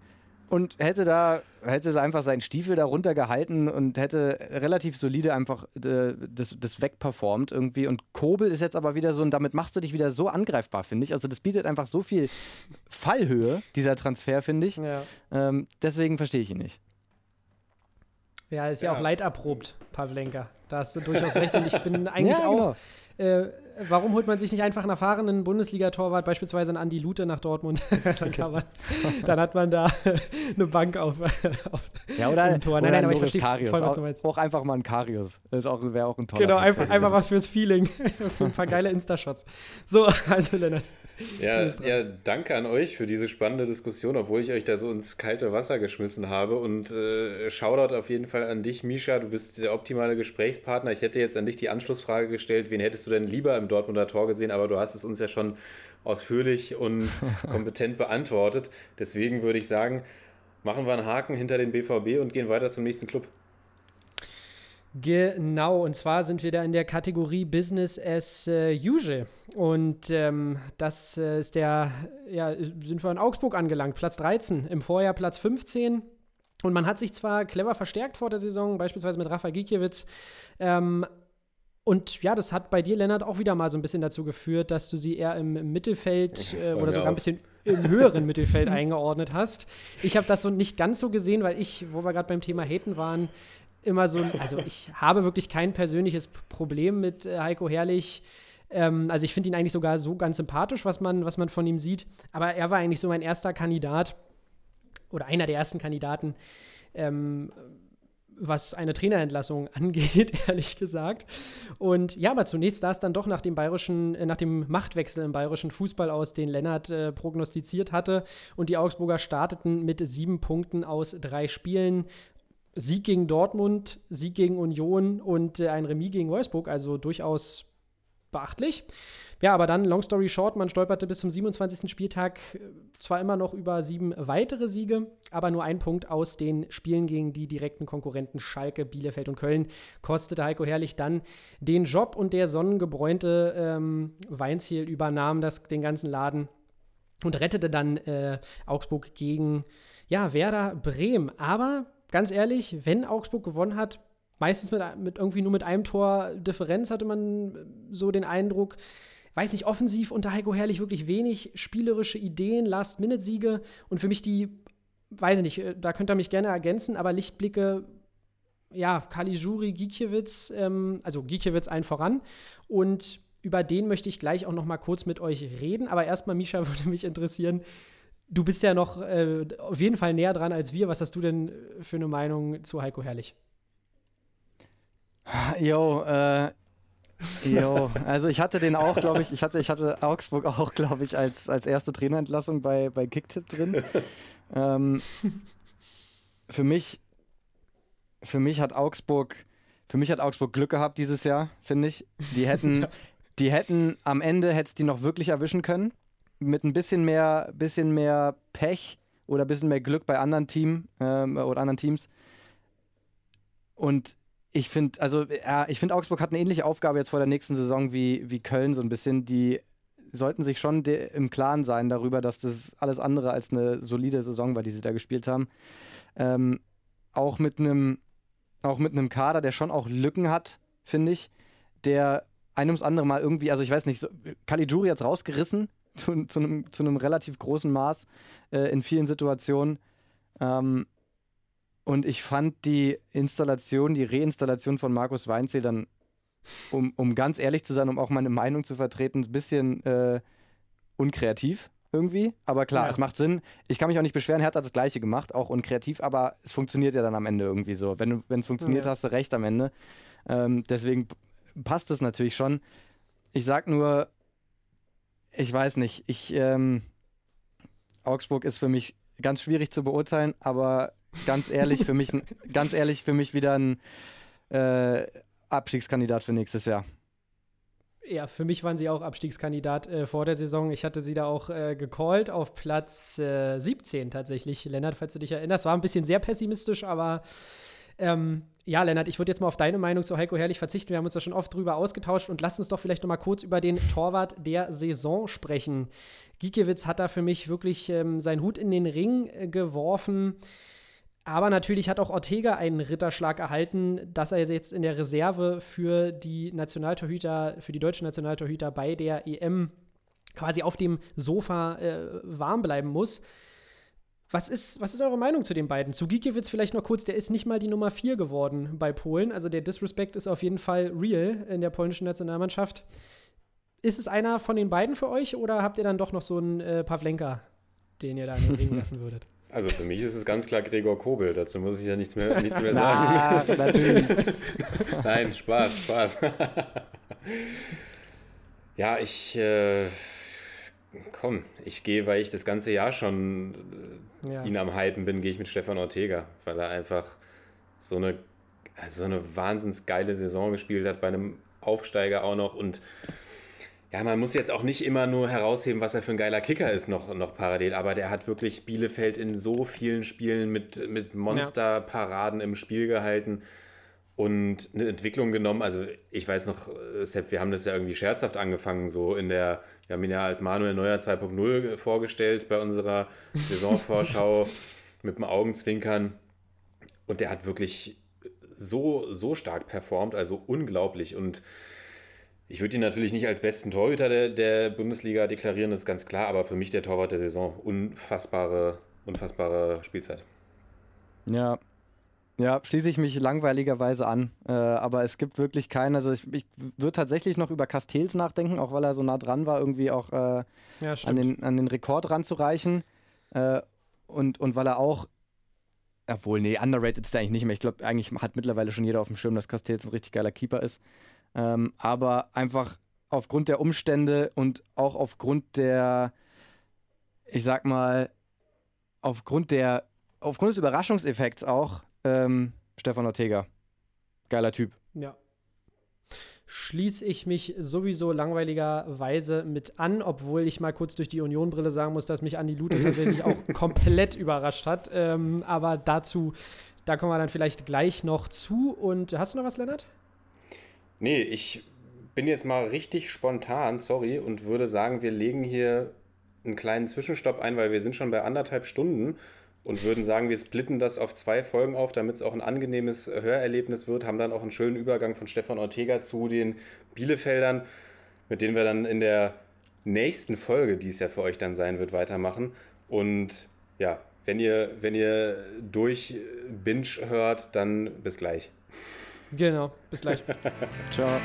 und hätte da, hätte einfach seinen Stiefel da runtergehalten und hätte relativ solide einfach äh, das, das wegperformt irgendwie. Und Kobel ist jetzt aber wieder so, und damit machst du dich wieder so angreifbar, finde ich. Also das bietet einfach so viel Fallhöhe, dieser Transfer, finde ich. Ja. Ähm, deswegen verstehe ich ihn nicht. Ja, ist ja, ja auch leiderprobt, Pavlenka. Da hast du durchaus recht. Und ich bin eigentlich ja, genau. auch. Äh, warum holt man sich nicht einfach einen erfahrenen Bundesliga-Torwart, beispielsweise einen Andi Lute nach Dortmund? dann, man, dann, hat man da eine Bank auf, auf ja, oder, Tor. Nein, nein, aber ich verstehe Karius. voll, was du meinst. Auch, auch einfach mal ein Karius. Das wäre auch ein toller Genau, einfach, einfach mal fürs Feeling. für ein paar geile Insta-Shots. So, also Lennart. Ja, ja, danke an euch für diese spannende Diskussion, obwohl ich euch da so ins kalte Wasser geschmissen habe. Und äh, Shoutout auf jeden Fall an dich, Misha. Du bist der optimale Gesprächspartner. Ich hätte jetzt an dich die Anschlussfrage gestellt, wen hättest du denn lieber im Dortmunder Tor gesehen? Aber du hast es uns ja schon ausführlich und kompetent beantwortet. Deswegen würde ich sagen, machen wir einen Haken hinter den BVB und gehen weiter zum nächsten Club. Genau, und zwar sind wir da in der Kategorie Business as uh, usual. Und ähm, das äh, ist der, ja, sind wir in Augsburg angelangt, Platz 13, im Vorjahr Platz 15. Und man hat sich zwar clever verstärkt vor der Saison, beispielsweise mit Rafa Gikiewicz, ähm, und ja, das hat bei dir, Lennart, auch wieder mal so ein bisschen dazu geführt, dass du sie eher im, Mittelfeld äh, oder sogar ein bisschen im höheren Mittelfeld eingeordnet hast. Ich habe das so nicht ganz so gesehen, weil ich, wo wir gerade beim Thema Haten waren, immer so, also ich habe wirklich kein persönliches Problem mit äh, Heiko Herrlich. Ähm, also ich finde ihn eigentlich sogar so ganz sympathisch, was man, was man von ihm sieht. Aber er war eigentlich so mein erster Kandidat oder einer der ersten Kandidaten, ähm, was eine Trainerentlassung angeht, ehrlich gesagt. Und ja, aber zunächst sah es dann doch nach dem bayerischen, äh, nach dem Machtwechsel im bayerischen Fußball aus, den Lennart äh, prognostiziert hatte. Und die Augsburger starteten mit sieben Punkten aus drei Spielen. Sieg gegen Dortmund, Sieg gegen Union und äh, ein Remis gegen Wolfsburg, also durchaus beachtlich. Ja, aber dann, long story short, man stolperte bis zum 27. Spieltag äh, zwar immer noch über sieben weitere Siege, aber nur ein Punkt aus den Spielen gegen die direkten Konkurrenten Schalke, Bielefeld und Köln kostete Heiko Herrlich dann den Job und der sonnengebräunte ähm, Weinziel übernahm das, den ganzen Laden und rettete dann äh, Augsburg gegen ja, Werder Bremen. Aber ganz ehrlich, wenn Augsburg gewonnen hat, meistens mit, mit irgendwie nur mit einem Tor Differenz hatte man so den Eindruck. Weiß nicht, offensiv unter Heiko Herrlich wirklich wenig spielerische Ideen, Last-Minute-Siege. Und für mich die, weiß ich nicht, äh, da könnt ihr mich gerne ergänzen, aber Lichtblicke, ja, Kaligiuri, Gikiewicz, ähm, also Gikiewicz allen voran. Und über den möchte ich gleich auch noch mal kurz mit euch reden, aber erstmal, Misha, würde mich interessieren, du bist ja noch äh, auf jeden Fall näher dran als wir. Was hast du denn für eine Meinung zu Heiko Herrlich? Jo, äh, jo, also ich hatte den auch, glaube ich, ich hatte, ich hatte Augsburg auch, glaube ich, als, als erste Trainerentlassung bei, bei Kicktip drin. ähm, für mich, für mich hat Augsburg, für mich hat Augsburg Glück gehabt dieses Jahr, finde ich. Die hätten, die hätten am Ende hätte die noch wirklich erwischen können. Mit ein bisschen mehr, bisschen mehr Pech oder ein bisschen mehr Glück bei anderen Team ähm, oder anderen Teams. Und ich finde, also ja, ich finde, Augsburg hat eine ähnliche Aufgabe jetzt vor der nächsten Saison wie, wie Köln, so ein bisschen. Die sollten sich schon im Klaren sein darüber, dass das alles andere als eine solide Saison war, die sie da gespielt haben. Ähm, auch mit einem auch mit einem Kader, der schon auch Lücken hat, finde ich, der ein ums andere Mal irgendwie, also ich weiß nicht, so, Caligiuri hat es rausgerissen zu, zu, einem, zu einem relativ großen Maß äh, in vielen Situationen. Ähm, und ich fand die Installation, die Reinstallation von Markus Weinzel dann, um, um ganz ehrlich zu sein, um auch meine Meinung zu vertreten, ein bisschen äh, unkreativ irgendwie. Aber klar, ja. es macht Sinn. Ich kann mich auch nicht beschweren, er hat das Gleiche gemacht, auch unkreativ, aber es funktioniert ja dann am Ende irgendwie so. Wenn es funktioniert, ja. hast du recht am Ende. Ähm, deswegen passt es natürlich schon. Ich sag nur, ich weiß nicht, ich, ähm, Augsburg ist für mich ganz schwierig zu beurteilen, aber ganz ehrlich, für mich, ganz ehrlich, für mich wieder ein äh, Abstiegskandidat für nächstes Jahr. Ja, für mich waren sie auch Abstiegskandidat äh, vor der Saison. Ich hatte sie da auch äh, gecallt auf Platz äh, 17 tatsächlich, Lennart, falls du dich erinnerst. War ein bisschen sehr pessimistisch, aber ähm, ja, Lennart, ich würde jetzt mal auf deine Meinung zu Heiko Herrlich verzichten. Wir haben uns da schon oft drüber ausgetauscht und lass uns doch vielleicht noch mal kurz über den Torwart der Saison sprechen. Giekewitz hat da für mich wirklich ähm, seinen Hut in den Ring äh, geworfen. Aber natürlich hat auch Ortega einen Ritterschlag erhalten, dass er jetzt in der Reserve für die Nationaltorhüter, für die deutschen Nationaltorhüter bei der EM quasi auf dem Sofa äh, warm bleiben muss. Was ist, was ist eure Meinung zu den beiden? Zu Gikiewicz vielleicht noch kurz, der ist nicht mal die Nummer 4 geworden bei Polen. Also der Disrespect ist auf jeden Fall real in der polnischen Nationalmannschaft. Ist es einer von den beiden für euch oder habt ihr dann doch noch so einen äh, Pavlenka, den ihr da in den Ring werfen würdet? Also für mich ist es ganz klar Gregor Kobel, dazu muss ich ja nichts mehr, nichts mehr sagen. Na, natürlich. Nein, Spaß, Spaß. ja, ich äh, komm, ich gehe, weil ich das ganze Jahr schon äh, ja. ihn am Hypen bin, gehe ich mit Stefan Ortega, weil er einfach so eine, also so eine wahnsinns geile Saison gespielt hat, bei einem Aufsteiger auch noch und ja, man muss jetzt auch nicht immer nur herausheben, was er für ein geiler Kicker ist, noch, noch parallel, aber der hat wirklich Bielefeld in so vielen Spielen mit, mit Monsterparaden im Spiel gehalten und eine Entwicklung genommen. Also, ich weiß noch, Sepp, wir haben das ja irgendwie scherzhaft angefangen, so in der, wir haben ihn ja als Manuel Neuer 2.0 vorgestellt bei unserer Saisonvorschau mit dem Augenzwinkern und der hat wirklich so, so stark performt, also unglaublich und ich würde ihn natürlich nicht als besten Torhüter der, der, Bundesliga deklarieren, das ist ganz klar, aber für mich der Torwart der Saison. Unfassbare, unfassbare Spielzeit. Ja. Ja, schließe ich mich langweiligerweise an. Äh, aber es gibt wirklich keinen. Also ich, ich würde tatsächlich noch über Castells nachdenken, auch weil er so nah dran war, irgendwie auch äh, ja, an, den, an den Rekord ranzureichen. Äh, und, und weil er auch obwohl, nee, underrated ist er eigentlich nicht mehr. Ich glaube, eigentlich hat mittlerweile schon jeder auf dem Schirm, dass Castells ein richtig geiler Keeper ist. Ähm, aber einfach aufgrund der Umstände und auch aufgrund der, ich sag mal, aufgrund der, aufgrund des Überraschungseffekts auch, ähm, Stefan Ortega. Geiler Typ. Ja. Schließe ich mich sowieso langweiligerweise mit an, obwohl ich mal kurz durch die Union-Brille sagen muss, dass mich Andi Lute tatsächlich auch komplett überrascht hat. Ähm, aber dazu, da kommen wir dann vielleicht gleich noch zu. Und hast du noch was, Lennart? Nee, ich bin jetzt mal richtig spontan, sorry, und würde sagen, wir legen hier einen kleinen Zwischenstopp ein, weil wir sind schon bei anderthalb Stunden und würden sagen, wir splitten das auf zwei Folgen auf, damit es auch ein angenehmes Hörerlebnis wird, haben dann auch einen schönen Übergang von Stefan Ortega zu den Bielefeldern, mit denen wir dann in der nächsten Folge, die es ja für euch dann sein wird, weitermachen. Und ja, wenn ihr, wenn ihr durch Binge hört, dann bis gleich. Genau, bis gleich. Ciao.